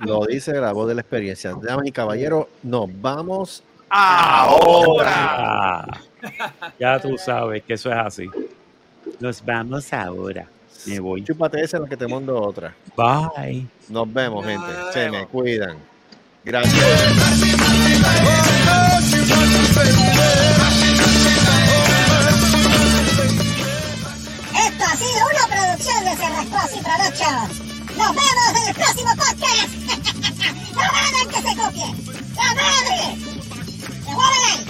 Lo dice la voz de la experiencia. Damas y caballeros, nos vamos Ahora. Ya tú sabes que eso es así. Nos vamos ahora. Me voy. Chúpate esa en la que te mando otra. Bye. Nos vemos, gente. Se me cuidan. Gracias. Nos vemos en el próximo podcast. ¡No hagan que se copie! ¡La madre! ¡Devuelven ahí!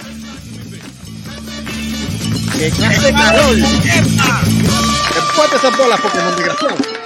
¡Qué clase de calor! ¡Empate esas bolas, Pokémon desgraciado!